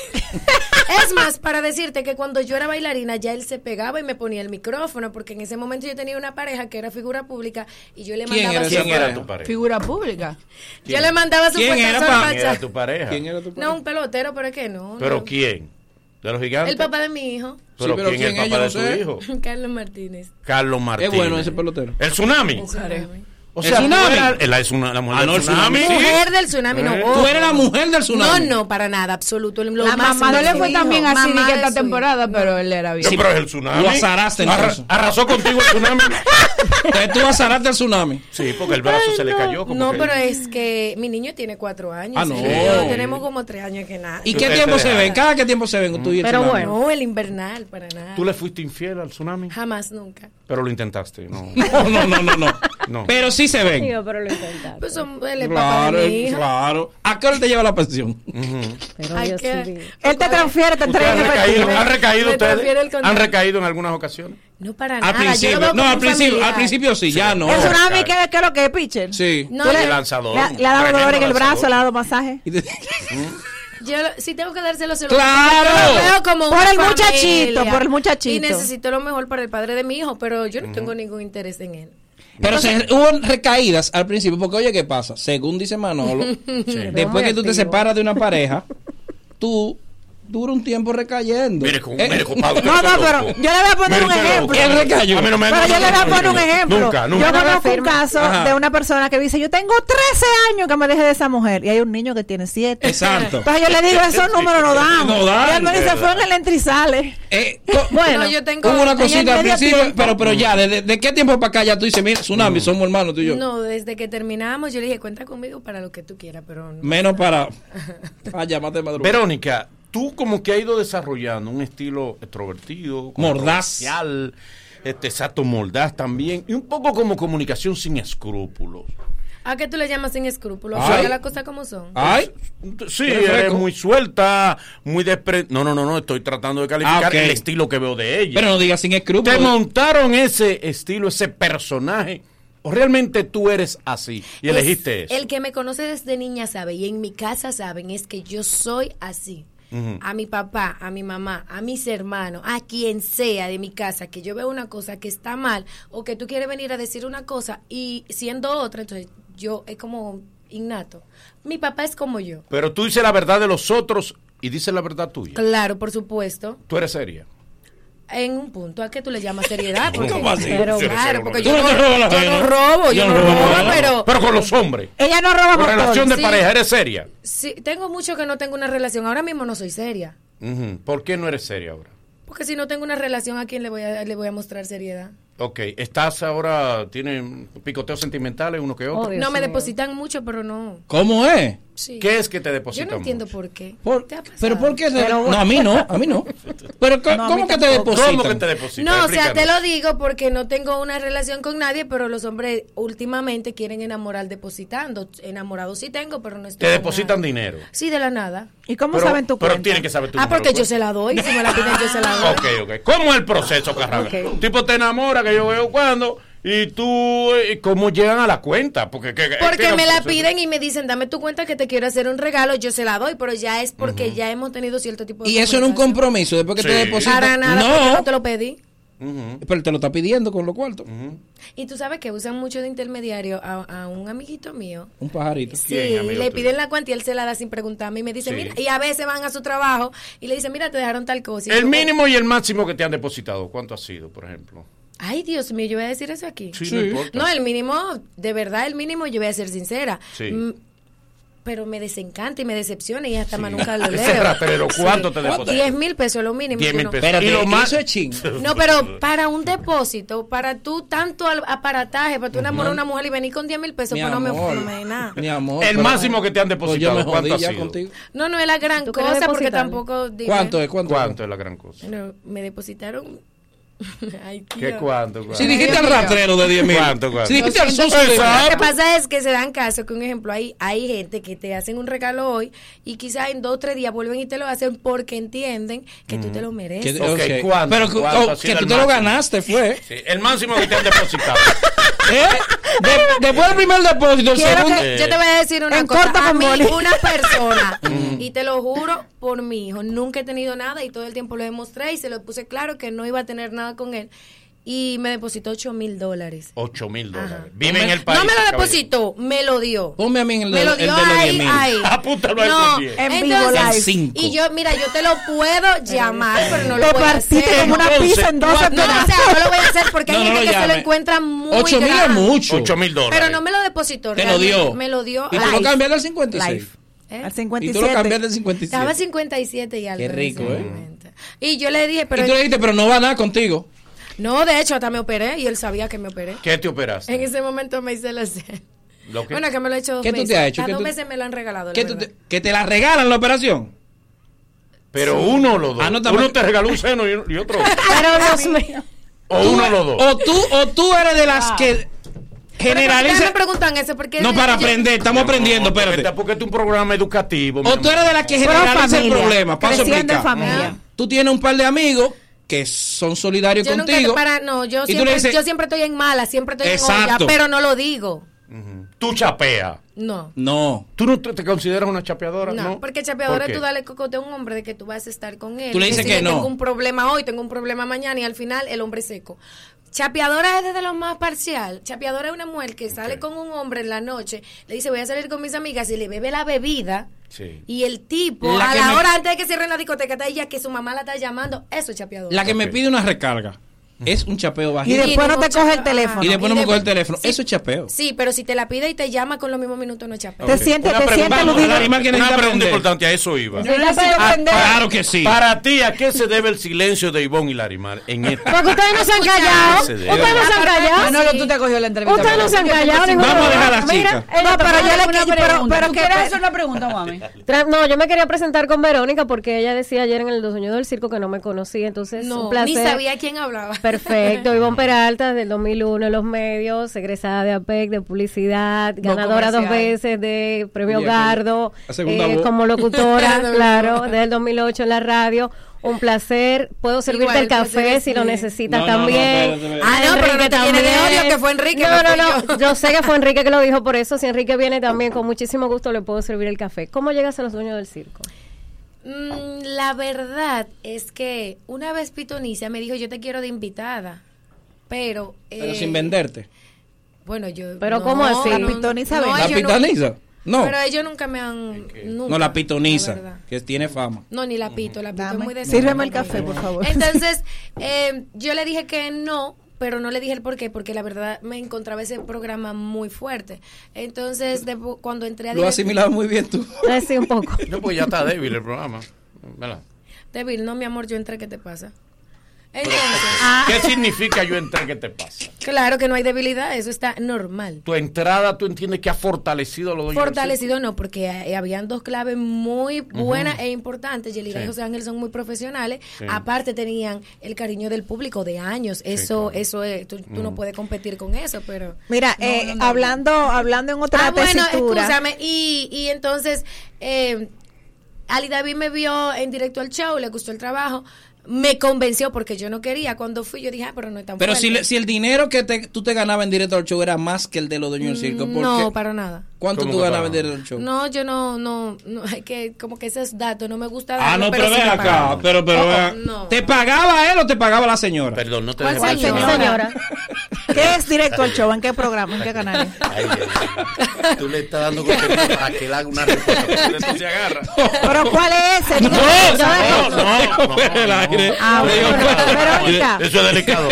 Es más, para decirte que cuando yo era bailarina ya él se pegaba y me ponía el micrófono, porque en ese momento yo tenía una pareja que era figura pública y yo le ¿Quién mandaba era su ¿Quién era pareja? tu pareja? Figura pública. yo le mandaba su ¿Quién era, pa? ¿Quién era tu pareja? ¿Quién era tu No, un pelotero, pero es que no. ¿Pero no. quién? ¿De los gigantes? El papá de mi hijo, ¿Pero, Sí, pero quién es ¿quién el es? papá de tu hijo? Carlos Martínez. Carlos Martínez. Es bueno ese pelotero. ¿El tsunami? O ¿El sea, tsunami? la, es una- la mujer Ah, del no, el tsunami. tsunami. Mujer del tsunami, no. Eh. Tú eres la mujer del No, tsunami. no, para nada, absoluto. Lo La mamá No le fue tan bien así Mamá ni que de esta hijo. temporada, pero él era bien. No, pero es el tsunami. Lo azaraste, Arra- arrasó contigo el tsunami. Entonces tú azaraste el tsunami. Sí, porque el brazo se le cayó. Como No, que- pero es que mi niño tiene cuatro años. Ah, no. yo tenemos como tres años que nada. ¿Y qué tiempo se ven? ¿Cada qué tiempo se ven tú y el Pero tsunami? bueno. No, el invernal, para nada. ¿Tú le fuiste infiel al tsunami? Jamás, nunca. Pero lo intentaste, ¿no? No, no, no, no, no. No. Pero sí se ven. Digo, pero lo intentaste. Pues son, él es papá Claro, de mi hija. claro. ¿A qué hora te lleva la pensión? Pero Hay Dios que- mío. Él te transfiere, te ¿Ustedes entrega han en recaído, efectivo. han recaído Me transfiere el ustedes? contrato. ¿Han recaído en algunas ocasiones? No para Al nada. yo lo principio. veo No, como al un principio, familiar. al principio sí, ya no. El tsunami, ¿qué, qué es lo que es, pitcher? Sí. No, ¿Tú le- el lanzador. Le, le ha dado Tremendo dolor en el lanzador. brazo, le ha dado masaje. Yo, lo- si tengo que dárselo, se lo ¡Claro! yo lo veo como Por una el muchachito, familia. por el muchachito. Y necesito lo mejor para el padre de mi hijo, pero yo no tengo ningún interés en él. Pero se, hubo recaídas al principio, porque oye, ¿qué pasa? Según dice Manolo, después que tú te separas de una pareja, tú dura un tiempo recayendo. Mire, con, Eh, mire, compadre, No, no, pero yo le voy a poner un ejemplo. Él recayó. A mí no me- Pero yo le voy a poner un nunca, ejemplo. Nunca, nunca. Yo conozco un caso Ajá. de una persona que dice, yo tengo 13 años que me dejé de esa mujer. Y hay un niño que tiene 7. Exacto. Entonces yo le digo, esos números no dan. No dan, y él me dice, verdad. fue en el sale. Eh, Bueno, No, yo tengo- hubo una cosita al principio, tiempo. pero, pero ya, ¿de, de qué tiempo para acá ya tú dices, mira, Tsunami, somos hermanos tú y yo? No, desde que terminamos, yo le dije, cuenta conmigo para lo que tú quieras, pero no. Menos para, para llamarte de madrugada. Verónica, tú como que has ido desarrollando un estilo extrovertido, Mordaz. este exacto mordaz también, y un poco como comunicación sin escrúpulos. ¿A qué tú le llamas sin escrúpulos? Ay. Las cosas como son. Ay, Sí, Eres muy suelta, muy despre... No, no, no, no, estoy tratando de calificar Ah, el estilo que veo de ella. pero no digas sin ¿Te escrúpulos. montaron ese estilo, ese personaje? ¿O realmente tú eres así y Es- elegiste eso? El que me conoce desde niña sabe, y en mi casa saben, es que yo soy así. A mi papá, a mi mamá, a mis hermanos, a quien sea de mi casa, que yo veo una cosa que está mal, o que tú quieres venir a decir una cosa y siendo otra, entonces yo es como innato. Mi papá es como yo. Pero tú dices la verdad de los otros y dices la verdad tuya. Claro, por supuesto. Tú eres seria. En un punto, ¿a qué tú le llamas seriedad? Porque, ¿Cómo así? Pero, Sí, claro, porque yo no no, te robas la yo vaina. no robo, yo no robo, pero... Pero con los hombres. Ella no roba por relación de Sí. pareja, ¿eres seria? Sí, tengo mucho que no tengo una relación. Ahora mismo no soy seria. Ujú. ¿Por qué no eres seria ahora? Porque si no tengo una relación, ¿a quién le voy a, le voy a mostrar seriedad? Ok, ¿estás ahora, tienen picoteos sentimentales uno que otro? no me depositan mucho, pero no. ¿Cómo es? Sí. ¿Qué es que te Yo depositan? no entiendo por qué. Por- ¿Te ha pasado? ¿Pero por qué? se- Pero- no, a mí no, a mí no. Pero No, ¿cómo mí que te depositan? ¿Cómo que te depositan? No, o sea, te lo digo porque no tengo una relación con nadie, pero los hombres últimamente quieren enamorar depositando. Enamorados sí tengo, pero no estoy. Te depositan dinero. Sí, de la nada. ¿Y cómo Pero- saben tu Pero cuenta? tienen que saber tu Ah, número, porque yo pues. se la doy. Si me la piden, yo se la doy. Ok, ok. ¿Cómo es el proceso, Carraga? Ok. Un tipo te enamora, que yo veo cuando, y tú, eh, ¿cómo llegan a la cuenta? Porque, que- que- Porque que- me la piden y me dicen, dame tu cuenta que te quiero hacer un regalo, yo se la doy, pero ya es porque ya hemos tenido cierto tipo de Y eso era un conversación. compromiso después que te Sí. depositan. Para nada, porque no, no te lo pedí. pero te lo está pidiendo con los cuartos. Y tú sabes que usan mucho de intermediario a, a un amiguito mío. Un pajarito. Sí, le piden la cuenta y él se la da sin preguntarme y me dice, Sí. mira, y a veces van a su trabajo y le dicen, mira, te dejaron tal cosa. Y El yo, mínimo y el máximo que te han depositado, ¿cuánto ha sido, por ejemplo? Ay, Dios mío, yo voy a decir eso aquí. Sí, no importa. No, el mínimo, de verdad, el mínimo, yo voy a ser sincera. Sí. Mm, Pero me desencanta y me decepciona y hasta más nunca lo leo. rastrero, ¿cuánto te deposita? 10 mil pesos, lo mínimo. 10 que mil no- pesos. Y lo más- eso es ching. No, pero para un depósito, para tú tanto aparataje, para tú enamorar a una mujer y venir con 10 mil pesos, Mi pues no me, amor. no me da nada. Mi amor. El pero- máximo que te han Pues depositado, me ¿cuánto ha ya sido? contigo. No, no es la gran ¿Tú quieres cosa porque tampoco... dime. ¿Cuánto es? ¿Cuánto? ¿Cuánto es la gran cosa? No, me depositaron... Ay, ¿Qué cuánto? cuánto? Si dijiste al rastrero de 10 mil. ¿Cuánto, cuánto? Si dijiste al socio de Lo que pasa es que se dan caso que un ejemplo hay hay gente que te hacen un regalo hoy y quizás en dos o tres días vuelven y te lo hacen porque entienden que tú te lo mereces. Que- Ok, ok. ¿cuánto? Pero que- ¿Cuánto oh, que tú te lo ganaste, fue. Sí, el máximo que te han depositado. ¿Eh? De- después del primer depósito, el segundo. que- yo te voy a decir una En cosa. A mí, boli. una persona, y te lo juro por mi hijo, nunca he tenido nada y todo el tiempo lo demostré y se lo puse claro que no iba a tener nada con él. Y me depositó 8 mil dólares. 8 mil dólares. Vive en el país. No me lo caballero. depositó, me lo dio. Ponme a mí en el, Me de- lo el dio de los 10 ahí, mil. ahí. Apúntalo ahí No, con 10. En vivo entonces. Cinco. y yo, mira, yo te lo puedo llamar, pero no lo Lo voy a partiste hacer. como una pizza en dos No, o sea, no lo voy a hacer porque hay No, no gente lo que se lo llame. encuentra muy 8 mil es mucho. 8 mil dólares. Pero no me lo depositó. Te lo dio. Me lo dio. Y tú lo cambiaste al 56. Live. ¿Eh? Al Y tú 57. lo cambiaste al 57. Estaba 57 y algo. Qué rico, ¿eh? Y yo le dije, pero. y tú le dijiste, pero no va nada contigo. No, de hecho, hasta me operé y él sabía que me operé. ¿Qué te operaste? En ese momento me hice la ¿Lo que? Bueno, que me lo he hecho dos ¿Qué tú te meses. has hecho? Cada ¿Qué dos tú- meses me lo han regalado. la ¿Qué te- que te la regalan la operación. Pero uno o los dos. Ah, no, uno te regaló un seno y, y otro. Pero Dios mío. o uno o los dos. O tú, o tú eres de las que Pero ¿por qué generalizan. me preguntan eso? Porque No, para yo- aprender, estamos aprendiendo, porque, espérate. porque este es un programa educativo. O tú eres de las que generaliza el familia, problema. Paso a explicar. familia. Tú tienes un par de amigos que son solidarios Yo nunca contigo. para, no, yo y tú le siempre, dices- yo siempre estoy en mala, siempre estoy en olla, pero no lo digo. Tú chapeas. No. No. ¿Tú no te, consideras una chapeadora? No, No, porque chapeadora ¿Por tú dale cocote a un hombre de que tú vas a estar con él. Tú le Que dices si que yo no. Tengo un problema hoy, tengo un problema mañana y al final el hombre seco. Chapeadora es desde lo más parcial. Chapeadora es una mujer que sale con un hombre en la noche, le dice voy a salir con mis amigas y le bebe la bebida. Sí. Y el tipo, La a la me- hora antes de que cierren la discoteca, está ella que su mamá la está llamando. Eso es chapeadora. La que me pide una recarga es un chapeo Y bajito. después no te coge el teléfono. Y después no Y me coge el teléfono. Sí. Eso es chapeo. Sí, pero si te la pide y te llama con los mismos minutos, no es chapeo. Te sientes, te sientes. Larimar, que Una necesita pregunta importante, a eso iba. Ah, claro que sí. Para ti, ¿a qué se debe el silencio de Ivonne y Larimar en este? Porque ustedes no se han callado. Ustedes no se han callado. Manolo, tú te cogió la entrevista. Ustedes no se han callado. Vamos a de dejar a la chica. Mira, No, pero yo le una pero, pregunta. pero ¿Tú que quieres hacer una pregunta, mami? No, yo me quería presentar con Verónica porque ella decía ayer en el Dueño del Circo que no me conocía, entonces No, un placer. ni sabía quién hablaba. Perfecto, Ivonne Peralta del 2001 en los medios, egresada de APEC de publicidad, ganadora dos veces de Premio Oye, Gardo, eh, como locutora, No, no, claro, no. desde el 2008 en la radio. Un placer. Puedo servirte Igual, el café si lo necesitas No, no, no, también. espérate, espérate. Ah, no, pero no te llenes de también. odio, que fue Enrique, No, no no, no. yo. Yo sé que fue Enrique que lo dijo por eso. Si Enrique viene también, con muchísimo gusto le puedo servir el café. ¿Cómo llegas a los dueños del circo? Mm, la verdad es que una vez Pitonicia me dijo, yo te quiero de invitada. Pero... Pero eh, sin venderte. Bueno, yo... Pero no, ¿cómo así? no, La pitoniza no. ¿La pitoniza? No. Pero ellos nunca me han. Nunca, No, la pitoniza, que tiene fama. No, ni la pito, la pito es muy Sírveme el café, por favor. Entonces, eh, yo le dije que no, pero no le dije el por qué, porque la verdad me encontraba ese programa muy fuerte. Entonces, de- cuando entré a Lo asimilado muy bien tú. Sí, un poco. No, pues ya está débil el programa. ¿verdad? Débil, no, mi amor, yo entré, ¿qué te pasa? Entonces, ¿Qué significa yo entré? ¿Qué te pasa? claro que no hay debilidad, eso está normal. Tu entrada, tú entiendes que ha fortalecido a los dueños del Fortalecido no, porque eh, habían dos claves muy buenas Ujú. e importantes. Yelida Sí. y José Ángel son muy profesionales. Sí. Aparte tenían el cariño del público de años. Eso, eso es, tú, tú no Mm. puedes competir con eso, pero. Mira, No, eh, no, no, hablando hablando en otra Ah, bueno, tesitura. escúchame. Y, y entonces, eh, Ali David me vio en directo al show, le gustó el trabajo, me convenció porque yo no quería. Cuando fui, yo dije, ah, pero no es tan Pero si, fuerte. le- si el dinero que te- tú te ganabas en directo al show era más que el de los dueños del circo, ¿por Mm, No, qué? para nada. ¿Cuánto ¿Cómo tú ganabas en directo al show? No, yo no, no, no, hay que, como que esos datos no me gusta Ah, no, pero sí ven me acá, pagaban. pero, pero Oh, ven- no. ¿Te pagaba él o te pagaba la señora? Perdón, no te ¿Cuál dejes señora? señora. ¿Qué es directo al show? ¿En qué programa? ¿En qué canal? Ay. Tú le estás dando contenido para que él haga una respuesta. se agarra. ¿Pero cuál es ese? Dígame. No, no, no, Fuera del aire. Ah, bueno, Verónica. Eso es delicado.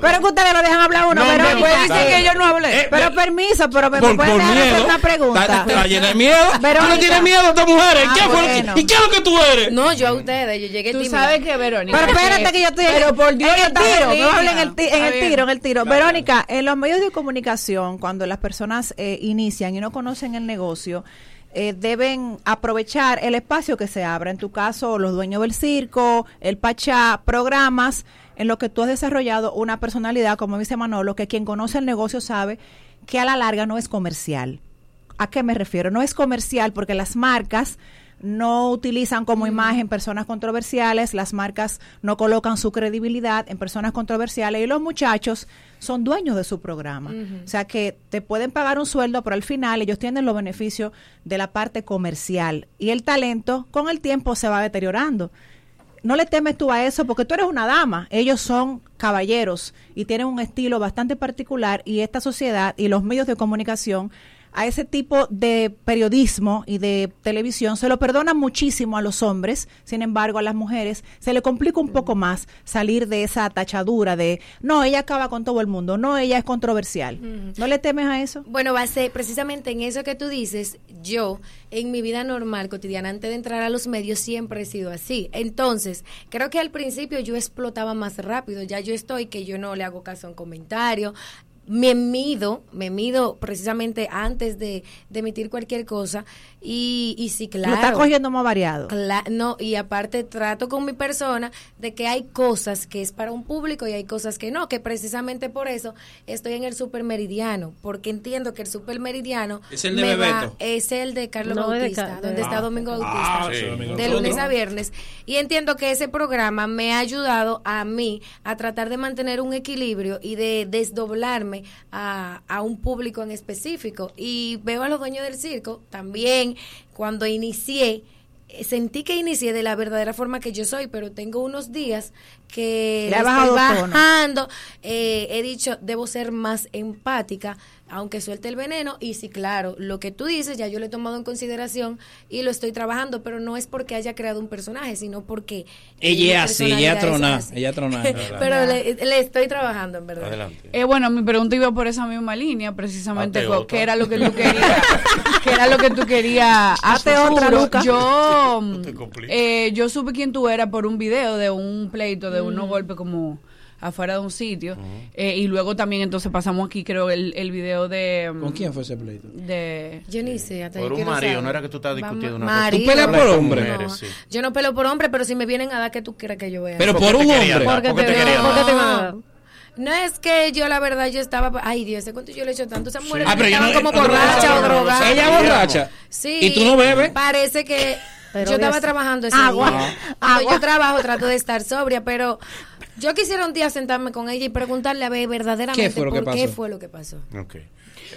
Pero que ustedes lo dejan hablar uno, después dicen que yo no hablé. Pero permiso, pero me pueden hacer una pregunta. Está, está llena de miedo. ¿Tú Verónica. no tienes miedo a estas mujeres? Ah, ¿Qué fue lo que- bueno. ¿Y qué es lo que tú eres? No, yo a ustedes, yo llegué Tú sabes que Verónica. Pero espérate que yo estoy Pero por Dios, en el tiro, en no hablen en el, tiro, en el tiro. Verónica, en los medios de comunicación, cuando las personas eh, inician y no conocen el negocio, eh, deben aprovechar el espacio que se abra. En tu caso, los dueños del circo, el Pachá, programas en los que tú has desarrollado una personalidad, como dice Manolo, que quien conoce el negocio sabe que a la larga no es comercial. ¿A qué me refiero? No es comercial porque las marcas no utilizan como imagen personas controversiales, las marcas no colocan su credibilidad en personas controversiales y los muchachos son dueños de su programa. O sea que te pueden pagar un sueldo, pero al final ellos tienen los beneficios de la parte comercial y el talento con el tiempo se va deteriorando. No le temes tú a eso porque tú eres una dama. Ellos son caballeros y tienen un estilo bastante particular y esta sociedad y los medios de comunicación a ese tipo de periodismo y de televisión se lo perdonan muchísimo a los hombres, sin embargo a las mujeres se le complica un poco más salir de esa tachadura de no, ella acaba con todo el mundo, no, ella es controversial. ¿No le temes a eso? Bueno, va a ser precisamente en eso que tú dices, yo en mi vida normal, cotidiana, antes de entrar a los medios, siempre he sido así. Entonces, creo que al principio yo explotaba más rápido, ya yo estoy que yo no le hago caso a un comentario. Me mido, me mido precisamente antes de, de emitir cualquier cosa y, y sí, claro. Lo está cogiendo más variado. Cla- no, y aparte trato con mi persona de que hay cosas que es para un público y hay cosas que no, que precisamente por eso estoy en el supermeridiano, porque entiendo que el supermeridiano ¿Es el de me va- es el de Carlos No, es de Bautista, Ca- donde de- está Ah. Domingo Ah, Bautista, sí, Domingo de lunes a viernes, y entiendo que ese programa me ha ayudado a mí a tratar de mantener un equilibrio y de desdoblarme a, a un público en específico. Y veo a los dueños del circo también cuando inicié eh, sentí que inicié de la verdadera forma que yo soy, pero tengo unos días que estoy bajando. Eh, he dicho, debo ser más empática, aunque suelte el veneno. Y sí, claro, lo que tú dices ya yo lo he tomado en consideración y lo estoy trabajando, pero no es porque haya creado un personaje, sino porque... Ella así, ella trona, ella trona. pero le, le estoy trabajando, en verdad. Adelante. Eh, bueno, mi pregunta iba por esa misma línea, precisamente, otra. que era lo que tú querías, que era lo que tú querías. Hazte otra. Luca. Yo, te complica. eh, yo supe quién tú eras por un video de un pleito, de unos golpes como afuera de un sitio, eh, y luego también entonces pasamos aquí, creo, el, el video de... ¿Con quién fue ese pleito? De... Yo ni sé, hasta Por un marido, saber. no era que tú estabas discutiendo una marido. ¿Tú peleas por hombre? mujeres, No, sí. Yo no peleo por hombre, pero si me vienen a dar, ¿qué tú quieres que yo vea? Pero ¿Por un hombre. Porque ¿Por qué te porque No. Es que yo la verdad yo estaba, ay Dios, ¿sé cuánto yo le he hecho tanto? Esas mujeres Ah, pero ella estaban no- como no- borrachas no- o drogadas. Ella borracha. Sí. ¿Y tú no bebes? Parece que Pero yo estaba trabajando ese Agua. día. Cuando yo trabajo trato de estar sobria, pero yo quisiera un día sentarme con ella y preguntarle a ver verdaderamente ¿Qué fue lo que por qué pasó? fue lo que pasó. Ok.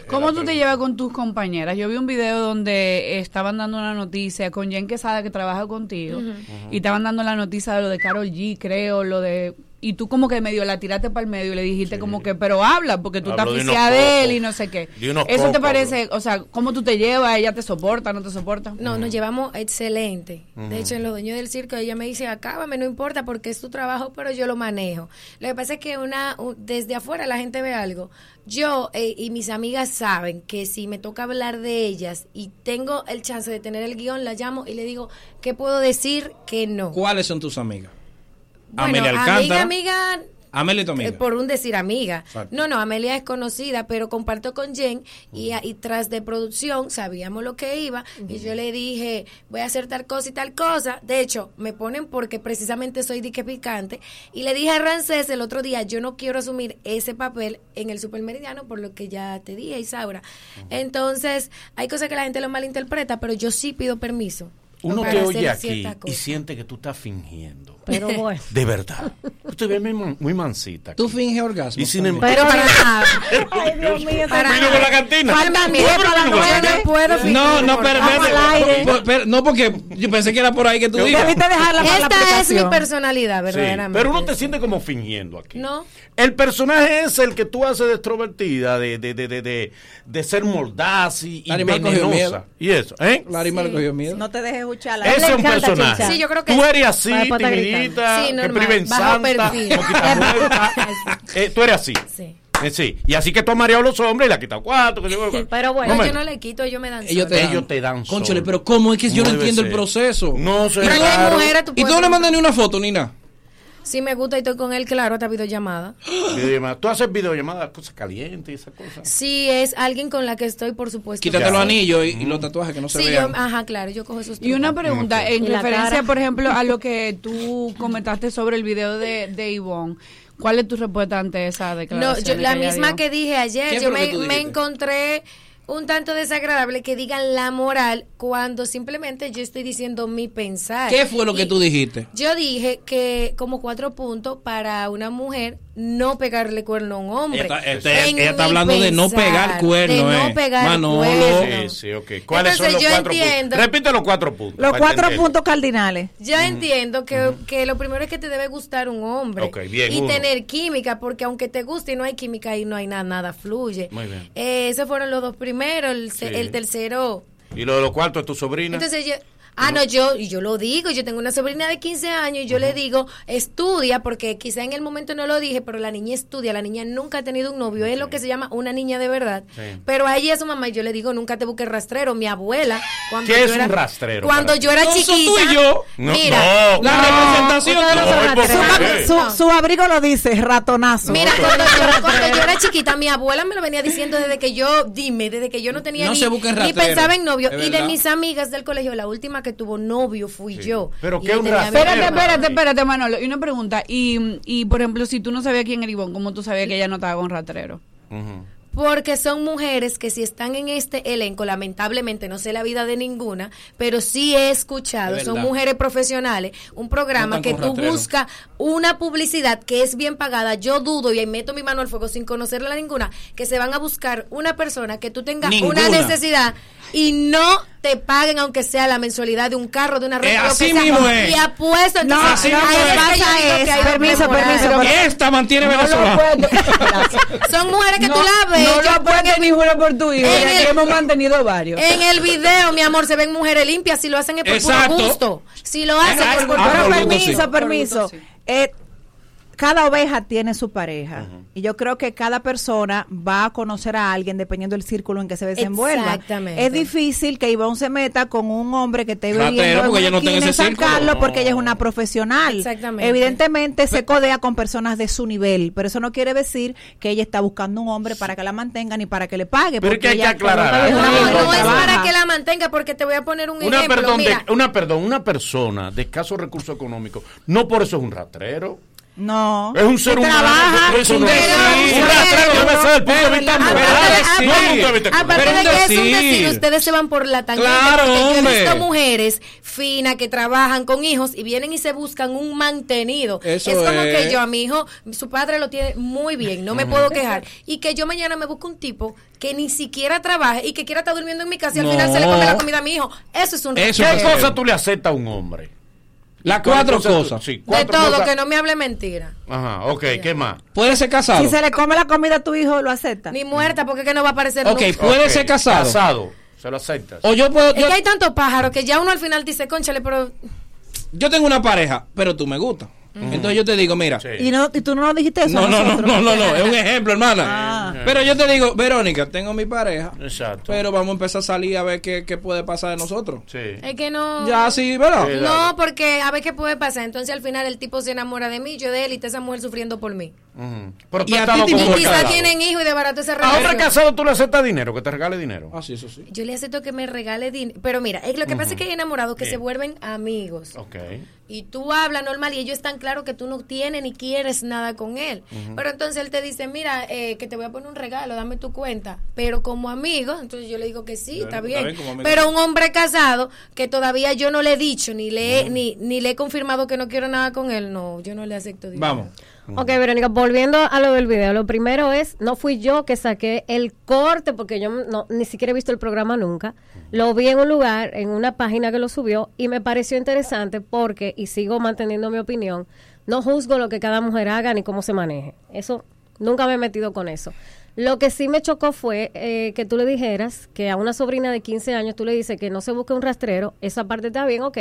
¿Cómo tú te llevas con tus compañeras? Yo vi un video donde estaban dando una noticia con Jen Quesada que trabaja contigo y estaban dando la noticia de lo de Carol G, creo, lo de y tú como que medio la tiraste para el medio y le dijiste como que, pero habla, porque tú estás Hablo de él y no sé qué. ¿Eso te parece, o sea, cómo tú te llevas? ¿Ella te soporta, no te soporta? No, nos llevamos excelente. De hecho, en los dueños del circo, ella me dice, acábame, no importa porque es tu trabajo, pero yo lo manejo. Lo que pasa es que una un- desde afuera la gente ve algo. Yo eh, y mis amigas saben que si me toca hablar de ellas y tengo el chance de tener el guion, la llamo y le digo, ¿qué puedo decir que no? ¿Cuáles son tus amigas? Bueno, Amelia amiga, Alcántara. amiga, Amelia y tu amiga. eh, por un decir amiga. Exacto. No, no, Amelia es conocida, pero comparto con Jen y, y tras de producción sabíamos lo que iba y yo le dije, voy a hacer tal cosa y tal cosa. De hecho, me ponen porque precisamente soy dique picante y le dije a Rancés el otro día, yo no quiero asumir ese papel en el Supermeridiano por lo que ya te dije, Isaura. Entonces, hay cosas que la gente lo malinterpreta, pero yo sí pido permiso. Uno te oye aquí y siente que tú estás fingiendo. Pero bueno. De verdad. Tú te ves muy, muy mansita. Tú finges orgasmo. Y sin embargo. Pero nada. Ay, Dios mío, Para Vino con la cantina. Faltan Yo 10 creo para que las no. nueve. No puedo fingir, No, no, espérate, no, porque yo pensé que era por ahí que tú digas. Debiste dejarla para la Esta es mi personalidad, Sí, verdaderamente. pero uno te siente como fingiendo aquí. No. El personaje es el que tú haces de extrovertida, de, de, de, de, de, de ser mordaz y, venenosa. miedo. Y eso, ¿eh? Larimar cogió miedo. No te dejes escuchar. Ese es un personaje. Sí, yo creo que Tú es- eres así, Para timidita, Sí, normal, santa. Eh, tú eres así. Sí. Eh, sí. Y así que tú has mareado a los hombres y le has quitado cuatro. Que Pero bueno. No, me- yo no le quito, ellos me dan Ellos te solo. dan. Ellos te dan pero ¿cómo? Es que yo no, entiendo el proceso. No sé. Claro. mujeres, tú ¿Y tú no le mandas ni una foto ni nada? Si me gusta y estoy con él, claro, hasta videollamada. Videollamada. Tú haces videollamadas, cosas calientes y esas cosas. Si es alguien con la que estoy, por supuesto. Quítate los sí. anillos y, y los tatuajes que no se Sí, yo, vean. ajá, claro, yo cojo esos Y una trucos. pregunta, en referencia, cara. por ejemplo, a lo que tú comentaste sobre el video de, de Ivonne, ¿cuál es tu respuesta ante esa No, declaración? yo, la misma dio? que dije ayer, ¿Qué yo me, me encontré un tanto desagradable que digan la moral cuando simplemente yo estoy diciendo mi pensar. ¿Qué fue lo que tú dijiste? Yo dije que como cuatro puntos para una mujer no pegarle cuerno a un hombre. Ella está- este- ella está hablando de no pegar cuerno, De no eh. pegar Manolo. cuerno. Sí, sí, ok. ¿Cuáles son los yo cuatro entiendo- puntos? Repite los cuatro puntos. Los cuatro entender. puntos cardinales. Yo entiendo que, que lo primero es que te debe gustar un hombre bien, y uno. tener química, porque aunque te guste y no hay química y no hay nada, nada fluye. Muy bien. Eh, esos fueron los dos primeros, el, Sí. el tercero. Y lo de los cuartos es tu sobrina. Entonces yo, ah, no, yo, y yo lo digo, yo tengo una sobrina de 15 años y yo le digo, estudia, porque quizá en el momento no lo dije, pero la niña estudia, la niña nunca ha tenido un novio, es lo que se llama una niña de verdad. Sí. Pero a ella y a su mamá yo le digo, nunca te busques rastrero, mi abuela. Cuando ¿Qué yo es era- un rastrero Cuando yo era chiquita. tú y yo. No, mira, no, La no. representación. no. Su, No. su abrigo lo dice, ratonazo. Mira, cuando yo, cuando yo era chiquita, mi abuela me lo venía diciendo desde que yo, dime, desde que yo no tenía No ni, se busquen ni pensaba en novio. Y de mis amigas del colegio, la última que tuvo novio fui yo. Pero ¿qué rastrero? Espérate, espérate, espérate, Manolo. Y una pregunta. Y, y, por ejemplo, si tú no sabías quién era Ivonne, ¿cómo tú sabías que ella no estaba con ratrero? Porque son mujeres que si están en este elenco, lamentablemente no sé la vida de ninguna, pero sí he escuchado, Es son mujeres profesionales, un programa No que tú buscas una publicidad que es bien pagada, yo dudo y ahí meto mi mano al fuego sin conocerla a ninguna, que se van a buscar una persona que tú tengas Ninguna. una necesidad y no te paguen aunque sea la mensualidad de un carro, de una Eh, renta, lo así que sea. mismo es. y apuesto No, entonces así ahí mismo es es. que es- permiso, permiso, Y esta mantiene No Venezuela. son mujeres que no, tú la ves No yo lo puedes ni juro por tu hijo. El- hemos mantenido varios. En el video, mi amor, se ven mujeres limpias. Si lo hacen es por Exacto. puro gusto. Si lo hacen Ah, por gusto. Pero por gusto, permiso, permiso. Por gusto, sí. Eh, cada oveja tiene su pareja. Y yo creo que cada persona va a conocer a alguien dependiendo del círculo en que se desenvuelva. Exactamente. Es difícil que Ivonne se meta con un hombre que esté Ratero, viviendo porque no está en esquina ese San círculo. Carlos porque ella es una profesional. Exactamente. Evidentemente se codea con personas de su nivel, pero eso no quiere decir que ella está buscando un hombre para que la mantenga ni para que le pague. Pero es que porque hay que aclarar No, es para que la mantenga, porque te voy a poner un Una, ejemplo. perdón, de- una, perdón, una persona de escasos recursos económicos, no por eso es un rastrero. No. Es un ser humano. trabaja, Eso no un es- un rastrero debe ser el punto de vista moral. es No decir. el punto de vista Aparte Pero de que es un decir. ustedes se van por la tangente. Claro, porque yo he hombre. visto mujeres finas que trabajan con hijos y vienen y se buscan un mantenido. Eso es como es. que yo a mi hijo, su padre lo tiene muy bien, no me puedo quejar. Y que yo mañana me busque un tipo que ni siquiera trabaje y que quiera estar durmiendo en mi casa y al final se le come la comida a mi hijo. Eso es un Eso ¿Qué cosa tú le aceptas a un hombre? Las ¿Cuáles cuatro cosas tú- cosas. Sí, De todo, cosas. que no me hable mentira. Ajá, ok, ¿qué más? Puede ser casado. Si se le come la comida a tu hijo, lo acepta. Ni muerta, porque es que no va a aparecer Ok, nunca. puede ser casado. Casado, se lo aceptas. O yo puedo. Es Yo, que hay tantos pájaros que ya uno al final dice, conchale, pero yo tengo una pareja, pero tú me gustas. Entonces yo te digo, mira. Y, no, y tú no nos dijiste eso. No, a no, no, no, no, no, es un ejemplo, hermana. Ah. Pero yo te digo, Verónica, tengo mi pareja, Exacto. pero vamos a empezar a salir a ver qué, qué puede pasar de nosotros. Sí. es que no. Ya, sí, ¿verdad? Sí, No, porque a ver qué puede pasar. Entonces al final el tipo se enamora de mí, yo de él y está esa mujer sufriendo por mí. Pero tú Y a ti Y quizás tienen hijos y de barato esa A hombre relación. casado tú le aceptas dinero, que te regale dinero. Ah, sí, eso sí. Yo le acepto que me regale dinero. Pero mira, es lo que pasa es que hay enamorados que Bien. se vuelven amigos. Ok. Y tú hablas normal y ellos están claros que tú no tienes ni quieres nada con él. Pero entonces él te dice, mira, eh, que te voy a poner un regalo, dame tu cuenta. Pero como amigo, entonces yo le digo que sí, está está bien. bien, como amigo. Pero un hombre casado que todavía yo no le he dicho, ni le, he- ni, ni le he confirmado que no quiero nada con él, no, yo no le acepto. Vamos. Ok, Verónica, volviendo a lo del video, lo primero es, no fui yo que saqué el corte, porque yo no, ni siquiera he visto el programa nunca, lo vi en un lugar, en una página que lo subió, y me pareció interesante porque, y sigo manteniendo mi opinión, no juzgo lo que cada mujer haga ni cómo se maneje. Eso, nunca me he metido con eso. Lo que sí me chocó fue eh, que tú le dijeras que a una sobrina de 15 años tú le dices que no se busque un rastrero, esa parte está bien, ok,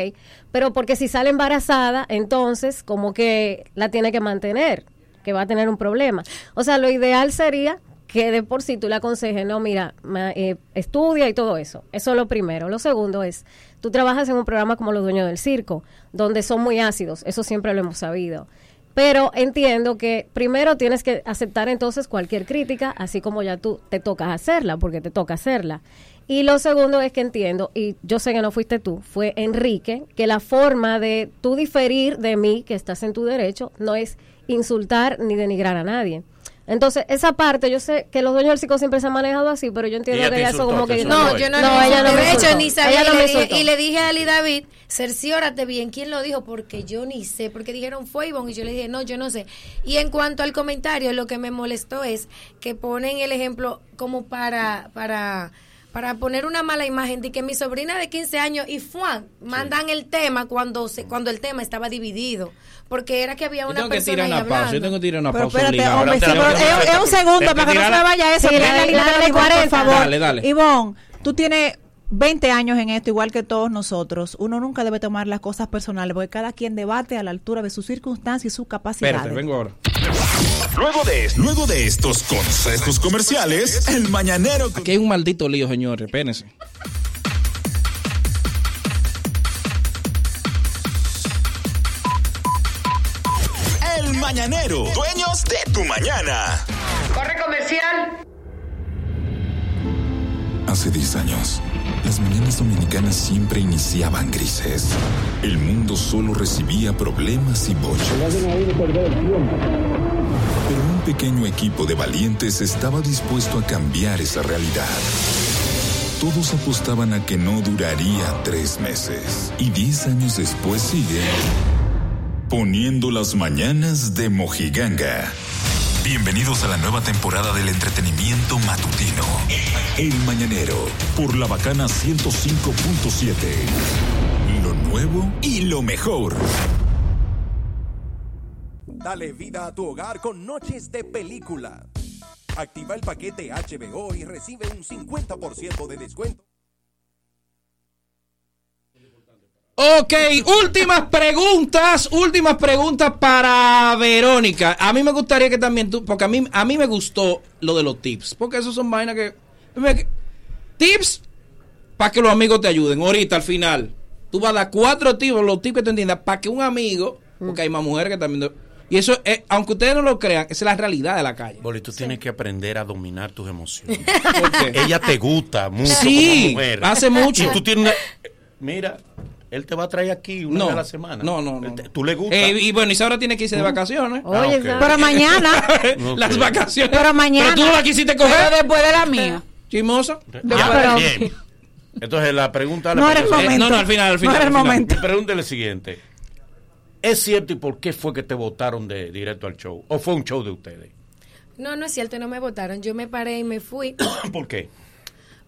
pero porque si sale embarazada, entonces como que la tiene que mantener, que va a tener un problema. O sea, lo ideal sería que de por sí tú le aconsejes, no, mira, ma- eh, estudia y todo eso. Eso es lo primero. Lo segundo es, tú trabajas en un programa como Los Dueños del Circo, donde son muy ácidos, eso siempre lo hemos sabido. Pero entiendo que primero tienes que aceptar entonces cualquier crítica, así como ya tú te tocas hacerla, porque te toca hacerla. Y lo segundo es que entiendo, y yo sé que no fuiste tú, fue Enrique, que la forma de tú diferir de mí, que estás en tu derecho, no es insultar ni denigrar a nadie. Entonces, esa parte, yo sé que los dueños del circo siempre se han manejado así, pero yo entiendo que ella eso como que... No, yo no, No, ella no me de hecho ni sabía no y, le y le dije a Ali David, cerciórate bien quién lo dijo porque yo ni sé, porque dijeron fue Ivonne y yo le dije, "No, yo no sé." Y en cuanto al comentario, lo que me molestó es que ponen el ejemplo como para para para poner una mala imagen de que mi sobrina de 15 años y Juan mandan el tema cuando se, cuando el tema estaba dividido, porque era que había Yo una que persona tirar ahí una pausa. Yo hablando. tengo que tirar una Pero pausa espérate, hombre, sí, pero es, es un segundo para que no se me vaya eso. Sí, Dale, dale, dale, dale, Ivonne, 40. por favor. Dale, dale. Ivonne, tú tienes 20 años en esto, igual que todos nosotros. Uno nunca debe tomar las cosas personales, porque cada quien debate a la altura de sus circunstancias y sus capacidades. Espérate, vengo ahora. Luego de, luego de estos consejos comerciales, el mañanero Aquí hay un maldito lío, señores, espérense. El Mañanero, dueños de tu mañana. Corre comercial. Hace 10 años, las mañanas dominicanas siempre iniciaban grises. El mundo solo recibía problemas y bochos. Pero un pequeño equipo de valientes estaba dispuesto a cambiar esa realidad. Todos apostaban a que no duraría tres meses. Y diez años después sigue poniendo las mañanas de Mojiganga. Bienvenidos a la nueva temporada del entretenimiento matutino. El Mañanero, por la bacana 105.7. Lo nuevo y lo mejor. Dale vida a tu hogar con noches de película. Activa el paquete HBO y recibe un 50% de descuento. Ok, últimas preguntas, últimas preguntas para Verónica. A mí me gustaría que también tú, porque a mí, a mí me gustó lo de los tips, porque esos son vainas que... me- tips para que los amigos te ayuden. Ahorita, al final, tú vas a dar cuatro tips, los tips que te entiendas, para que un amigo, porque hay más mujeres que también... Y eso, es, aunque ustedes no lo crean, esa es la realidad de la calle. Boli, tú tienes que aprender a dominar tus emociones. ¿Por qué? Ella te gusta mucho Sí, como mujer. hace mucho. Y tú tienes una- Mira, él te va a traer aquí una No, vez a la semana. no, no, no. Tú le gusta. Eh, y bueno, Isaura tiene que irse de vacaciones. Ah, ok. Pero mañana, Las vacaciones. Pero mañana- Pero tú no la quisiste coger. Pero después de la mía. Chimosa. Ya, pero- bien. Entonces la pregunta... la No era el pregunta- Eh, momento. no, no, al final, al final. No era el momento. Mi pregunta es la siguiente. ¿Es cierto y por qué fue que te votaron de directo al show? ¿O fue un show de ustedes? No, no es cierto, no me votaron. Yo me paré y me fui ¿Por qué?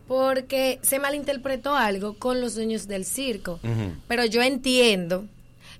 Porque se malinterpretó algo con los dueños del circo. Pero yo entiendo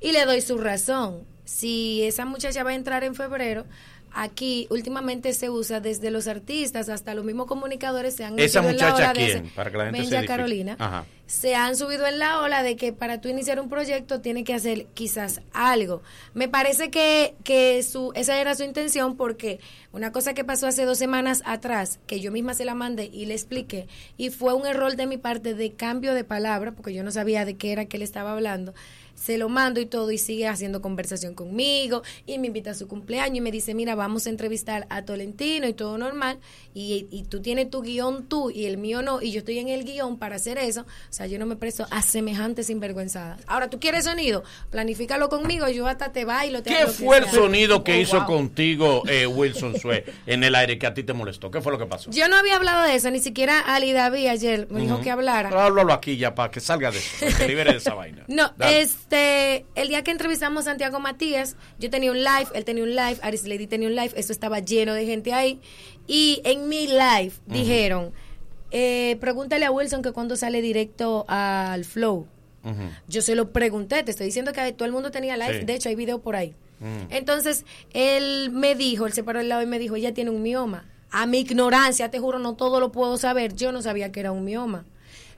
Y le doy su razón. Si esa muchacha va a entrar en febrero, aquí últimamente se usa desde los artistas hasta los mismos comunicadores se han ¿Esa metido en la muchacha ola de quién? ese- Para que la gente Benja. Carolina Ajá. Se han subido en la ola de que para tú iniciar un proyecto tiene que hacer quizás algo. Me parece que, que su, esa era su intención porque una cosa que pasó hace dos semanas atrás, que yo misma se la mandé y le expliqué, y fue un error de mi parte de cambio de palabra, porque yo no sabía de qué era que él estaba hablando. Se lo mando y todo y sigue haciendo conversación conmigo y me invita a su cumpleaños y me dice, mira, vamos a entrevistar a Tolentino y todo normal y, y tú tienes tu guion tú y el mío no y yo estoy en el guion para hacer eso. O sea, yo no me presto a semejantes sinvergüenzadas. Ahora, ¿tú quieres sonido? Planifícalo conmigo, yo hasta te bailo. Te ¿Qué fue el sea. sonido que Oh, hizo wow. contigo eh, Wilson Sue en el aire que a ti te molestó? ¿Qué fue lo que pasó? Yo no había hablado de eso, ni siquiera Ali David ayer me dijo que hablara. Háblalo aquí ya para que salga de eso, que libere de esa vaina. No, Dale. Este, el día que entrevistamos a Santiago Matías, yo tenía un live, él tenía un live, Aris Lady tenía un live, eso estaba lleno de gente ahí. Y en mi live dijeron, eh, pregúntale a Wilson que cuando sale directo al Flow. Yo se lo pregunté, te estoy diciendo que todo el mundo tenía live, Sí. de hecho hay video por ahí. Entonces, él me dijo, él se paró al lado y me dijo, ella tiene un mioma. A mi ignorancia, te juro, no todo lo puedo saber. Yo no sabía que era un mioma.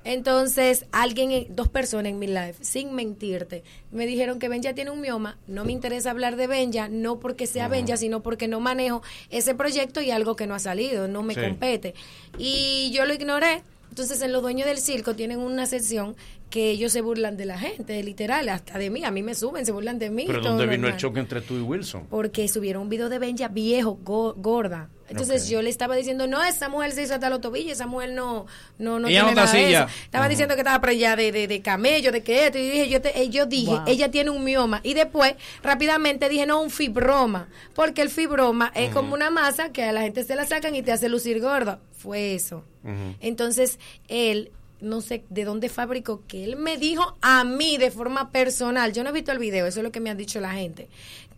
Entonces, alguien, en- dos personas en mi live, sin mentirte, me dijeron que Benja tiene un mioma. No me interesa hablar de Benja, no porque sea Benja, sino porque no manejo ese proyecto y algo que no ha salido, no me Sí. compete. Y yo lo ignoré. Entonces, en los dueños del circo tienen una sección que ellos se burlan de la gente, literal, hasta de mí. A mí me suben, se burlan de mí. ¿Pero todo dónde vino el choque entre tú y Wilson? porque subieron un video de Benja viejo, go- gorda. Entonces yo le estaba diciendo, no, esa mujer se hizo hasta los tobillos, esa mujer no, no, no Ella tiene no está nada de así eso. Estaba diciendo que estaba preñada de, de, de camello, de que esto, y dije, yo, te- eh, yo dije, Wow. ella tiene un mioma. Y después, rápidamente dije, no, un fibroma, porque el fibroma es como una masa que a la gente se la sacan y te hace lucir gorda. Fue eso. Entonces, él, no sé de dónde fabricó, que él me dijo a mí de forma personal, yo no he visto el video, eso es lo que me ha dicho la gente,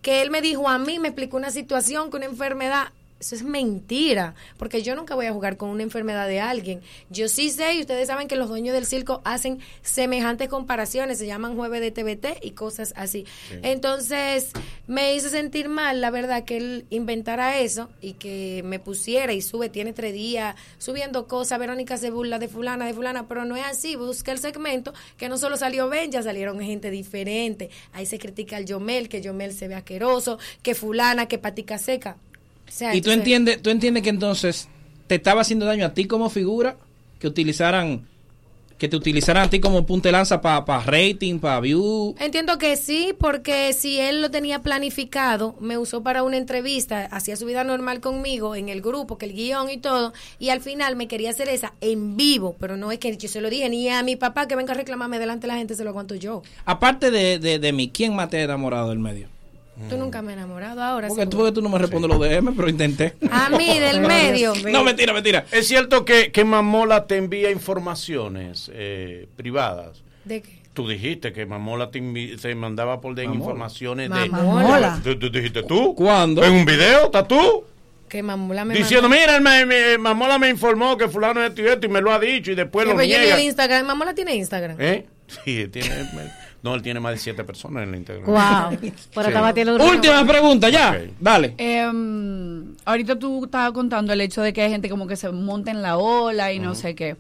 que él me dijo a mí, me explicó una situación, que una enfermedad, eso es mentira, porque yo nunca voy a jugar con una enfermedad de alguien. Yo sí sé, y ustedes saben que los dueños del circo hacen semejantes comparaciones, se llaman jueves de TBT y cosas así. Sí. Entonces, me hizo sentir mal, la verdad, que él inventara eso y que me pusiera y sube, tiene tres días subiendo cosas, Verónica se burla de fulana, de fulana, pero no es así, busca el segmento, que no solo salió Ben, ya salieron gente diferente, ahí se critica al Yomel, que Yomel se ve asqueroso, que fulana, que patica seca. Sea, Y tú entiendes, tú entiendes que entonces te estaba haciendo daño a ti como figura, que utilizaran, que te utilizaran a ti como punta de lanza para rating, para view. Entiendo que sí, porque si él lo tenía planificado, me usó para una entrevista, hacía su vida normal conmigo en el grupo, que el guion y todo, y al final me quería hacer esa en vivo, pero no es que yo se lo dije ni a mi papá que venga a reclamarme delante de la gente, se lo aguanto yo. Aparte de, de, de mí, ¿quién más te ha enamorado del medio? Tú nunca me has enamorado ahora. Porque tú, porque tú no me respondes los DM, pero intenté. A mí, del medio. No, mentira, mentira. Es cierto que, que Mamola te envía informaciones eh, privadas. ¿De qué? Tú dijiste que Mamola te, te mandaba por Mamola. informaciones de... Mamola. ¿Tú, tú dijiste tú? ¿Cuándo? ¿En un video? ¿Estás tú? Que mamola me Diciendo, mandó- mira, Mamola me informó que fulano es esto y esto y me lo ha dicho y después Sí, lo pero yo ni niega. el Instagram, mamola tiene Instagram. ¿Eh? Sí, tiene... No, él tiene más de siete personas en el Instagram. Wow. Pero estaba batiendo duro. Última pregunta, ya. Ok. Dale. Em, ahorita tú estabas contando el hecho de que hay gente como que se monta en la ola y no sé qué.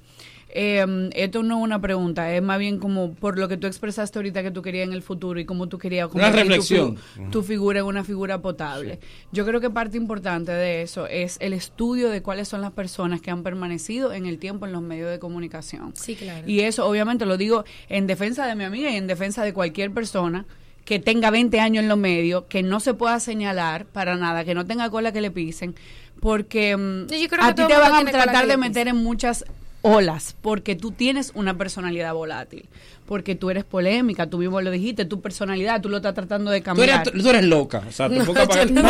Em, esto no es una pregunta, es más bien como por lo que tú expresaste ahorita que tú querías en el futuro y cómo tú querías Una convertir tu reflexión. Tu, figura en una figura potable. Yo creo que parte importante de eso es el estudio de cuáles son las personas que han permanecido en el tiempo en los medios de comunicación. Sí, claro. Y eso obviamente lo digo en defensa de mi amiga y en defensa de cualquier persona que tenga 20 años en los medios, que no se pueda señalar para nada, que no tenga cola que le pisen, porque mm, Yo creo que a ti te van a tratar que de meter en muchas olas, porque tú tienes una personalidad volátil, porque tú eres polémica, tú mismo lo dijiste, tu personalidad, tú lo estás tratando de Tú cambiar. eres, tú eres loca. O sea, tú No, para- no, no,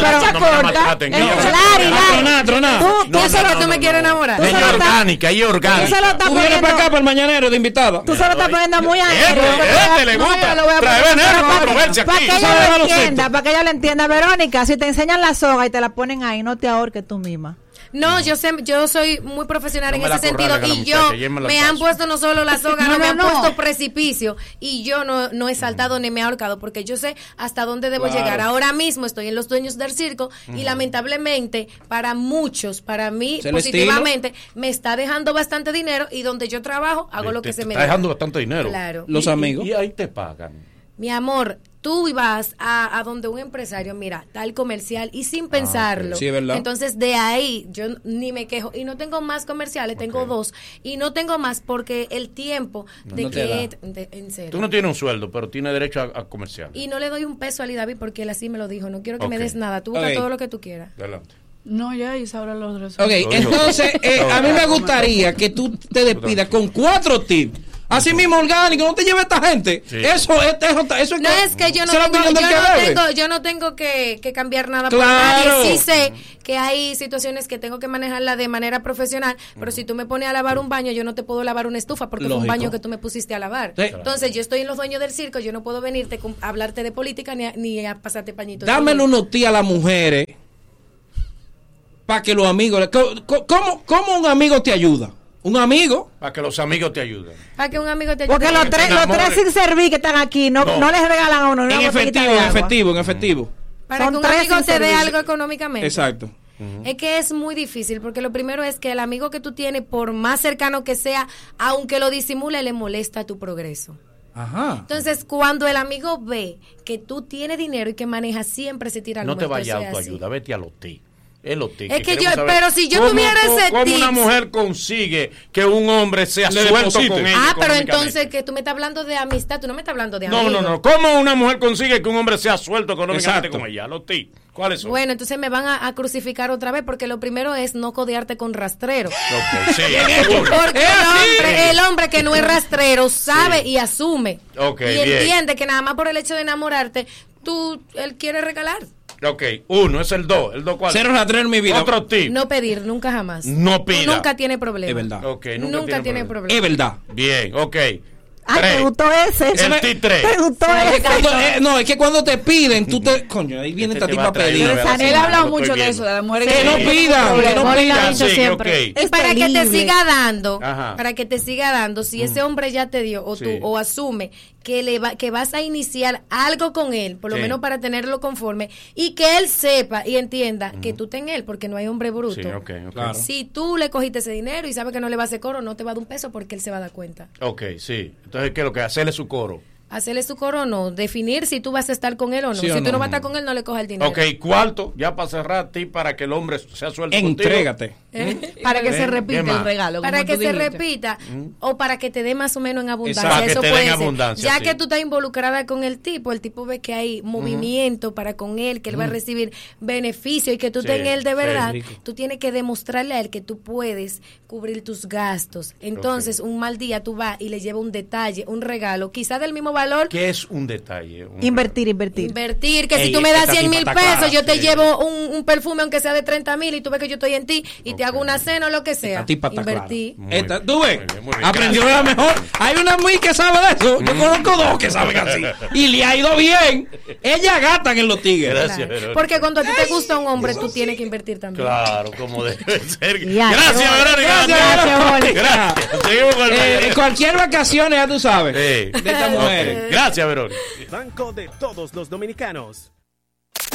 pero no me corta. Tú, No, tú solo no, tú me no, quieres no. enamorar. Ella es orgánica, ella es orgánica. Tú Tú vienes poniendo, para acá para el mañanero de invitada. tú se lo estás poniendo muy aéreo. este le gusta veneno, para- que ella lo entienda, para que ella lo entienda. Verónica, si te enseñan la soga y te la ponen ahí, no te ahorques tú misma. No, yo sé, yo soy muy profesional No en ese sentido y yo me han puesto no solo la soga, No, no, me han no. puesto precipicio y yo no, no he saltado ni me he ahorcado porque yo sé hasta dónde debo Claro. llegar. Ahora mismo estoy en los dueños del circo y lamentablemente para muchos, para mí ¿Es el positivamente, me está dejando bastante dinero y donde yo trabajo hago lo Te- que se te me está da. dejando bastante dinero. Claro. Los Y- y- amigos. Y, ahí te pagan. Mi amor, tú vas a, a donde un empresario, mira, tal comercial y sin pensarlo. Ah, Sí, es verdad. Entonces, de ahí yo ni me quejo. Y no tengo más comerciales, tengo dos. Y no tengo más porque el tiempo de No te que... da. de- en serio. Tú no tienes un sueldo, pero tienes derecho a, a comercial. Y no le doy un peso a David porque él así me lo dijo. No quiero que me des nada. Tú busca todo lo que tú quieras. Adelante. No, ya, y ahora los otros. Ok, entonces eh, a mí me gustaría que tú te despidas con cuatro tips. Así mismo orgánico, no te lleve esta gente. Sí. Eso, es- eso, eso es No es que yo no tengo, yo no tengo, yo no tengo que, que cambiar nada Claro. por nadie. Sí sé que hay situaciones que tengo que manejarla de manera profesional, pero si tú me pones a lavar un baño, yo no te puedo lavar una estufa porque fue un Lógico. baño que tú me pusiste a lavar. Sí. Entonces, yo estoy en los dueños del circo, yo no puedo venirte con- a hablarte de política ni a, ni a pasarte pañitos. Dámelo unos tías a las mujeres para que los amigos. le- co- co- ¿Cómo, ¿Cómo un amigo te ayuda? Un amigo. Para que los amigos te ayuden. A que un amigo te Porque ayude. los tres, los tres sin servir que están aquí no, No. no. les regalan a uno En efectivo, en efectivo, en efectivo. Para Son que un amigo te dé algo económicamente. Exacto. Es que es muy difícil, porque lo primero es que el amigo que tú tienes, por más cercano que sea, aunque lo disimule, le molesta tu progreso. Ajá. Entonces, cuando el amigo ve que tú tienes dinero y que manejas, siempre se tira al No te vayas a autoayuda, vete a los ti. Es. Es que yo- saber pero si yo tuviera ese ¿Cómo una mujer consigue que un hombre sea Le suelto deposite. con ella? Ah, pero entonces que tú me estás hablando de amistad, tú no me estás hablando de No, amigos. no, no. ¿Cómo una mujer consigue que un hombre sea suelto económicamente Exacto. con ella? Los ti. ¿Cuáles son? Bueno, entonces me van a, a crucificar otra vez porque lo primero es no codearte con rastrero. Sí. Porque el hombre, el hombre que no es rastrero sabe y asume. Ok, y bien. entiende que nada más por el hecho de enamorarte, tú, él quiere regalar. Ok, uno, es el dos. ¿El dos cuál? Cero rastrero en mi vida. Otro tip. No pedir, nunca jamás. No Tú pida. Nunca tiene problema. Es verdad. Ok, Nunca, tiene, problema. Es verdad. Bien, ok. Ay, Tres. te gustó ese. El me- T3. Te gustó Es ese. cuando- eh, no, es que cuando te piden, tú te. Coño, ahí viene Este esta te tipa a pedir. Él ha hablado mucho de eso, de las mujeres Que no tienen pidan, que no Por pidan. Sí, siempre. ok. Y para que te siga dando, Ajá. para que te siga dando, si ese hombre ya te dio o Sí. tú o asume que le va, que vas a iniciar algo con él, por lo Sí. menos para tenerlo conforme y que él sepa y entienda que tú ten él, porque no hay hombre bruto. Sí. Claro. Si tú le cogiste ese dinero y sabes que no le va a hacer coro, no te va a dar un peso porque él se va a dar cuenta. Ok, sí. Entonces, ¿qué es lo que hacerle su coro? Hacerle su coro o no, definir si tú vas a estar con él o no. Sí o si no. tú no vas a estar con él, no le cojas el dinero. Ok, cuarto, ya para cerrar, ti para que el hombre sea suelto. Entrégate. Para que ¿Eh? se ¿Qué repita el regalo. para que se dijiste. repita o para que te dé más o menos en abundancia. Exacto. Para que Eso te puede den ser. abundancia, ya sí. que tú estás involucrada con el tipo, el tipo ve que hay movimiento para con él, que él va a recibir beneficio y que tú Sí, estés en él de verdad, tú tienes que demostrarle a él que tú puedes cubrir tus gastos. Entonces, un mal día tú vas y le llevas un detalle, un regalo, quizás del mismo valor. ¿Qué es un detalle? Un- Invertir, invertir. Invertir, que Ey, si tú me das esta 100 tipa mil pesos, clara, yo te sí. llevo un, un perfume aunque sea de 30 mil y tú ves que yo estoy en ti y te hago una cena o lo que sea. Esta Invertí. Esta- ¿Tú ves? muy bien, muy bien. Aprendió de la mejor. Hay una muy que sabe de eso. Yo conozco dos que saben así. Y le ha ido bien. Ella gatan en los tigres. Gracias, Claro. Verónica. Porque cuando a ti te gusta un hombre, tú tienes que invertir también. Claro, como debe ser. Ya, Gracias, Verónica. Gracias, Verónica. Gracias. Seguimos con el Eh, cualquier vacaciones, ya tú sabes. Sí. De esta mujer. Ok. Gracias, Verónica. Banco de todos los dominicanos.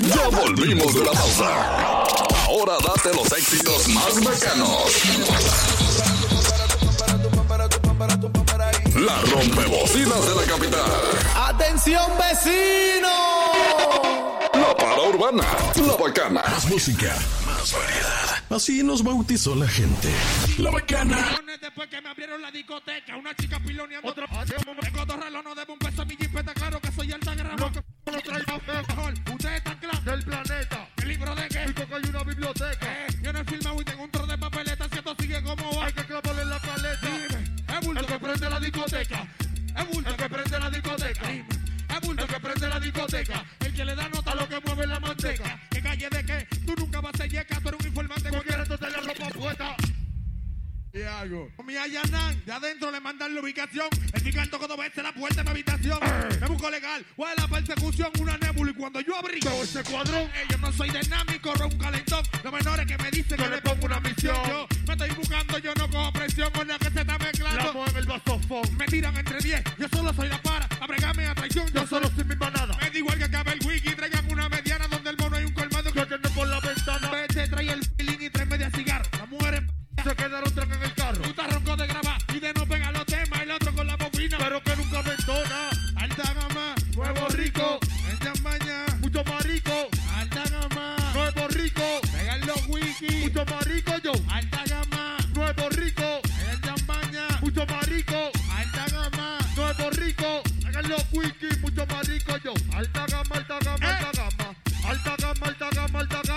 Ya volvimos de la pausa. Ahora date los éxitos más bacanos. La rompebocinas de la capital. ¡Atención, vecino! La para urbana. La bacana. Más música. Más variedad. Así nos bautizó la gente. La bacana. Después que me abrieron la discoteca, una chica piloneando otro. Tengo dos relojes, no debo un peso a mi jipeta, claro que soy gramo. Lo que lo traigo mejor. Ustedes están claros del planeta. ¿El libro de qué? Dijo que hay una biblioteca. Eh, yo no he filmado y tengo un trozo de papeleta. Si esto sigue como va, hay que clavarle en la paleta. Dime, es bulto el que prende la discoteca. Es bulto el que prende la discoteca. Dime, es bulto el que prende la discoteca. El que le da nota a lo que mueve la manteca. ¿Qué calle de qué? Tú nunca vas a ser yeca, tú eres un Cualquiera te la ropa puesta. Y hago. Mi allanan, de adentro le mandan la ubicación. El toco dos veces la puerta de mi habitación. Me busco legal, ¿cuál es la persecución? Una nébula y cuando yo abrí todo ese cuadrón, eh, yo no soy dinámico, ro un calentón. Los menores que me dicen que le pongo una misión. Yo me estoy buscando, yo no cojo presión con la que se está mezclando. en el vasofón. Me tiran entre 10, yo solo soy la para. Abregame a traición, yo solo soy mi manada. Me da igual que acabe el wiki, traigan una mediana donde el mono hay un colmado que tiene por la ventana. Vete, trae el se quedaron tres en el carro. Tú estás ronco de grabar y de no pegar los temas. El otro con la bobina, pero que nunca me entona. Alta gama, nuevo rico. En champaña, mucho marico. Alta gama, nuevo rico. Pegan los wiki, mucho marico yo. Alta gama, nuevo rico. En champaña, mucho marico. Alta gama, nuevo rico. Pegan los wiki, mucho marico yo. Alta gama, alta gama, alta gama. Alta gama, alta gama, alta gama.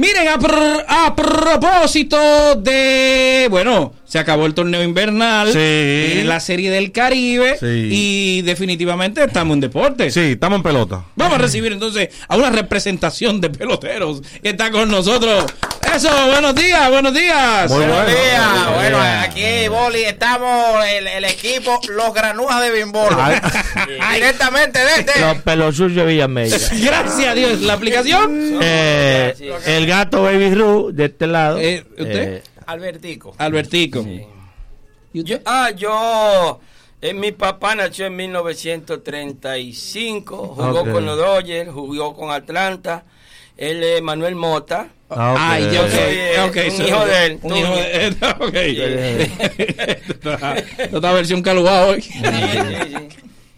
Miren, a, pr- a propósito de. Bueno, se acabó el torneo invernal. Sí. eh, la serie del Caribe. Sí. Y definitivamente estamos en deporte. Sí, estamos en pelota. Vamos a recibir entonces a una representación de peloteros que está con nosotros. Eso, buenos días, buenos días. Buenos días. Bueno, aquí, Boli, estamos el, el equipo Los Granujas de Bimbolo. Directamente desde. Los pelosucios de Villamella. Gracias a Dios. ¿La aplicación? Eh, el gato Baby Ru de este lado. ¿Usted? Eh, Albertico. Albertico. Yo, ah, yo. eh, mi papá nació en 1935, jugó Ok. con los Dodgers, jugó con Atlanta. Él es Manuel Mota. Ah, ok. Ay, ya, Yo soy, eh, ok, un so- hijo de él. Un hijo de él. Ok. Esta- Esta versión calúa hoy. ¿Y usted de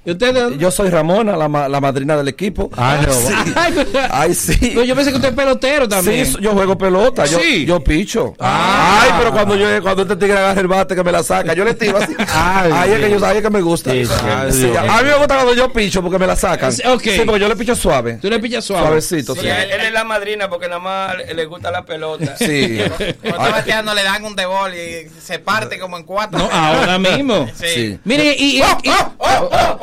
dónde? Yo soy Ramona, la, la madrina del equipo. Ah, no. Sí. Ay, Ay, sí. No, yo pensé que usted es pelotero también. Sí, yo juego pelota, yo, Sí. yo picho. Ah. Ay, pero cuando yo cuando este tigre agarra el bate que me la saca, yo le tiro así. Ay, ahí es que yo ahí es que me gusta. Sí, sí, Ay, sí. sí. A mí me gusta cuando yo picho porque me la sacan. Sí, ok. Sí, porque yo le picho suave. Tú le pillas suave. Suavecito, Sí, sí. él, él es la madrina porque nada más le gusta la pelota. Sí. Cuando está bateando le dan un de bol y se parte como en cuatro. No, ahora mismo. Sí. Sí. Mire, y, y- y-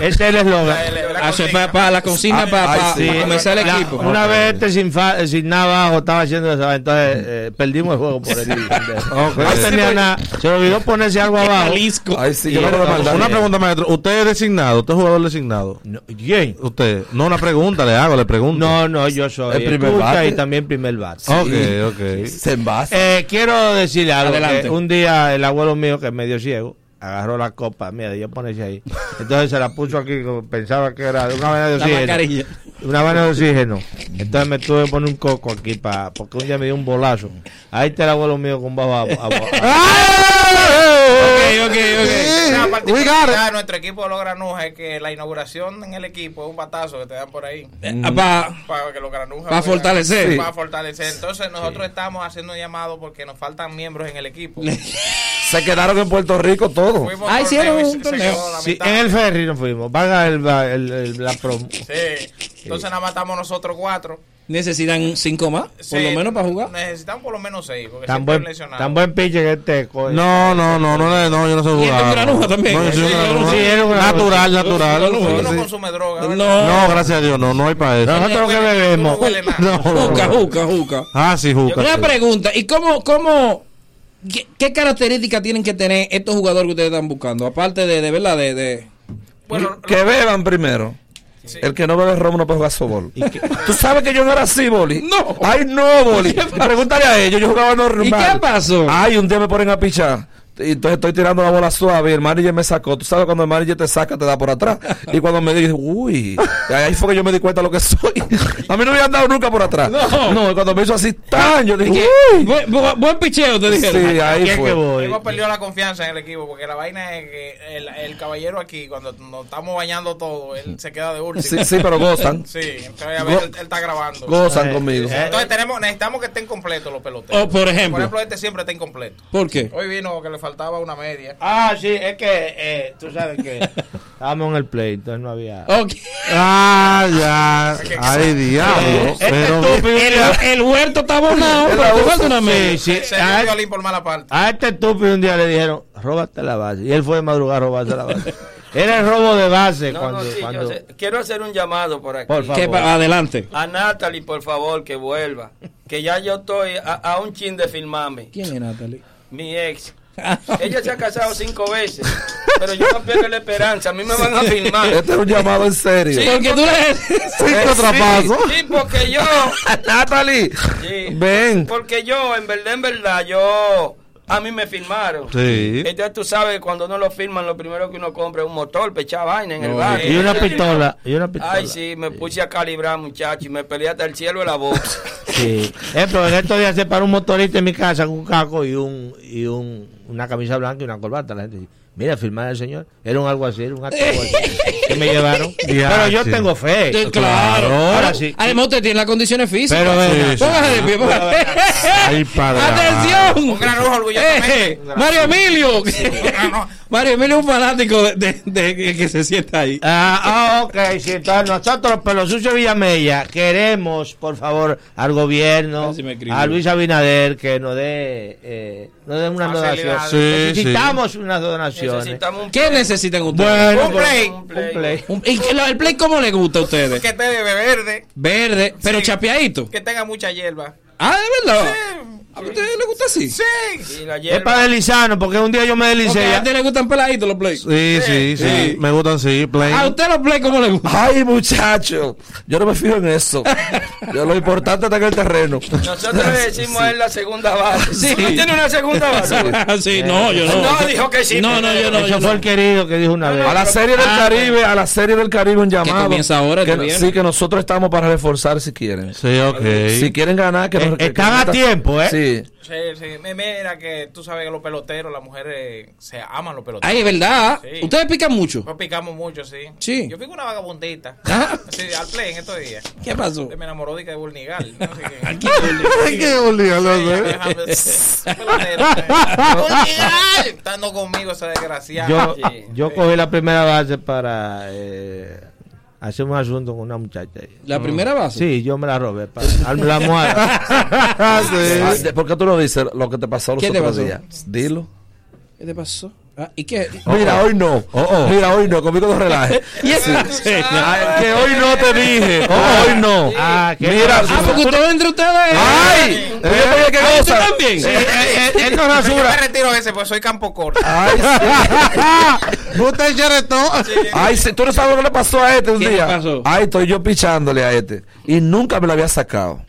Ese es el eslogan. para la consigna para Ay, sí. comenzar el equipo. una vez este sin, fa- sin nada abajo estaba haciendo eso, entonces eh, perdimos el juego por el. No tenía nada. Se le olvidó ponerse algo abajo. Una- pregunta, maestro. ¿Usted es designado? ¿Usted es jugador designado? No, ¿Quién? Usted. No, una pregunta le hago, le pregunto. No, no, yo soy El primer bate. y también primer bate. Ok, ok. Se envasa. Eh, quiero decirle algo. Un día el abuelo mío, que es medio ciego, agarró la copa, mira, de yo ponerse ahí. Entonces se la puso aquí, como pensaba que era una vaina de oxígeno. Una vaina de oxígeno. Entonces me tuve que poner un coco aquí para, porque un día me dio un bolazo. Ahí está el abuelo mío con bajo a, a- Ok, ok, ok. We got de nuestro equipo de los Granujas es que la inauguración en el equipo es un batazo que te dan por ahí. Para Para que los Granujas. Pa' puedan- fortalecer. Para fortalecer. Entonces nosotros estamos haciendo un llamado porque nos faltan miembros en el equipo. Se quedaron en Puerto Rico todos. Ah, hicieron y un torneo. Sí, en el ferry nos fuimos. Paga el, el- el- la promo. Sí. Entonces nada más estamos nosotros cuatro. necesitan cinco más, por Sí, lo menos para jugar. Necesitamos por lo menos seis. Porque Tan buen, tan buen pitcher que este. co- No, no, no, no, no, no, yo no sé Y es jugar. granuja también. No, yo soy Sí, granuja. granuja. Natural, natural. No, No, gracias a Dios, no, no hay para eso. Nosotros lo que bebemos. No juca, juca, juca. Ah, sí, juca. Una sí. pregunta, ¿y cómo, cómo, qué, qué características tienen que tener estos jugadores que ustedes están buscando? Aparte de, de verdad, de, de que beban primero. El que no bebe romo no puede jugar softball. Tú sabes que yo no era así, Boli. No. Ay, no, Boli. Pregúntale a ellos, yo jugaba normal. ¿Y qué pasó? Ay, un día me ponen a pichar. Entonces estoy tirando la bola suave y el manager me sacó. Tú sabes cuando el manager te saca, te da por atrás. Y cuando me dije, uy, y ahí fue que yo me di cuenta de lo que soy. A mí no me habían dado nunca por atrás. No. No, y cuando me hizo así tan, yo dije, uy. buen, picheo, te dije. Sí, ahí fue. que voy. Hemos perdido la confianza en el equipo porque la vaina es que el, el caballero aquí, cuando nos estamos bañando todo, él se queda de último. Sí, sí, pero gozan. Sí, entonces a veces él, él está grabando. Gozan Eh, conmigo. eh, Entonces tenemos, necesitamos que estén completos los peloteros. Oh, por ejemplo. Por ejemplo, este siempre está incompleto. ¿Por qué? Hoy vino que le faltaba una media. Ah, sí, es que eh, tú sabes que estábamos en el play, entonces no había. Ah, ya. Ay, diablo. Este Pero, estúpido. El, el huerto está abonado, pero te falta una media. Sí, Se a, dio Violín por mala parte. a este estúpido un día le dijeron, róbate la base. Y él fue de madrugada a robarse la base. Era el robo de base No, cuando... no, sí, yo cuando... sé. Quiero hacer un llamado por aquí. Por favor. ¿Qué pa- adelante. A Natalie, por favor, que vuelva. Que ya yo estoy a, a un chin de filmarme. ¿Quién es Natalie? Mi ex. Ella se ha casado cinco veces, pero yo no pierdo la esperanza. A mí me van a filmar. Este es un llamado en serio. Sí, Porque tú le... Cinco trapazos. Sí, porque yo. Natalie, Sí, ven. Porque yo, en verdad, en verdad, yo. A mí me filmaron. Sí. Entonces tú sabes, cuando uno lo filman, lo primero que uno compra es un motor, pecha vaina en el No, barrio. y una pistola, y una pistola. Ay, sí, me puse a calibrar, muchacho, y me peleé hasta el cielo de la boca. Sí. Eh, pero en estos días se paró un motorista en mi casa con un caco y un y un, una camisa blanca y una corbata. La gente dice, mira, firmar al señor. Era un algo así, era un acto así, que me llevaron. pero yo sí. tengo fe. Sí, Claro. Ahora sí. Además, usted tiene las condiciones físicas. Pero. Sí, sí. Póngase de pie, póngase. Ay, padre. ¡Atención! Un gran ojo orgulloso. Eh, Mario Emilio. Mario Emilio es un fanático de, de- de que, que se sienta ahí. Ah, ah, ok, sí, entonces nosotros, Pelo Sucio Villamella, queremos, por favor, al gobierno, a Luis Abinader, que nos dé, eh, nos dé una donación. Sí, Necesitamos unas donaciones. Necesitamos un ¿Qué necesitan ustedes? Bueno, Un play. un play. Un play. Un- ¿Y que lo- el play cómo le gusta a ustedes? Que esté de verde. Verde, pero Sí. chapeadito. Que tenga mucha hierba. Ah, de verdad. ¿A ustedes les gusta así? Sí. La Es para deslizarnos, porque un día yo me deslicé. a ustedes les gustan peladitos los play. Sí, sí, sí. Sí. Me gustan así, plain. ¿A usted los play cómo le gusta? Ay, muchacho. Yo no me fijo en eso. Yo, lo importante está en el terreno. Nosotros le decimos a él la segunda base. Sí. ¿Tú no tienes una segunda base? sí, no, yo no. No, dijo que sí. No, no, yo no. Eso yo fue no. el querido que dijo una vez. A la serie del Ah, Caribe, a la serie del Caribe un llamado. comienza ahora, Que, sí, que nosotros estamos para reforzar si quieren. Sí, ok. Si quieren ganar, que nos Eh, están a que- tiempo, ¿eh? Sí. Sí, Mira que tú sabes que los peloteros, las mujeres se aman los peloteros. Ay, es verdad. Sí. Ustedes pican mucho. Nos picamos mucho, sí. Sí. Yo fui con una vagabundita. Ah. Sí, al play en estos días. ¿Qué pasó? Me enamoró de que de Burnigal. No sé qué. Aquí, qué sé. Burnigal. Estando conmigo esa desgraciada. Yo, Sí. yo cogí la primera base para eh, hacer un asunto con una muchacha. ¿La primera base? Sí, yo me la robé. Para, la almohada. Ah, de- ¿Por qué tú no dices lo que te pasó los ¿Qué te otros pasó? días? Dilo. ¿Qué te pasó? Ah, ¿Y qué? Mira, hoy no. Mira, hoy no. Conmigo no relajes. ¿Y eso? Sí. Que hoy no te dije. Hoy no. Ah, ¿qué Mira? Ah, porque ustedes entre ustedes. ¡Ay! Oye, oye, ¿qué Ah, ¿usted cosa? también? Eh, eh, eh, esto es Yo me retiro ese, pues soy campo corto. Ay, sí. Usted charetó. Ay, sí, tú no sabes lo que le pasó a este un ¿Qué día. le pasó? Ay, estoy yo pichándole a este. Y nunca me la había sacado.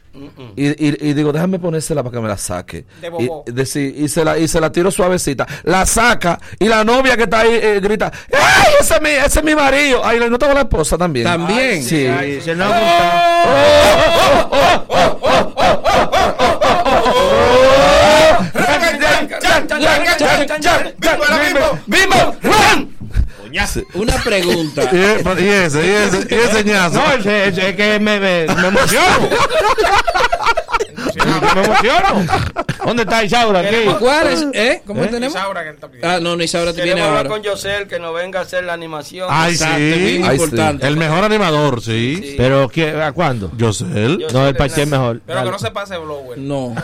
Y, y, y digo, déjame ponérsela para que me la saque. De Y, de- sí, y, se la, y se la tiro suavecita. La saca. Y la novia que está ahí eh, grita: ¡Ay, ese es, mi, ese es mi marido! Ay, no tengo la esposa también. También. Sí. Sí, se nos ha gustado. ¡Bimbo! ¡Run! Una pregunta. Y, ese, y ese, y ese ñazo. No, es que me, me, me emociono. me emociono. ¿Dónde está Isaura aquí? ¿Cuál es? ¿Eh? ¿Cómo ¿Eh? tenemos? Isaura que está. Ah, no, no, Isaura te viene ahora. con Yosel que nos venga a hacer la animación. Ay, sí. Ay, sí. importante. El mejor animador, sí. Pero, ¿qué, ¿a cuándo? Yosel. No, el Pache es mejor. Pero que no se pase blower. No.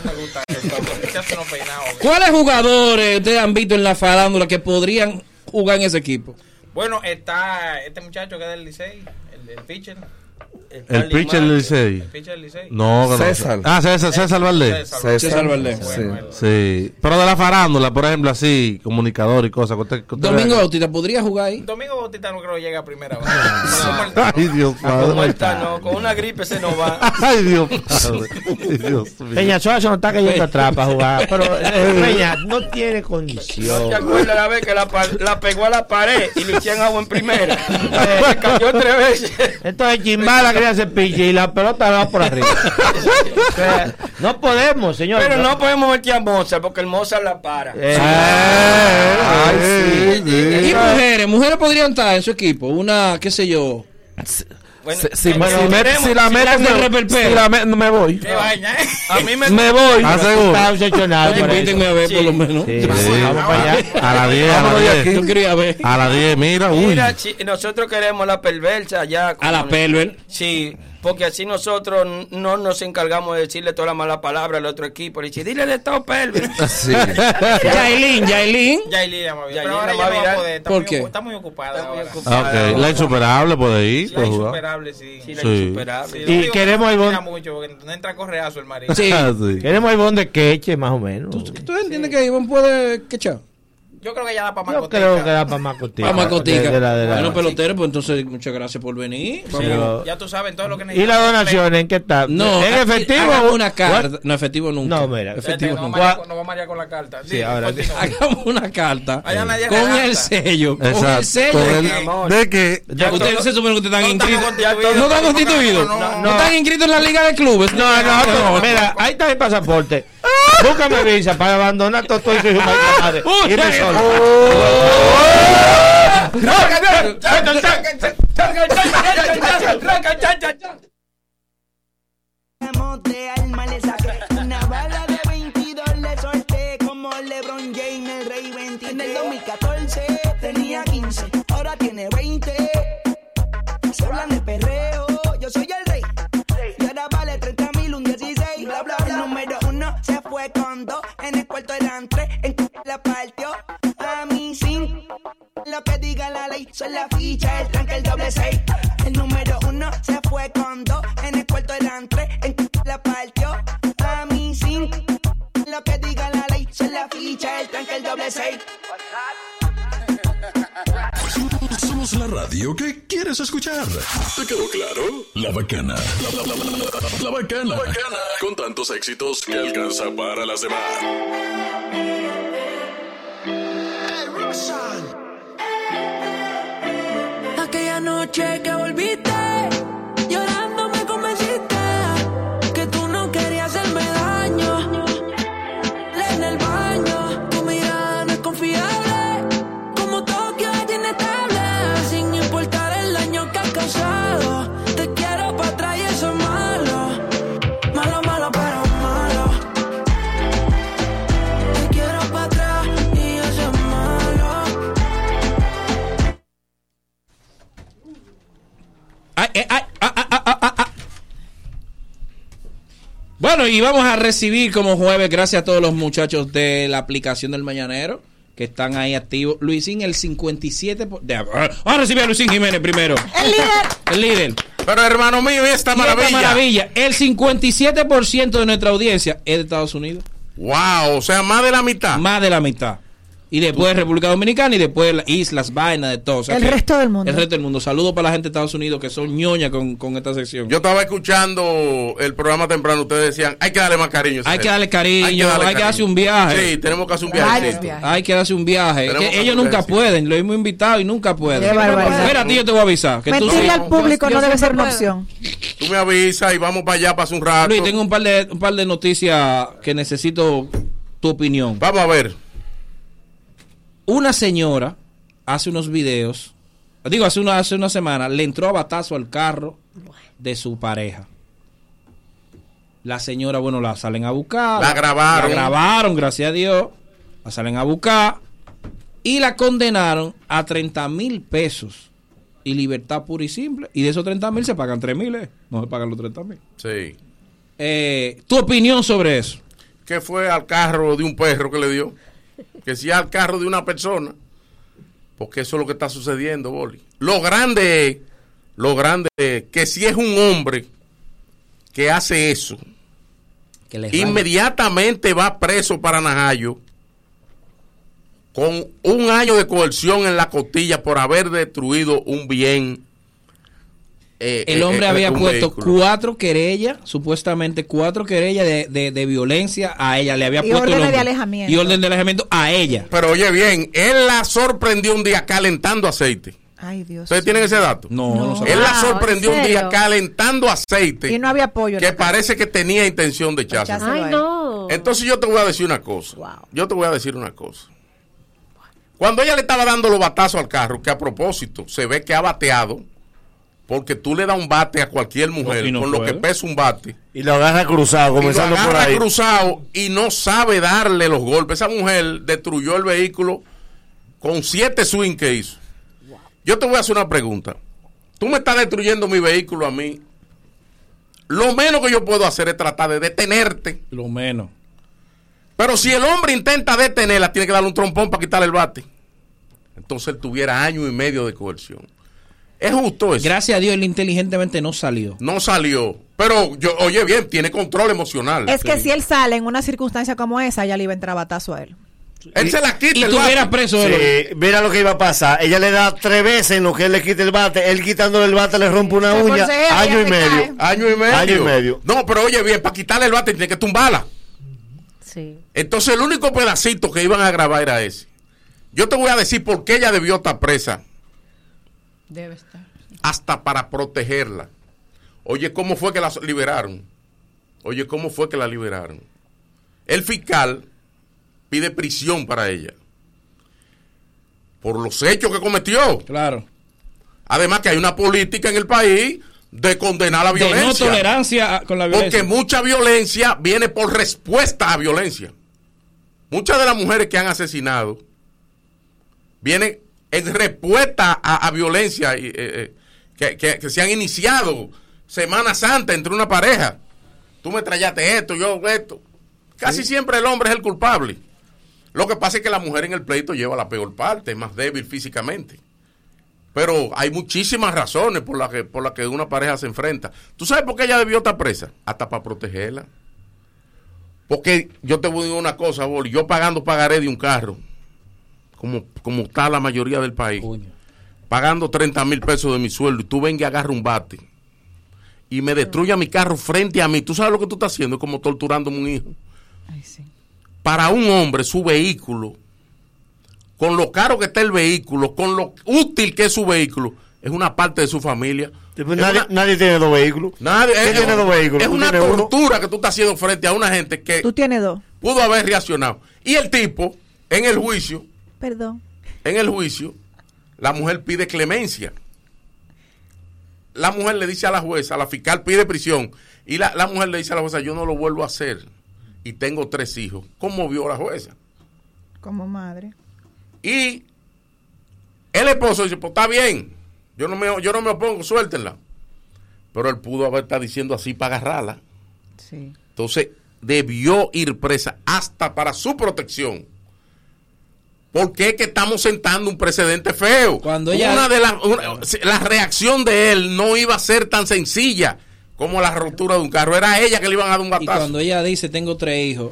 ¿Cuáles jugadores ustedes han visto en la farándula que podrían jugar en ese equipo? Bueno, está este muchacho que es del Licey, el, el pitcher. El pitcher del Licey. El pitcher del Licey. No, no. César. Ah, César, César Valdés. César. Valdés. Sí. Sí. Pero de la farándula, por ejemplo, así, comunicador y cosas. Domingo Bautista, ¿podría jugar ahí? Domingo Bautista no creo que llegue a primera base. Ay, Dios padre. está, no, con una gripe se nos va. Ay, Dios padre. Peña Suazo no está cayendo atrás para jugar. Pero eh, Peña no tiene ¿No condición. te acuerdas la vez que la, pegó a la pared y le echaron agua en primera? Eh, se cayó tres veces. Entonces Chimbala quería hacer piche y la pelota va por arriba. O sea, no podemos, señor. Pero no podemos meter a Mozart porque el Mozart la para. Eh, Ay, sí. Y mujeres, mujeres podrían estar en su equipo. Una, qué sé yo. Bueno, Si, si, me- si me- queremos- si la si meten, si la me, me voy. Qué vaina, ¿eh? A mí me, Me voy. ¿Ah, seguro? Está obsesionado. por eso. Invítenme a ver por lo menos. Sí, Vamos para allá. A las 10, a las de 10. Yo quería ver. A las 10, mira, uy. Mira, chi- nosotros queremos la perversa ya. A la Pelver. Sí, porque así nosotros no nos encargamos de decirle toda la mala palabra al otro equipo. Le dice, dile de todo, Pelvin. Sí. Yailin, Yailin. Yailin. Yailin Pero ahora ya no va a poder. Está ¿Por muy qué? Está muy ocupada ahora. Ah, ok. La insuperable puede ir, La puede jugar. insuperable, sí. Sí, la Sí. insuperable. Y Digo, queremos no bon- mucho, porque no entra correazo el marido. Sí. Ah, sí. Queremos el bon de queche, más o menos. ¿Tú entiendes que Iván puede quechar? Yo creo que ya da para más Yo creo que da para más cotica. Vamos a cotica. De la- de la- Bueno, pelotero, pues entonces muchas gracias por venir. Vamos. Pero- Ya tú sabes todo lo que ¿Y necesitas. la donación en qué está? No, ¿En efectivo? hagamos una carta. What? No, efectivo nunca. No, mira. Efectivo Nos nunca. vamos a marear- nos vamos a marear con la carta. Sí, ahora. Hagamos una carta con el sello. Con el Exacto. sello. Con de el- que- de que Ya ustedes se supone que ustedes están No inscritos. No están constituidos. No, No están inscritos en la liga de clubes. No, no, no, mira, ahí está mi pasaporte. Búscame visa para abandonar todo esto y su madre. Uy, Irme solo. le saqué una bala de 22 le solté como LeBron James el rey 23 en el 2014 tenía 15 ahora tiene 20 fue con dos en el cuarto eran tres en la partió. A mí sin lo que diga la ley son la ficha el tranque el doble seis. El número uno se fue con dos en el cuarto eran tres en la partió. A mí sin lo que diga la ley son la ficha el tranque el doble seis La radio que quieres escuchar. ¿Te quedó claro? La bacana. La, la- la- la- la- la bacana. Con tantos éxitos que alcanza para las demás. Aquella noche que volviste, Ay, ay, ay. Bueno, y vamos a recibir como jueves, gracias a todos los muchachos de la aplicación del Mañanero que están ahí activos. Luisín, el 57%. por- de- Vamos a recibir a Luisín Jiménez primero. El líder. El líder. Pero hermano mío, ¿y esta Y esta maravilla. maravilla. El 57% de nuestra audiencia es de Estados Unidos. Wow, o sea, más de la mitad. Más de la mitad. Y después República Dominicana y después las islas, vainas de todo. O sea El que- resto del mundo. El resto del mundo. Saludos para la gente de Estados Unidos que son ñoña con, con esta sección. Yo estaba escuchando el programa temprano, ustedes decían, hay que darle más cariño. Hay que darle cariño, hay que, cariño. darse un viaje. Sí, tenemos que hacer un viaje. Hay que darse un viaje. Tenemos Que que ellos nunca viaje. pueden. Lo hemos invitado y nunca pueden. Mira, tío, yo te voy a avisar. Que tú Mentirle sí- al público Yo- no debe ser una opción. Tú me avisas y vamos para allá para hacer un rato. Luis, tengo un par de, un par de noticias que necesito tu opinión. Vamos a ver. Una señora hace unos videos, digo, hace una, hace una semana, le entró a batazo al carro de su pareja. La señora, bueno, la salen a buscar. La grabaron. La grabaron, gracias a Dios. La salen a buscar. Y la condenaron a 30 mil pesos. Y libertad pura y simple. Y de esos 30 mil se pagan 3 mil. eh. No se pagan los 30 mil. Sí. Eh, ¿Tu opinión sobre eso? ¿Qué fue al carro de un perro que le dio? Que si al carro de una persona. Porque eso es lo que está sucediendo, Boli. Lo grande es, lo grande es que si es un hombre que hace eso, Que inmediatamente va preso para Najayo con un año de coerción en la costilla por haber destruido un bien. Eh, El eh, hombre eh, había puesto vehículo. cuatro querellas, supuestamente cuatro querellas de, de- de violencia a ella. Le había Y puesto órdenes de alejamiento. Y orden de alejamiento a ella. Pero oye bien, él la sorprendió un día calentando aceite. Ay, Dios. ¿Ustedes tienen ese dato? No, no, sabía. Él la sorprendió ¿en un día calentando aceite. Y no había apoyo. que parece que tenía intención de echarse. Ay, no. Entonces yo te voy a decir una cosa. Wow. Yo te voy a decir una cosa. Cuando ella le estaba dando los batazos al carro, que a propósito se ve que ha bateado, porque tú le das un bate a cualquier mujer no con lo que pesa un bate, Y lo agarra cruzado, y lo comenzando por agarra ahí. cruzado y no sabe darle los golpes. Esa mujer destruyó el vehículo con siete swing que hizo. Yo te voy a hacer una pregunta. Tú me estás destruyendo mi vehículo a mí lo menos que yo puedo hacer es tratar de detenerte. Lo menos. Pero si el hombre intenta detenerla, tiene que darle un trompón para quitarle el bate. Entonces él tuviera año y medio de coerción. Es justo eso. Gracias a Dios, él inteligentemente no salió. No salió. Pero, yo, oye bien, tiene control emocional. Es que Sí. si él sale en una circunstancia como esa, ya le iba a entrar batazo a él. Él se la quita Y el tuviera bate. preso Sí, él. mira lo que iba a pasar. Ella le da tres veces en lo que él le quita el bate. Él quitándole el bate le rompe una Se uña. Año y medio. cae. Año y medio. Año y medio. No, pero oye bien, para quitarle el bate tiene que tumbarla. Sí. Entonces el único pedacito que iban a grabar era ese. Yo te voy a decir por qué ella debió estar presa. Debe estar. Hasta para protegerla. Oye, ¿cómo fue que la liberaron? Oye, ¿cómo fue que la liberaron? El fiscal pide prisión para ella. Por los hechos que cometió. Claro. Además que hay una política en el país de condenar la De no violencia. tolerancia a- con la violencia. Porque mucha violencia viene por respuesta a violencia. Muchas de las mujeres que han asesinado vienen en respuesta a, a violencia eh, eh, que, que- que se han iniciado Semana Santa entre una pareja. Tú me trayaste esto, yo esto. Casi siempre el hombre es el culpable. Lo que pasa es que la mujer en el pleito lleva la peor parte, es más débil físicamente. Pero hay muchísimas razones por las que, por las que una pareja se enfrenta. ¿Tú sabes por qué ella debió estar presa? Hasta para protegerla. Porque yo te voy a decir una cosa, Boli. Yo pagando pagaré de un carro, como, como está la mayoría del país, pagando 30 mil pesos de mi sueldo, y tú vengas y agarra un bate y me destruya mi carro frente a mí. ¿Tú sabes lo que tú estás haciendo? Es como torturándome un hijo. Para un hombre, su vehículo, con lo caro que está el vehículo, con lo útil que es su vehículo, es una parte de su familia. Nadie, una- nadie tiene dos vehículos. Nadie, ¿Quién es, tiene dos vehículos? es ¿Tú una uno? tortura que tú estás haciendo frente a una gente que Tú tienes dos. pudo haber reaccionado. Y el tipo, en el juicio, Perdón. en el juicio, la mujer pide clemencia. La mujer le dice a la jueza, la fiscal pide prisión. Y la, la mujer le dice a la jueza, yo no lo vuelvo a hacer. Y tengo tres hijos. ¿Cómo vio la jueza? Como madre. Y el esposo dice, pues está bien, yo no me, yo no me opongo, suéltenla. Pero él pudo haber estado diciendo así para agarrarla. Sí. Entonces, debió ir presa hasta para su protección. Porque es que estamos sentando un precedente feo. Cuando ella- Una de las, una- la reacción de él no iba a ser tan sencilla como la rotura de un carro. Era ella que le iban a dar un Y batazo. cuando ella dice, tengo tres hijos,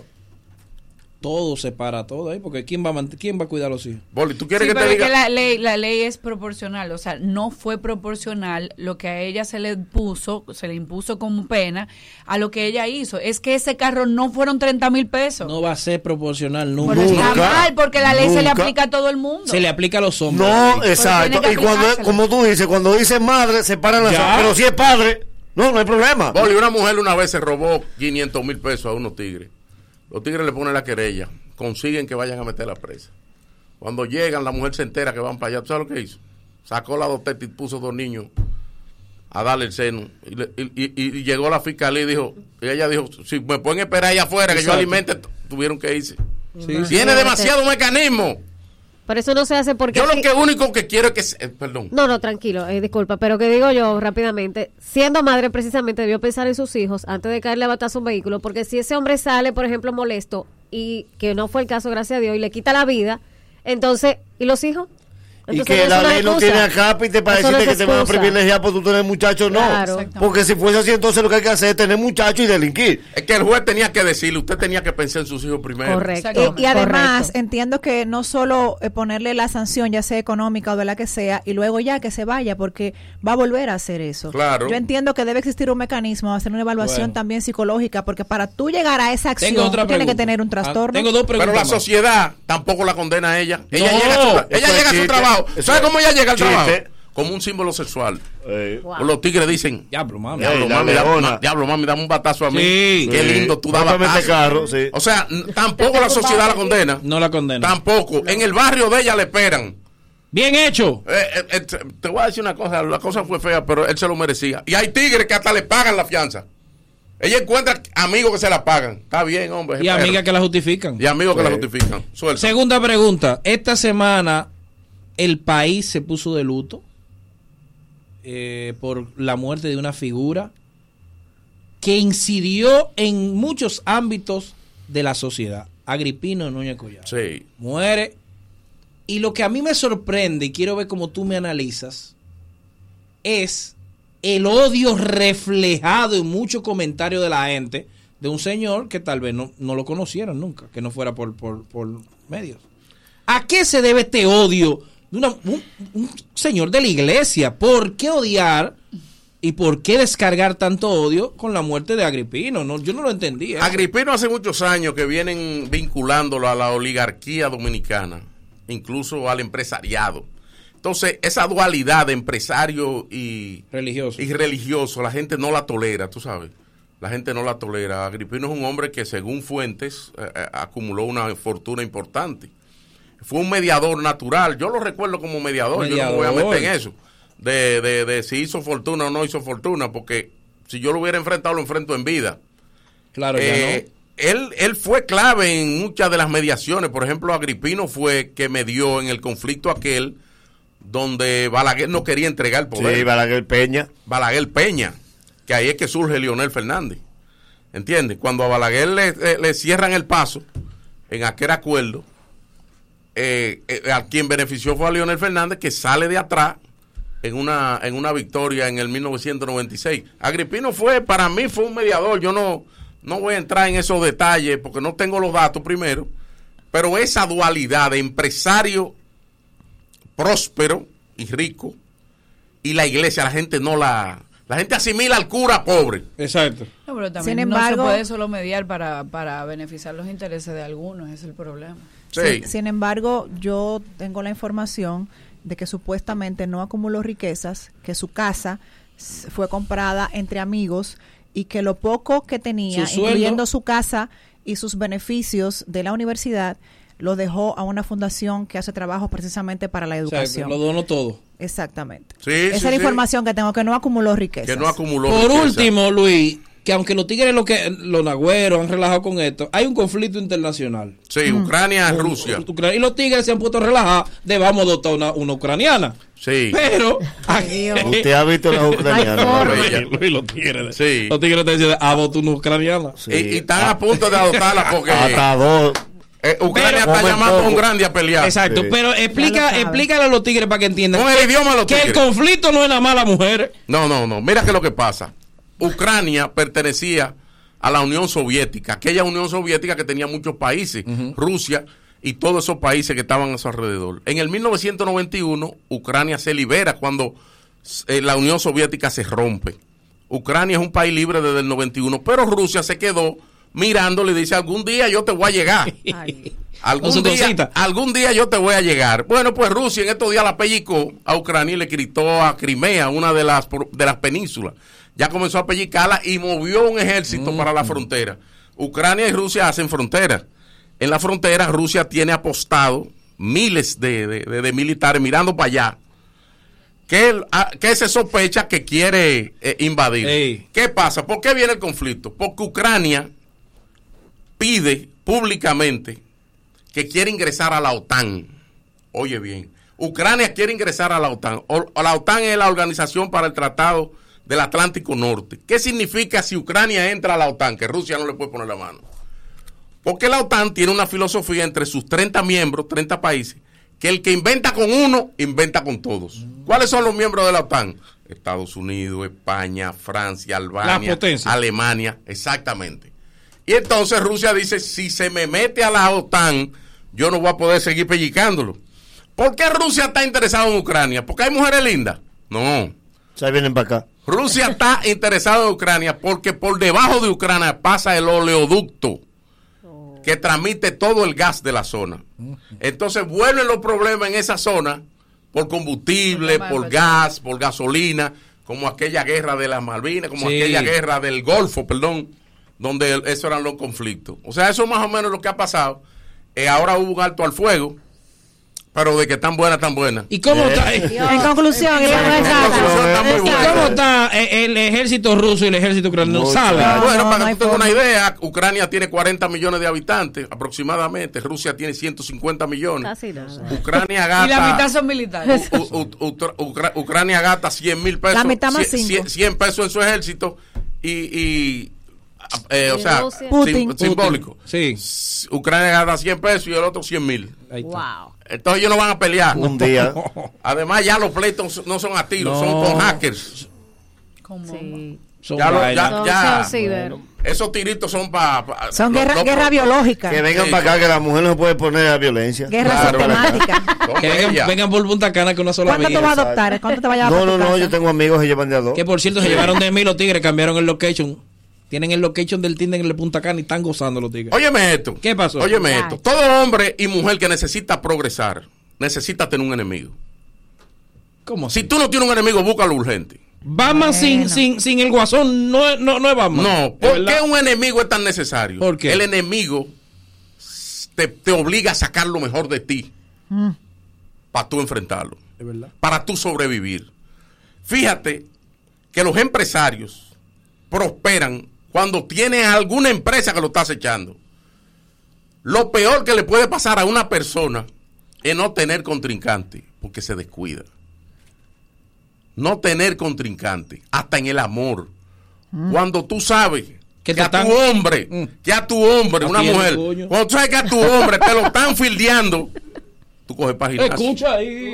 todo se para todo ahí, porque ¿quién va a, quién va a cuidar a los hijos? Boli, ¿tú Sí, pero es que la ley, la ley es proporcional, o sea, no fue proporcional lo que a ella se le puso, se le impuso como pena a lo que ella hizo. Es que ese carro no fueron 30 mil pesos. No va a ser proporcional nunca. Pero está mal, porque la ley se le aplica a todo el mundo. Se le aplica a los hombres. No, exacto. que Y cuando, como tú dices, cuando dice madre, se paran las. Pero si es padre, no, no hay problema. Boli, una mujer una vez se robó 500 mil pesos a unos tigres. Los tigres le ponen la querella, consiguen que vayan a meter la presa. Cuando llegan, la mujer se entera que van para allá. ¿Tú sabes lo que hizo? Sacó la doteta y puso dos niños a darle el seno. Y, le- y- y- y llegó la fiscalía y dijo, y ella dijo, si me pueden esperar allá afuera que yo alimente, tuvieron que irse. Sí. Tiene demasiado mecanismo. Por eso no se hace porque... Yo lo que único que quiero es que... se- eh, perdón. No, no, tranquilo, eh, disculpa, pero que digo yo rápidamente, siendo madre precisamente debió pensar en sus hijos antes de caerle a batazo a un vehículo, porque si ese hombre sale, por ejemplo, molesto, y que no fue el caso, gracias a Dios, y le quita la vida, entonces, ¿y los hijos? Y que la ley no tiene acápite para decirte que te van a privilegiar por tú tener muchachos, no. Claro. Porque si fuese así, entonces lo que hay que hacer es tener muchachos y delinquir. Es que el juez tenía que decirle, usted tenía que pensar en sus hijos primero. Y, y además entiendo que no solo eh, ponerle la sanción, ya sea económica o de la que sea, y luego ya que se vaya, porque va a volver a hacer eso. Claro. Yo entiendo que debe existir un mecanismo, hacer una evaluación Bueno. también psicológica, porque para tú llegar a esa acción, Tengo otra tú tienes que tener un Ah, trastorno. tengo dos Pero la sociedad tampoco la condena a ella. Ella No, llega a su, ella llega a su chiste. Trabajo. ¿Sabes es cómo ella llega al chiste. trabajo? Como un símbolo sexual. O Los tigres dicen, diablo, mami. Diablo, mami, dame, leona. ma- diablo, mami, dame un batazo a mí. Sí. Qué Sí. lindo, tú este batazo. carro, sí. O sea, tampoco la sociedad la condena. No la condena. Tampoco. En el barrio de ella le esperan. Bien hecho. Eh, eh, eh, te- voy a decir una cosa, la cosa fue fea, pero él se lo merecía. Y hay tigres que hasta le pagan la fianza. Ella encuentra amigos que se la pagan. Está bien, hombre. Y amigas que la justifican. Y amigos que la justifican. Suelta. Segunda pregunta. Esta semana el país se puso de luto eh, por la muerte de una figura que incidió en muchos ámbitos de la sociedad. Agripino Núñez Collado. Sí. Muere. Y lo que a mí me sorprende, y quiero ver cómo tú me analizas, es el odio reflejado en muchos comentarios de la gente de un señor que tal vez no, no lo conocieron nunca, que no fuera por, por, por medios. ¿A qué se debe este odio de una- un, un señor de la iglesia? ¿Por qué odiar y por qué descargar tanto odio con la muerte de Agripino? No, yo no lo entendía. Agripino hace muchos años que vienen vinculándolo a la oligarquía dominicana, incluso al empresariado. Entonces, esa dualidad de empresario y religioso. y religioso, la gente no la tolera, tú sabes. La gente no la tolera. Agripino es un hombre que, según fuentes, eh, eh, acumuló una fortuna importante. Fue un mediador natural. Yo lo recuerdo como mediador. Yo no me voy a Mediador. meter en eso. De, de, de si hizo fortuna o no hizo fortuna, porque si yo lo hubiera enfrentado, lo enfrento en vida. Claro, ya Eh, él, él fue clave en muchas de las mediaciones. Por ejemplo, Agripino fue que medió en el conflicto aquel donde Balaguer no quería entregar el poder. Sí, Balaguer Peña. Balaguer Peña, que ahí es que surge Leonel Fernández. ¿Entiendes? Cuando a Balaguer le, eh, le cierran el paso en aquel acuerdo, eh, eh, a quien benefició fue a Leonel Fernández, que sale de atrás en una, en una victoria en el 1996. Agripino fue, para mí fue un mediador. Yo no, no voy a entrar en esos detalles porque no tengo los datos primero, pero esa dualidad de empresario próspero y rico y la iglesia, la gente no la... La gente asimila al cura pobre. Exacto. No, pero también Sin no embargo- se puede solo mediar para, para beneficiar los intereses de algunos, es el problema. Sin, sin embargo, yo tengo la información de que supuestamente no acumuló riquezas, que su casa fue comprada entre amigos y que lo poco que tenía, Su incluyendo su casa y sus beneficios de la universidad, lo dejó a una fundación que hace trabajo precisamente para la O sea, educación. lo donó todo. Exactamente. Sí, Esa sí, es la sí. información que tengo, que no acumuló riquezas. Que no acumuló Por riqueza. último, Luis, que aunque los tigres, lo que, los nagüeros han relajado con esto, hay un conflicto internacional. Sí, Ucrania, Rusia. Ucrania- y los tigres se han puesto a relajar de vamos a adoptar una, una ucraniana. Sí. Pero. Usted ha visto las ucranianas. Luis, Luis, los tigres. Sí. Los tigres te dicen, adopta una ucraniana. Y, y están a punto de adoptarla porque Hasta dos. eh, Ucrania Pero- está llamando a un grande a pelear. Exacto, pero explica, explícale a los tigres para que entiendan Con el que- idioma de los que el tigres. conflicto no es nada más las mujeres. No, no, no. Mira que lo que pasa. Ucrania pertenecía a la Unión Soviética, aquella Unión Soviética que tenía muchos países, Rusia y todos esos países que estaban a su alrededor. En el 1991, Ucrania se libera cuando eh, la Unión Soviética se rompe. Ucrania es un país libre desde el 91, pero Rusia se quedó mirándole y dice, algún día yo te voy a llegar. Algún día, algún día yo te voy a llegar. Bueno, pues Rusia en estos días la pellicó a Ucrania y le gritó a Crimea, una de las, de las penínsulas. Ya comenzó a pellicarla y movió un ejército para la frontera. Ucrania y Rusia hacen frontera. En la frontera Rusia tiene apostado miles de, de- de- de militares mirando para allá. Que, él- a- que se sospecha que quiere eh, invadir. ¿Qué pasa? ¿Por qué viene el conflicto? Porque Ucrania pide públicamente que quiere ingresar a la OTAN. Oye bien, Ucrania quiere ingresar a la OTAN. O la OTAN es la Organización para el Tratado del Atlántico Norte. ¿Qué significa si Ucrania entra a la OTAN? Que Rusia no le puede poner la mano. Porque la OTAN tiene una filosofía entre sus 30 miembros, 30 países, que el que inventa con uno, inventa con todos. ¿Cuáles son los miembros de la OTAN? Estados Unidos, España, Francia, Albania. Alemania, exactamente. Y entonces Rusia dice, si se me mete a la OTAN, yo no voy a poder seguir pellicándolo. ¿Por qué Rusia está interesado en Ucrania? ¿Porque hay mujeres lindas? No. Se vienen para acá. Rusia está interesado en Ucrania porque por debajo de Ucrania pasa el oleoducto que transmite todo el gas de la zona. Entonces vuelven los problemas en esa zona por combustible, por gas, por gasolina, como aquella guerra de las Malvinas, como Sí. aquella guerra del Golfo, perdón, donde el- eso eran los conflictos. O sea, eso es más o menos lo que ha pasado. Eh, ahora hubo un alto al fuego, pero de que tan buena, tan buena. ¿Y cómo está? En conclusión, En ¿Y cómo está eh, el ejército ruso y el ejército ucraniano? ¿Sabe? bueno, para que tú tengas una idea, Ucrania tiene 40 millones de habitantes aproximadamente, Rusia tiene 150 millones. Casi nada. Ucrania Y la gasta, mitad son militares. U- U- Utra- Ucra- Ucrania gasta 100 mil pesos, La mitad más 100, cinco. 100 pesos en su ejército y, y, eh, o sea, Putin. simbólico. Sí. Ucrania gana 100 pesos y el otro 100 mil. Wow. Entonces ellos no van a pelear. Un día. Además, ya los pleitos no son a tiros, son con hackers. Sí. Son Ya lo- ya- ya. son. Esos tiritos son para. Son guerra, guerra biológica. Que vengan Sí. para acá, que la mujer no se puede poner a violencia. Guerra Claro. sistemática. Que vengan, vengan por Punta Cana que una sola ¿Cuándo vía. tú vas a adoptar? ¿Cuándo te vayas a No, no, no, casa? yo tengo amigos que llevan de a dos. Que por cierto se llevaron de mí los tigres, cambiaron el location. Tienen el location del Tinder en el Punta Cana y están gozando los tigres. Óyeme esto. ¿Qué pasó? Óyeme Ay. esto. Todo hombre y mujer que necesita progresar necesita tener un enemigo. ¿Cómo Si tú no tienes un enemigo, búscalo urgente. Batman sin, sin, sin el guasón no, es- no, no es Batman. No, ¿Es ¿por qué un enemigo es tan necesario? ¿Por qué? El enemigo te, te obliga a sacar lo mejor de ti Mm. para tú enfrentarlo, Es verdad. para tú sobrevivir. Fíjate que los empresarios prosperan cuando tienen alguna empresa que lo está acechando. Lo peor que le puede pasar a una persona es no tener contrincante, porque se descuida. No tener contrincante, hasta en el amor. Cuando tú sabes que, a tu hombre, que a tu hombre, una mujer, coño. cuando tú sabes que a tu hombre te lo están fildeando, tú coges para el gimnasio. Escucha ahí.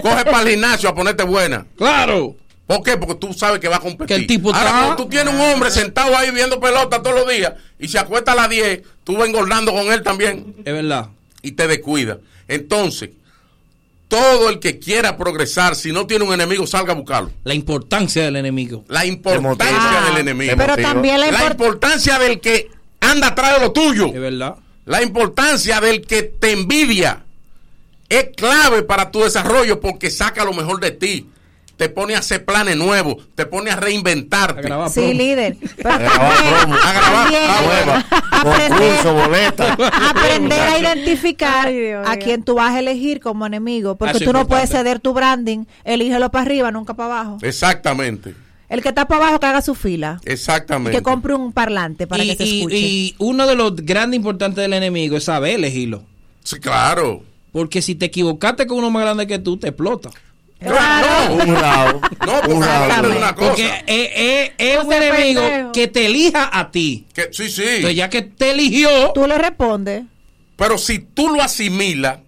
Coges para el gimnasio a ponerte buena. Claro. ¿Por qué? Porque tú sabes que va a competir. Que el tipo Ahora, está- cuando tú tienes un hombre sentado ahí viendo pelota todos los días y se acuesta a las 10, tú vas engordando con él también Es verdad. y te descuida. Entonces, todo el que quiera progresar, si no tiene un enemigo, salga a buscarlo. La importancia del enemigo. La importancia Ah, del enemigo. Pero también la la import- importancia del que anda atrás de lo tuyo. Es verdad. La importancia del que te envidia es clave para tu desarrollo porque saca lo mejor de ti. Te pone a hacer planes nuevos, te pone a reinventarte. A Sí, líder. Pero A grabar Concurso, boleta. aprender a identificar Ay, Dios a quién tú vas a elegir como enemigo. Porque tú no puedes ceder tu branding. Elígelo para arriba, nunca para abajo. Exactamente, El que está para abajo que haga su fila. Y exactamente. que compre un parlante para y, que se y- escuche. y uno de los grandes importantes del enemigo es saber elegirlo. Sí, claro. Porque si te equivocaste con uno más grande que tú, te explota. No, Un round. no, de round. una cosa. Porque es, es- es un enemigo pendejo. que te elija a ti. Que, sí, sí. Entonces, ya que te eligió, Tú le respondes. Pero si tú lo asimilas,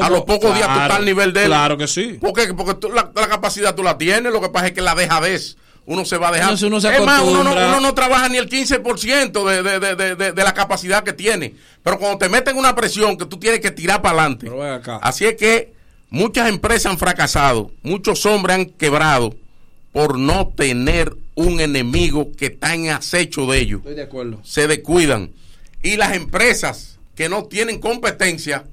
a los pocos días tú Claro, estás al nivel de él. Claro que sí. ¿Por qué? Porque tú- la, la capacidad tú la tienes, lo que pasa es que la dejadez. Uno se va a dejar. Uno se es más, uno no, uno no trabaja ni el 15% de, de, de, de, de- de la capacidad que tiene. Pero cuando te meten una presión que tú tienes que tirar para adelante. Así es que muchas empresas han fracasado, muchos hombres han quebrado por no tener un enemigo que está en acecho de ellos. Estoy de acuerdo. Se descuidan. Y las empresas que no tienen competencia,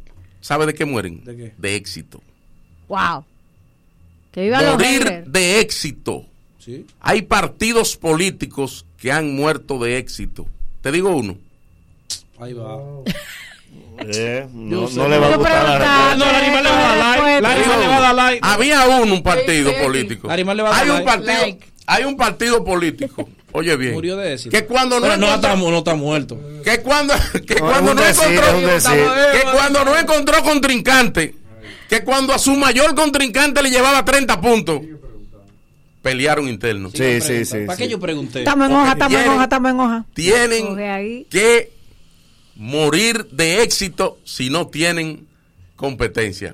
¿sabe de qué mueren? ¿De qué? De éxito. Wow. Que viva los Morir de éxito. Sí. Hay partidos políticos que han muerto de éxito. Te digo uno. Ahí va. Eh, no, le va a gustar la no, la animal le va a dar like. La animal le va a dar like. Había uno, un partido político. La animal le va a dar Hay un like. partido, Like. hay un partido político. Oye bien. Murió de éxito. Que cuando no no está, no está muerto. que cuando que No, cuando no decir, encontró que cuando no encontró contrincante que cuando a su mayor contrincante le llevaba 30 puntos pelearon internos Sí, sí, sí. ¿Para qué sí. yo pregunté? Estamos en hoja, estamos en tienen- hoja, estamos en hoja. tienen que morir de éxito si no tienen competencia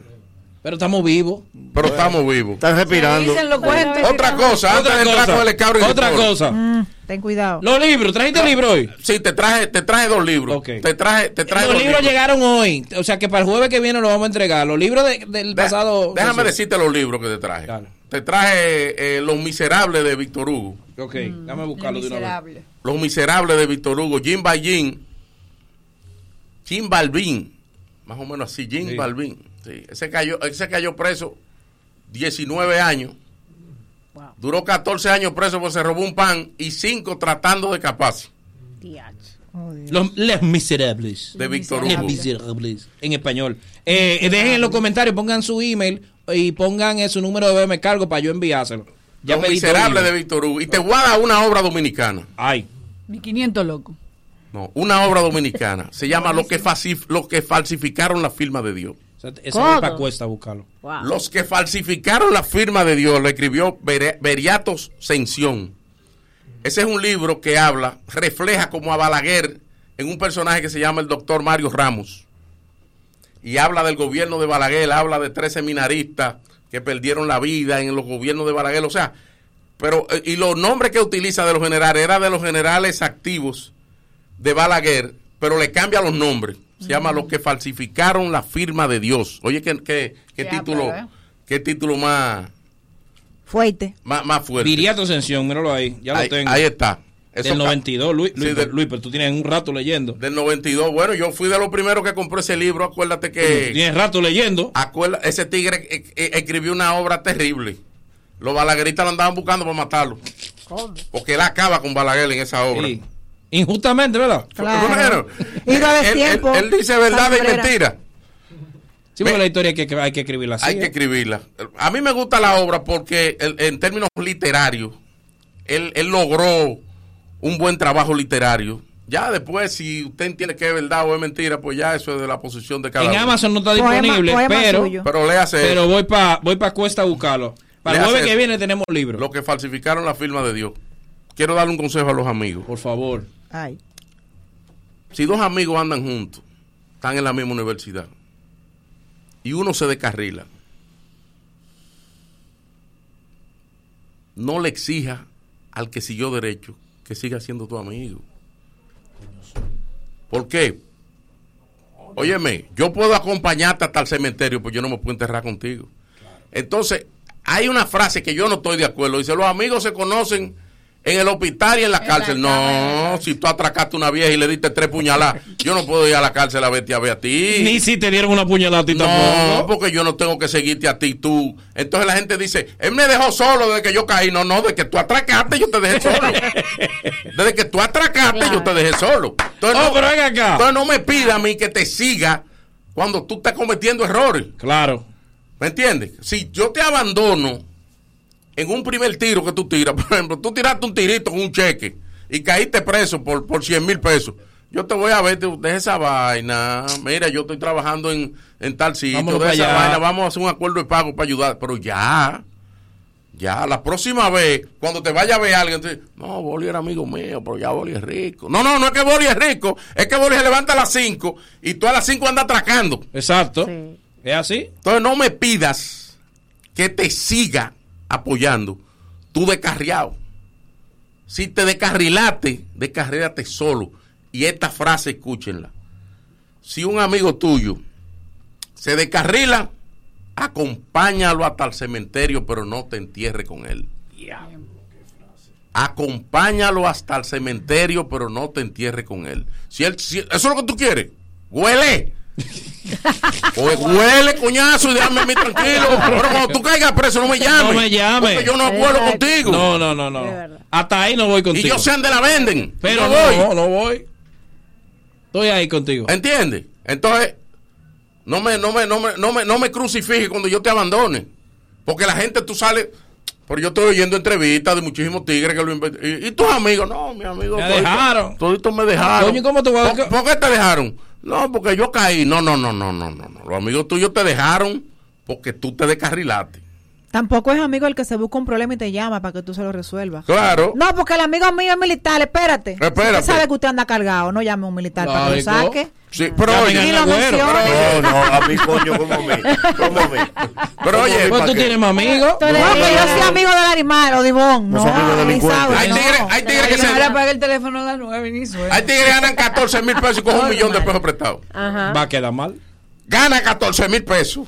Pero estamos vivos. pero estamos vivos Están respirando. Dicen los cuentos. otra cosa antes Otra de entrar cosa. con el escabro y Otra cosa. Mm, ten cuidado. Los libros. ¿Trajiste libro hoy? sí te traje te traje dos libros Ok. te traje te traje Los dos libros llegaron hoy. O sea que para el jueves que viene los vamos a entregar. Los libros de- del Deja- pasado. déjame decirte los libros que te traje Dale. te traje eh, Los Miserables de Víctor Hugo Ok, déjame buscarlo de una vez. Los Miserables de Víctor Hugo, Jim Ballín, Jim Balvin, más o menos así, Jim Sí. Balvin. Sí, ese, cayó, ese cayó preso 19 años. Duró 14 años preso porque se robó un pan y 5 tratando de escaparse Los Les Miserables. de Víctor Les Hugo. Miserables. En español. Eh, eh, dejen en los comentarios, pongan su email y pongan eh, su número de BM cargo para yo enviárselo. Ya Los Miserables de. Víctor Hugo. Y te voy a dar una obra dominicana. Ay. Mi 500 loco. No, una obra dominicana. Se llama Los que, que falsificaron la firma de Dios. O sea, esa cuesta buscarlo. Wow. Los que falsificaron la firma de Dios, lo escribió Beriatos Sención. Ese es un libro que habla, refleja como a Balaguer en un personaje que se llama el doctor Mario Ramos. Y habla del gobierno de Balaguer, habla de tres seminaristas que perdieron la vida en los gobiernos de Balaguer. O sea, pero, eh, y los nombres que utiliza de los generales, era de los generales activos de Balaguer, pero le cambia los nombres. Se llama los que falsificaron la firma de Dios. Oye, ¿qué, qué, qué Ya, título, pero, ¿eh? qué título más, Fuerte. más, más fuerte? Viriato Ascensión, míralo ahí. Ya ahí, lo tengo. ahí está. Eso Del ca- 92, Luis, Sí, Luis, Luis, pero tú tienes un rato leyendo. Del 92. Bueno, yo fui de los primeros que compró ese libro. Acuérdate que. Tienes rato leyendo. Acuerda, ese tigre eh, eh, escribió una obra terrible. Los balagueristas lo andaban buscando para matarlo. Porque él acaba con Balaguer en esa obra. Sí. Injustamente, ¿verdad? Él, él- tiempo. él dice verdad y mentira. Sí, porque la historia hay que, hay que escribirla así. Hay que ¿eh? escribirla. A mí me gusta la obra porque en términos literarios, él, él logró un buen trabajo literario. Ya después, si usted entiende que es verdad o es mentira, pues ya eso es de la posición de cada En uno. Amazon no está disponible, poema pero, suyo. Pero léase. pero voy para voy pa Cuesta a buscarlo. Para el jueves que viene tenemos libro. Los que falsificaron la firma de Dios. Quiero darle un consejo a los amigos. Por favor. Ay. Si dos amigos andan juntos, están en la misma universidad, y uno se descarrila, no le exija al que siguió derecho que siga siendo tu amigo. ¿Por qué? Óyeme, yo puedo acompañarte hasta el cementerio, pues yo no me puedo enterrar contigo. Entonces, hay una frase que yo no estoy de acuerdo. Dice, los amigos se conocen en el hospital y en la cárcel. no, si tú atracaste a una vieja y le diste tres puñaladas, yo no puedo ir a la cárcel a verte a ver a ti. Ni si te dieron una puñalada a ti No, tampoco. porque yo no tengo que seguirte a ti, tú. Entonces la gente dice, él me dejó solo desde que yo caí. No, no, desde que tú atracaste, yo te dejé solo. Desde que tú atracaste, yo te dejé solo. Entonces, Oh, no, pero venga acá. entonces no me pida a mí que te siga cuando tú estás cometiendo errores. Claro. ¿Me entiendes? Si yo te abandono en un primer tiro que tú tiras, por ejemplo, tú tiraste un tirito con un cheque y caíste preso por, por 100 mil pesos. Yo te voy a ver, te- deja esa vaina. Mira, yo estoy trabajando en, en tal sitio, de esa vaina, vamos a hacer un acuerdo de pago para ayudar. Pero ya, ya, la próxima vez, cuando te vaya a ver alguien, te dice, no, Boli era amigo mío, pero ya Boli es rico. No, no, no es que Boli es rico, es que Boli se levanta a las 5 y tú a las 5 andas atracando. Exacto. ¿Es así? Entonces no me pidas que te siga apoyando tú descarriado. Si te descarrilaste, descarrílate solo. Y esta frase escúchenla. Si un amigo tuyo se descarrila, acompáñalo hasta el cementerio, pero no te entierre con él. Acompáñalo hasta el cementerio, pero no te entierre con él. Si él si- eso es lo que tú quieres. Huele. Pues huele, coñazo, y déjame a mí tranquilo. Pero cuando tú caigas preso, no me llames. No me llames. Porque yo no acuerdo contigo. No, no, no, no. Hasta ahí no voy contigo. Y yo sé dónde la venden. Pero no, voy. no voy. Estoy ahí contigo. ¿Entiendes? Entonces, no me, no me, no me, no me, no me crucifique cuando yo te abandone. Porque la gente, tú sales. Pero yo estoy oyendo entrevistas de muchísimos tigres que lo. Y, y tus amigos, no, mi amigo. Me dejaron. Toditos me dejaron. Coño, ¿cómo te voy a- ¿Por, por qué te dejaron? No, porque yo caí. No, no, no, no, no, no. Los amigos tuyos te dejaron porque tú te descarrilaste. Tampoco es amigo el que se busca un problema y te llama para que tú se lo resuelvas. Claro. No, porque el amigo mío es militar, espérate. Espérate. Si usted sabe que usted anda cargado, no llame a un militar para que lo saque. Sí, pero oye. lo agüero. No, no, a mí, coño, ¿cómo me? ¿Cómo me? Pero oye, Pues tú tienes más amigos. No, que yo soy amigo del animal, o. No, delincuentes. sabe, Hay no. tigres, hay tigres que se. ahora apaga el teléfono a las nueve ni suena. Hay tigres que ganan 14 mil pesos y cogen un millón de pesos prestados. Va a quedar mal. Gana 14 mil pesos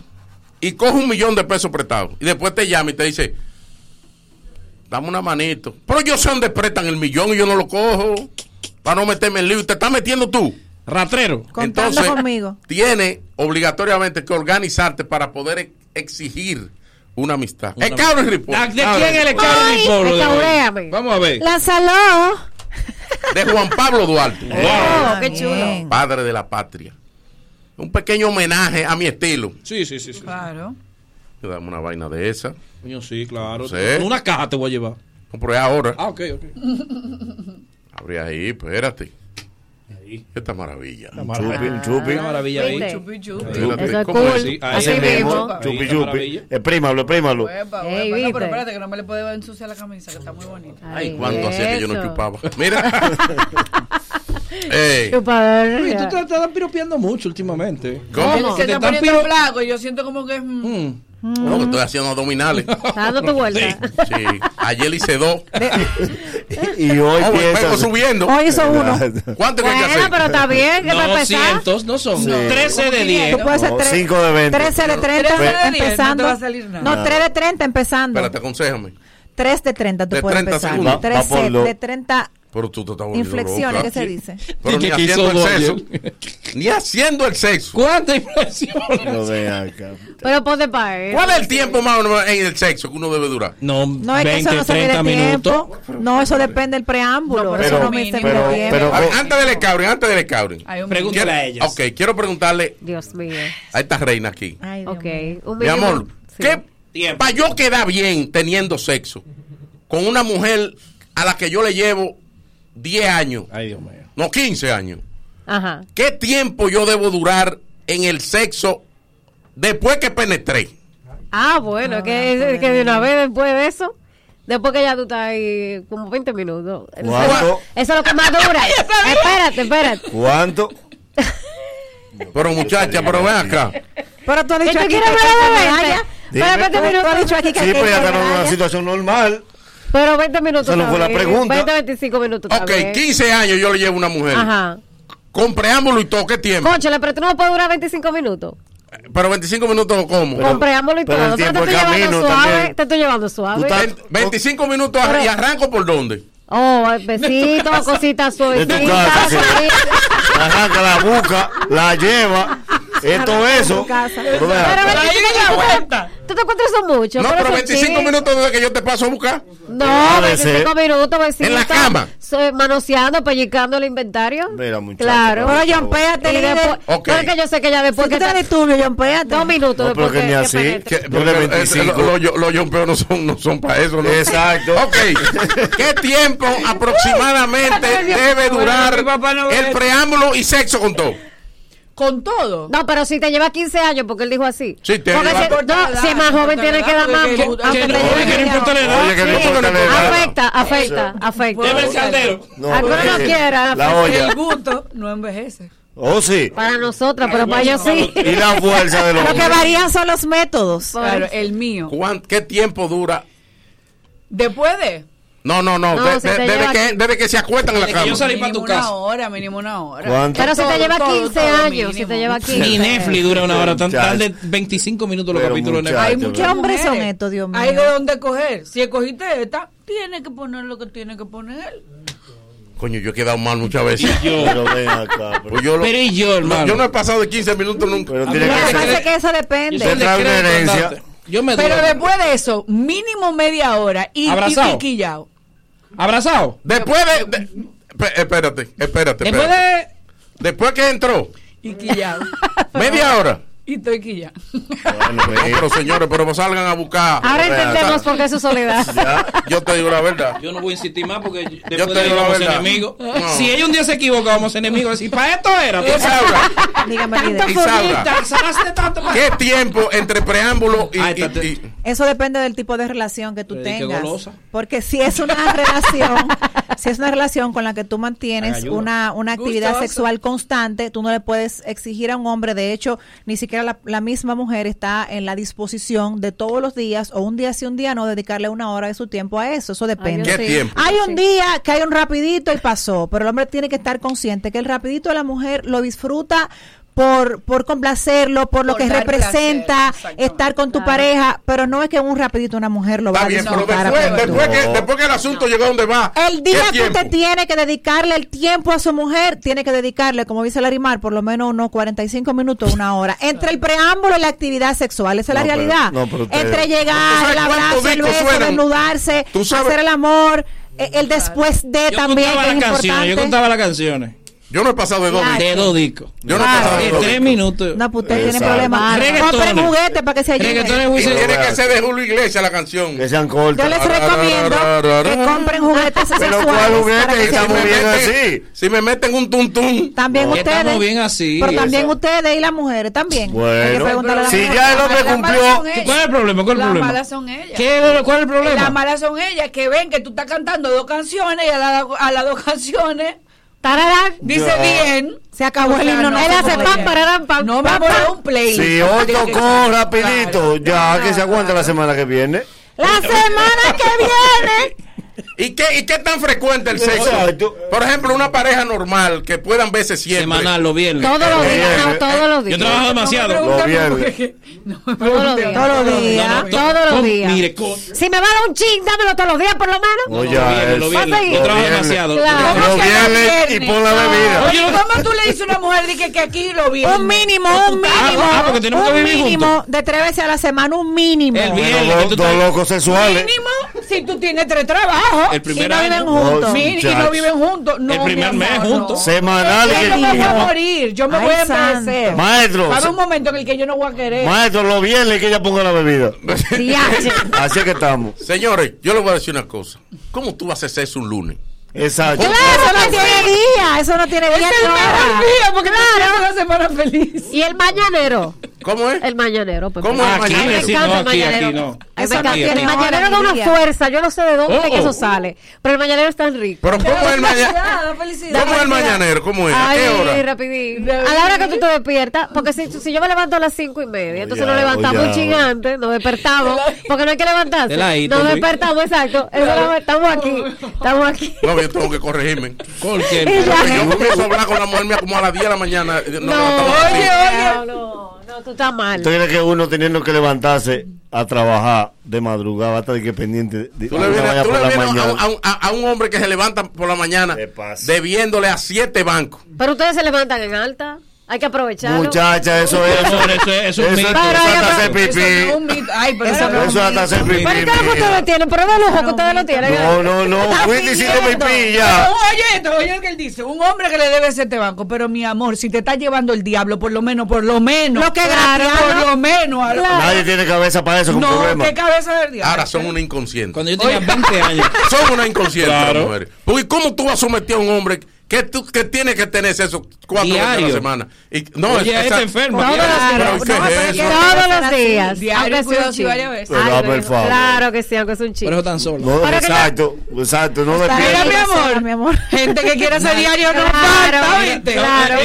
y coge un millón de pesos prestados. Y después te llama y te dice, dame una manito. Pero yo sé dónde prestan el millón y yo no lo cojo para no meterme en lío. Y te estás metiendo tú. Ratrero. Contando Entonces, conmigo. tiene obligatoriamente que organizarte para poder ex- exigir una amistad. Es cabro ¿De quién es el Cabro y Polo? de hoy? Recauréame. Vamos a ver. Lánzalo. De Juan Pablo Duarte. Ah, qué chulo. Padre de la patria. Un pequeño homenaje a mi estilo. Sí, sí, sí. sí. Claro. Dame una vaina de esa. Coño, sí, claro. Sí. Una caja te voy a llevar. Compré ahora. Ah, ok, ok. Abre ahí, espérate. Esta maravilla. Chupi, chupi. Una maravilla ahí. Chupi, chupi. Eso es Chupi, chupi. Exprímalo, exprímalo. No, ¿viste? pero espérate que no me le puede ensuciar la camisa, que está muy bonita. Ay, ¿cuánto hacía que yo no chupaba? Mira. Ey, Chupador. Uy, tú te, te están piropeando mucho últimamente. ¿Cómo? Se te está están poniendo piro- flaco y yo siento como que... mm, Mm. no, que estoy haciendo abdominales. Está dando tu vuelta. Sí, sí. Ayer hice dos. Y hoy Oh, piensa. vengo subiendo. Hoy hizo uno. ¿Cuánto que hay que Bueno, hacer? pero está bien, que No, para empezar. 200, no son. Sí. 13 de 10. Tú puedes hacer No, tres- cinco de 20. 13 de 30 13 de 10, empezando. no te va a salir nada. No, 3 de 30 empezando. Espérate, aconsejame. 3 de 30 tú De puedes 30 empezar. segundos. 3 Va por lo- de 30 Pero tú te estás volviendo inflexiones, loca. ¿qué se dice? Pero ni que haciendo el sexo. Ni haciendo el sexo. ¿Cuánta inflación? No acá. Pero ponte para él. ¿Cuál es el tiempo más o menos en el sexo que uno debe durar? No, No, es que 20, eso no se mide 30 tiempo. minutos. No, eso depende del preámbulo. No, pero eso pero- no pero- mide tiempo. pero- A ver, antes del escabren, antes del un Pregúntale a ellas. Ok, quiero preguntarle Dios mío. a esta reina aquí. Ay, Dios Ok. mío. Mi amor, sí. ¿qué Tiempo. para yo quedar bien teniendo sexo con una mujer a la que yo le llevo 10 años, Ay, Dios mío. no 15 años? Ajá. ¿Qué tiempo yo debo durar en el sexo después que penetré? Ah, bueno, es que, es que de una vez después de eso, después que ya tú estás ahí como 20 minutos. Eso, ¿Cuánto? eso es lo que más dura. espérate, espérate. ¿Cuánto? Pero muchacha, pero ven acá. Pero tú has ¿Y dicho tú aquí que quieres de 20? vaya. Dime. Pero 20 Tú has minutos. dicho aquí que Sí, hay pero Pero 20 minutos. Esa no fue la pregunta. 20, 25 minutos. Ok, bien. 15 años yo le llevo a una mujer. Ajá. Con preámbulo y todo, ¿qué tiempo? Conchale, pero tú no puedes durar 25 minutos. Pero 25 minutos, ¿cómo? Con preámbulo y pero todo. Pero te estoy llevando suave. Te estoy llevando suave. Tú estás- Ve- 25 minutos Pero- y arranco por dónde? Oh, besitos, cositas suavecitas. Arranca la busca, la lleva. Esto, eso. Pero Pero Pero ahí 25 me da minutos. cuenta. ¿Tú te encuentras eso mucho? No, pero eso 25 sí. minutos desde que yo te paso a buscar. No, Puede 25 ser. minutos, besitos. En la cama. So- Manoseando, pellizcando el inventario. Mira, muchacho, Claro. Pero John, favor. péate, Y después, Ok. no es que yo sé que ya después Si que tú te está- disturbio, John, péate. dos minutos No, después pero que ni así. Que- porque, eh, 25. Los los yompeos no son, no son para eso, ¿no? Exacto. Ok. ¿Qué tiempo aproximadamente debe durar no el preámbulo y sexo con todo? Con todo. No, pero si te lleva 15 años, porque él dijo así. Sí, te Porque lleva- si, no, si es más joven tiene que dar más. Aunque que te no, lleve que no 15 importa la años. edad. Oye, que no Sí, importa la edad. Afecta, afecta, afecta. Debe el caldero. No, Algunos no eh. La olla. El gusto no envejece. Oh, sí. Para nosotras, pero para ellos sí. Y la fuerza de los Lo que varían son los métodos. Claro, el mío. ¿Cuán- ¿Qué tiempo dura? Después de. No, no, no. No, de- se de- desde, que, desde que se acuestan en la cama. yo salí para tu casa. una hora, mínimo una hora. ¿Cuánto? Pero si te Todo, lleva todo, 15 todo años, si te lleva 15. Ni Netflix dura una hora. Tan, Muchacho. tan de 25 minutos los Pero capítulos de Netflix. ¿Qué hombres son estos, Dios mío? Hay de dónde coger. Si escogiste esta, tiene que poner lo que tiene que poner. Coño, yo he quedado mal muchas veces. Pero ven acá. Pero, Pues yo, lo- Pero y yo, hermano. yo no he pasado de 15 minutos nunca. pero tiene que ser. que eso Yo depende. soy el Te trae una herencia. Yo me Pero después de eso, mínimo media hora y, y, y quillao. ¿Abrazado? Después de, de- esp- espérate, espérate, Después espérate. de... Después que entró, Y quillao. media hora. Y estoy. Bueno, No, pues, pero señores, pero salgan a buscar. Ahora entendemos por qué es su soledad. ya, yo te digo la verdad. Yo no voy a insistir más porque Yo después te de ahí digo la vamos enemigos. No. Si ella un día se equivoca, vamos a ser enemigos. Si para esto era. tú Dígame, salaste tanto para- ¿qué tiempo entre preámbulo y, Ay, y- tate- y- Eso depende del tipo de relación que tú Pero di que tengas. golosa. Porque si es una relación, si es una relación con la que tú mantienes una, una actividad Gustoso. sexual constante, tú no le puedes exigir a un hombre, de hecho, ni siquiera la, la misma mujer está en la disposición de todos los días, o un día sí, un día no, dedicarle una hora de su tiempo a eso. Eso depende. ¿Qué tiempo? Hay un Sí. día que hay un rapidito y pasó, pero el hombre tiene que estar consciente que el rapidito de la mujer lo disfruta por, por complacerlo, por lo Por que representa placer, estar con tu Claro. pareja, pero no es que un rapidito una mujer lo va Está a bien, pero disfrutar. a después, que, después que el asunto llegó a donde va. El día ¿qué que usted tiene que dedicarle el tiempo a su mujer, tiene que dedicarle, como dice Larimar, por lo menos unos 45 minutos, una hora. Entre el preámbulo y la actividad sexual, esa es la No, pero- realidad. no, pero usted- Entre ¿Tú llegar, el abrazo, el discos beso, suenan? desnudarse, hacer el amor, el después de Yo también, contaba que es las canciones. Yo contaba las canciones. Yo no he pasado de dos discos. De dos discos. Yo no he pasado de dos Tres minutos. No, pues usted tiene problemas. Compren juguetes para que se ayuden. Tiene que ser de Julio Iglesias la canción. Que sean cortas. Yo les recomiendo que compren juguetes sexuales. Pero. Si me meten un tuntún. También ustedes. Estamos bien así. Pero también ustedes y las mujeres también. Bueno. Si ya el hombre cumplió. ¿Cuál es el problema? ¿Cuál es el problema? Las malas son ellas. ¿Cuál es el problema? Las malas son ellas que ven que tú estás cantando dos canciones y a las dos canciones... Tararán, dice bien. Se acabó el himno. No, no, era pan, pararán, pan. No vamos a un play. Si hoy tocó rapidito, ya que se aguanta la semana que viene. La semana que viene ¿Y qué, ¿Y qué tan frecuente el sexo? Por ejemplo, una pareja normal que puedan verse siempre. Semanal, los viernes. Todos los días, no, todos los días. Yo trabajo demasiado. No, todos los días. Todos los días. Mire, si me va a dar un ching, dámelo todos los días, por lo menos. No, ya. Los viernes. Yo trabajo demasiado. Los viernes y pon la bebida. Oye, ¿cómo tú le dices a una mujer que aquí lo viernes? Un mínimo, un ah, ah, mínimo. Ah, un mínimo de tres veces a la semana, un mínimo. El viernes. Dos locos sexuales. Mínimo si tú tienes tres trabajos el primer y no año. viven juntos. Y no viven juntos. No, el primer mes juntos. No. Semanal. Yo me voy a morir, yo me Ay, voy a envejecer. Maestro. Para un momento en el que yo no voy a querer. Maestro, lo viene que ella ponga la bebida. Sí, Así que estamos. Señores, yo les voy a decir una cosa. ¿Cómo tú vas a hacer eso un lunes? Exacto. Claro, eso no tiene día, eso no tiene día. Es el mejor día porque claro. la semana feliz. Y el mañanero. ¿Cómo es? El mañanero. Pues, ¿Cómo es? Aquí, ah, me el mañanero. Aquí, El mañanero da una fuerza. Yo no sé de dónde eso oh, oh. sale. Pero el mañanero es tan rico. Pero ¿cómo es el mañanero? ¿Cómo es el mañanero? ¿Cómo es? ¿A qué hora? rapidito. A la hora que tú te despiertas. Porque si, si yo me levanto a las cinco y media, entonces nos levantamos un chingante, nos despertamos. Porque no hay que levantarse. Nos despertamos, exacto. Estamos aquí. Estamos aquí. No, yo tengo que corregirme. ¿Por qué? Yo me hizo hablar con la mujer mía como a las 10 de la mañana. No, oye, oye. No, tú estás mal. ¿Tú crees que uno teniendo que levantarse a trabajar de madrugada va a que pendiente de a, a, un hombre que se levanta por la mañana debiéndole a siete bancos? Pero ustedes se levantan en alta. Hay que aprovecharlo. Muchacha, eso es. eso, eso, eso, es eso, hasta hacer pipí. Eso, un mito. Ay, pero eso, no, eso hasta hacer pipí. Pero es que ustedes tienen, pero de lujo que ustedes lo tienen. No, no, no. Windy sí pipí ya. Oye, esto, oye lo que él dice. Un hombre que le debe ese este banco. Pero mi amor, si te está llevando el diablo, por lo menos, por lo menos. Lo que claro, Por lo menos. Nadie tiene cabeza para eso. No, qué cabeza del diablo. Ahora, son una inconsciente. Cuando yo tenía 20 años. son una inconsciente, claro. Porque ¿cómo tú vas a someter a un hombre? ¿Qué, tú, qué tiene que tener eso cuatro veces a la semana? Y, no, es, enfermo. Todos, todos los días. Diario, un Pero, Ay, favor. Claro que sí, aunque es un chiste. Pero tan solo. Exacto, exacto. No Está, mira, mi amor. Gente que quiere hacer diario no claro, falta,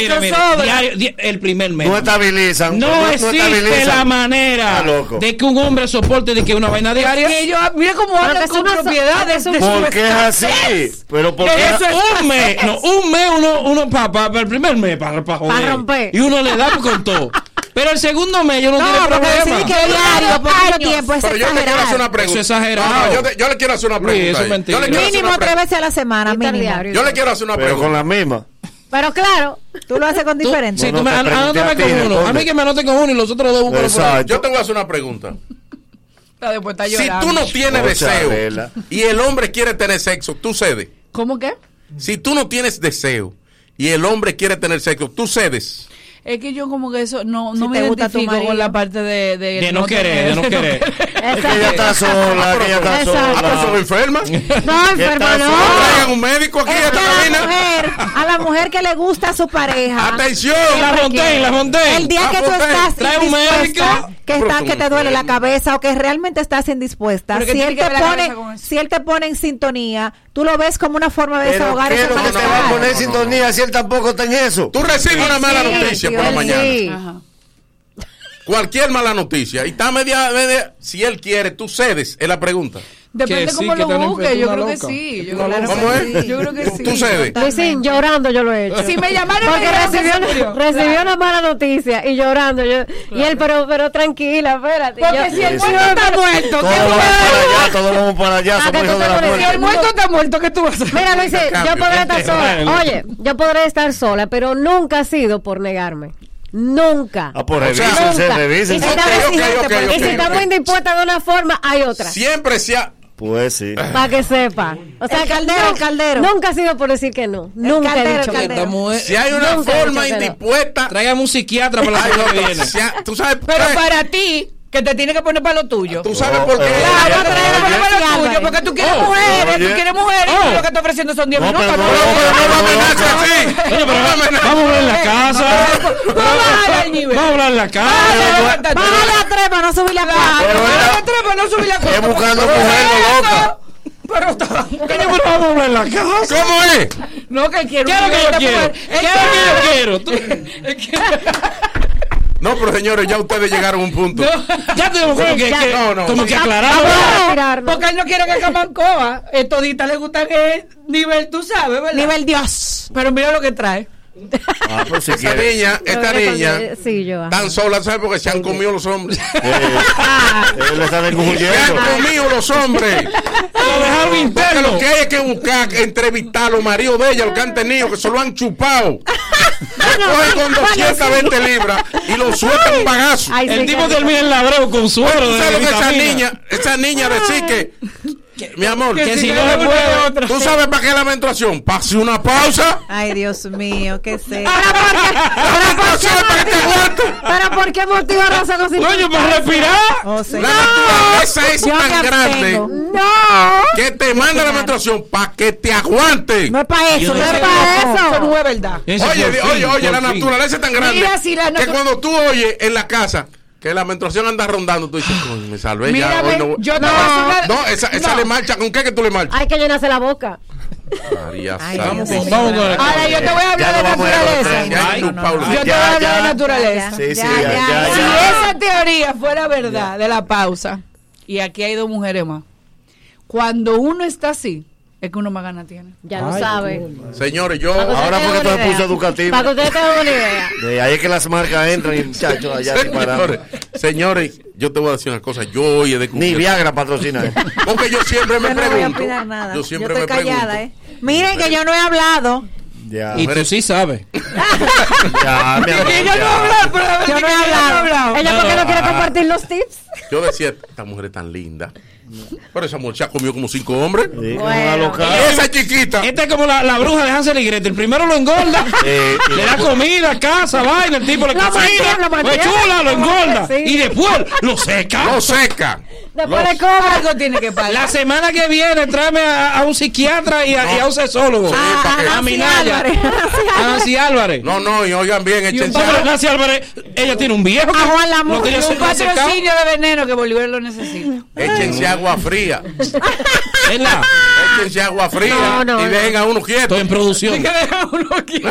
el primer mes. No estabilizan. No, no existe la manera ah, de que un hombre soporte de que una vaina diaria. Mira cómo hablan con propiedad es así? Pero porque eso es un no, un mes uno, uno para pa, el primer mes, para pa joder. Romper. Y uno le da con todo. Pero el segundo mes yo no, no tiene problema. Que diario, por tiempo, es pero yo te quiero hacer una pregunta. Eso es no, yo, le quiero hacer una pregunta. Mínimo tres veces a la semana, mínimo. Diario, yo le quiero hacer una pero con la misma. Pero claro, tú lo haces con diferente. Sí, tú me, anótame con uno. A mí que me anoten con uno y los otros dos buscan Yo te voy a hacer una pregunta. Si tú no tienes deseo y el hombre quiere tener sexo, tú cedes. ¿Cómo que? Si tú no tienes deseo y el hombre quiere tener sexo, tú cedes. Es que yo como que eso no, no si me identifico con la parte de... De, de no, no, querer, de no querer. es que ella está sola, que ella está sola. Ah. No, enferma no. Traigan un médico aquí a la mujer, A la mujer que le gusta a su pareja. Atención. La Fontaine. El día que tú estás Trae un médico. Que, está, que te duele la cabeza o que realmente estás indispuesta. Si él, te pone, si él te pone en sintonía Tú lo ves como una forma de desahogar esa ¿Pero que te va a poner no, sintonía no, si él tampoco está en eso? Tú recibes una mala noticia por la mañana. Sí. Ajá. Cualquier mala noticia. Y está media, media... Si él quiere, tú cedes. Es la pregunta. Depende cómo lo busques, yo creo que sí. Yo creo que sí. Tú cedes. Luisín, llorando yo lo he hecho. Si me llamaron Porque recibió, recibió una mala noticia y llorando. Yo, Y él, pero, pero tranquila, espérate. Porque ah, si el muerto está muerto, ¿qué tú vas Todos vamos para allá, somos hijos de la muerte. Si el muerto está muerto, ¿qué tú vas a hacer? Mira, Luisín, yo podré estar sola. Oye, yo podré estar sola, pero nunca ha sido por negarme. Nunca. Ah, pues sea, revísense, Nunca. Y si estamos estamos indispuestas de una forma, hay otra. Siempre se ha, Pues sí. Para que sepa. O sea, El caldero, el caldero. Nunca ha sido por decir que no. Nunca caldero, he dicho el que caldero. no. mujer- Si hay una forma indispuesta. Tráigame un psiquiatra para la que no, viene. si ha- Tú sabes. Pero para ti, que te tienes que poner para lo tuyo. Tú sabes por qué. Claro, te tienes que poner para lo tuyo, porque tú quieres Oh, mujeres, tú quieres mujeres, y lo que está ofreciendo son 10 No, minutos. ¿no? no, Pero no lo amenaces así. Oye, pero No lo amenaces. vamos a hablar en la casa. No. Vamos a hablar en la casa. Bájale a tres para no subir la. Pero bájale a tres para no subir la Es cosa. buscando Pero mujer, no eso, loca. Pero está- Coño, pero vamos a hablar en la casa. ¿Cómo es? No, que quiero ¿Qué es lo que yo quiero? ¿Qué es lo que yo quiero? No, pero señores, ya ustedes llegaron a un punto. Ya tenemos como que, que- No, no. como que Ya- aclararlo. Vamos a Tirarnos. respirar, Porque él no quiere que Camancoa. Todita le gusta que es nivel, tú sabes, ¿verdad? Nivel Dios. Pero mira lo que trae. Ah, pues si Esta quiere. niña, esta niña, Sí, yo. tan sola, ¿sabes? Porque se han comido los hombres. Le está Se han comido los hombres. Lo dejaron Porque interno. lo que hay es que buscar, entrevistar a los maridos de ella, los que han tenido, que se lo han chupado. Lo cogen con 220 libras y lo sueltan un bagazo. Ay, El tipo termina en labreo con suero ¿Tú de sabes lo que esa niña, esa niña decir que, que, mi amor, Que si si no no se le puede. otra. ¿tú sabes para qué la menstruación? Pase una pausa. Ay, Dios mío, qué sé. La menstruación es para que te aguante. Pero ¿por qué motivo razón con Coño, para respirar. Oh, La señor. naturaleza es tan grande. No. que te manda la menstruación para que te aguante. No es para eso, no no es para Eso eso. no es verdad. Oye, oye, oye, la naturaleza es tan grande la que cuando tú oyes en la casa que la menstruación anda rondando, tú dices, coño, me salvé ya. Mírame, Hoy no, yo una- no, esa, esa No. le marcha. ¿Con qué que tú le marchas? Hay que llenarse la boca. María Ay. Vamos vamos con el- Ahora yo te voy a Ya hablar no de vamos naturaleza. Ya, Ay, no. Yo te voy Ya, a hablar ya. de naturaleza. Sí, sí, Ya, ya, ya, ya, ya. Si ya. esa teoría fuera verdad de la pausa, y aquí hay dos mujeres más, cuando uno está así, es que uno más gana tiene. Ya lo sabe. Señores, yo. Ahora porque tú una puso educativo. Para que ustedes tengan una idea. De ahí es que las marcas entran y muchachos allá. Señores, señores, yo te voy a decir una cosa. Yo hoy he Ni descubierto. Viagra patrocina. Porque yo siempre me Yo no voy a pregunto. opinar nada. Yo Yo siempre estoy me pregunto. callada, ¿eh? Miren que yo no he hablado. Ya. Y tú sí sabes. Ya, mi amor, Ella no ya. habla, pero la verdad Yo no he ella no hablado. Ella porque no quiere compartir los tips. Yo decía, esta mujer es tan linda. Pero esa mujer se ha comido como cinco hombres. Sí, Bueno. esa chiquita. Esta es como la, la bruja de Hansel y Gretel. Primero lo engorda, Eh, y le da comida, casa, vaina, el tipo le cocina, pues chula, lo engorda. Sí. Y después lo seca. Lo seca. Después le cobra. Algo tiene que pagar. La semana que viene, tráeme a, a un psiquiatra y a, y a un sexólogo. Ah, a, a Minaya. Álvarez. A Nancy Álvarez. No, no, y oigan bien, agua. Nancy Álvarez, ella tiene un viejo. que A Juan tiene un patrocinio de veneno que Bolívar lo necesita. Échense agua fría. ¿Verdad? Échense agua fría. No, no, y no. dejen a uno quieto. Estoy en producción. Que deja uno aquí.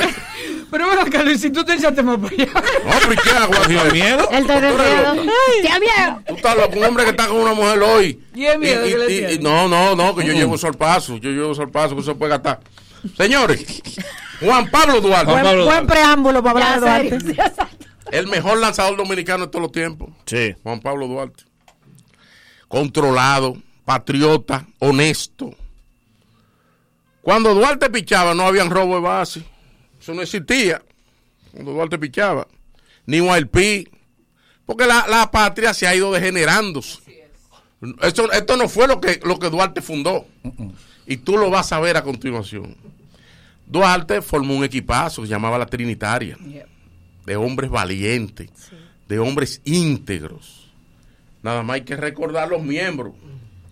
Pero bueno, Carlos, si tú te echaste más para allá. No, pero ¿y qué agua ¿Tiene fría? miedo? Él tiene Tú eres miedo. ¡Qué miedo! Tú estás loco, un hombre que está con una mujer hoy. Y es miedo que le y- tiene. y- no, no, no, que yo llevo sorpaso. Yo llevo sorpaso, que eso puede gastar. Señores, Juan Pablo Duarte, Juan Pablo Buen Duarte. preámbulo para hablar de. Duarte. El mejor lanzador dominicano de todos los tiempos. Sí. Juan Pablo Duarte. Controlado, patriota, honesto. Cuando Duarte pichaba no habían robo de base. Eso no existía. Cuando Duarte pichaba. Ni Wild P. Porque la, la patria se ha ido degenerando. Esto, esto no fue lo que, lo que Duarte fundó. Y tú lo vas a ver a continuación. Duarte formó un equipazo que se llamaba la Trinitaria. De hombres valientes. De hombres íntegros. Nada más hay que recordar los miembros.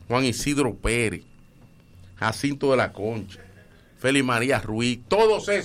Juan Isidro Pérez. Jacinto de la Concha. Félix María Ruiz. Todos esos.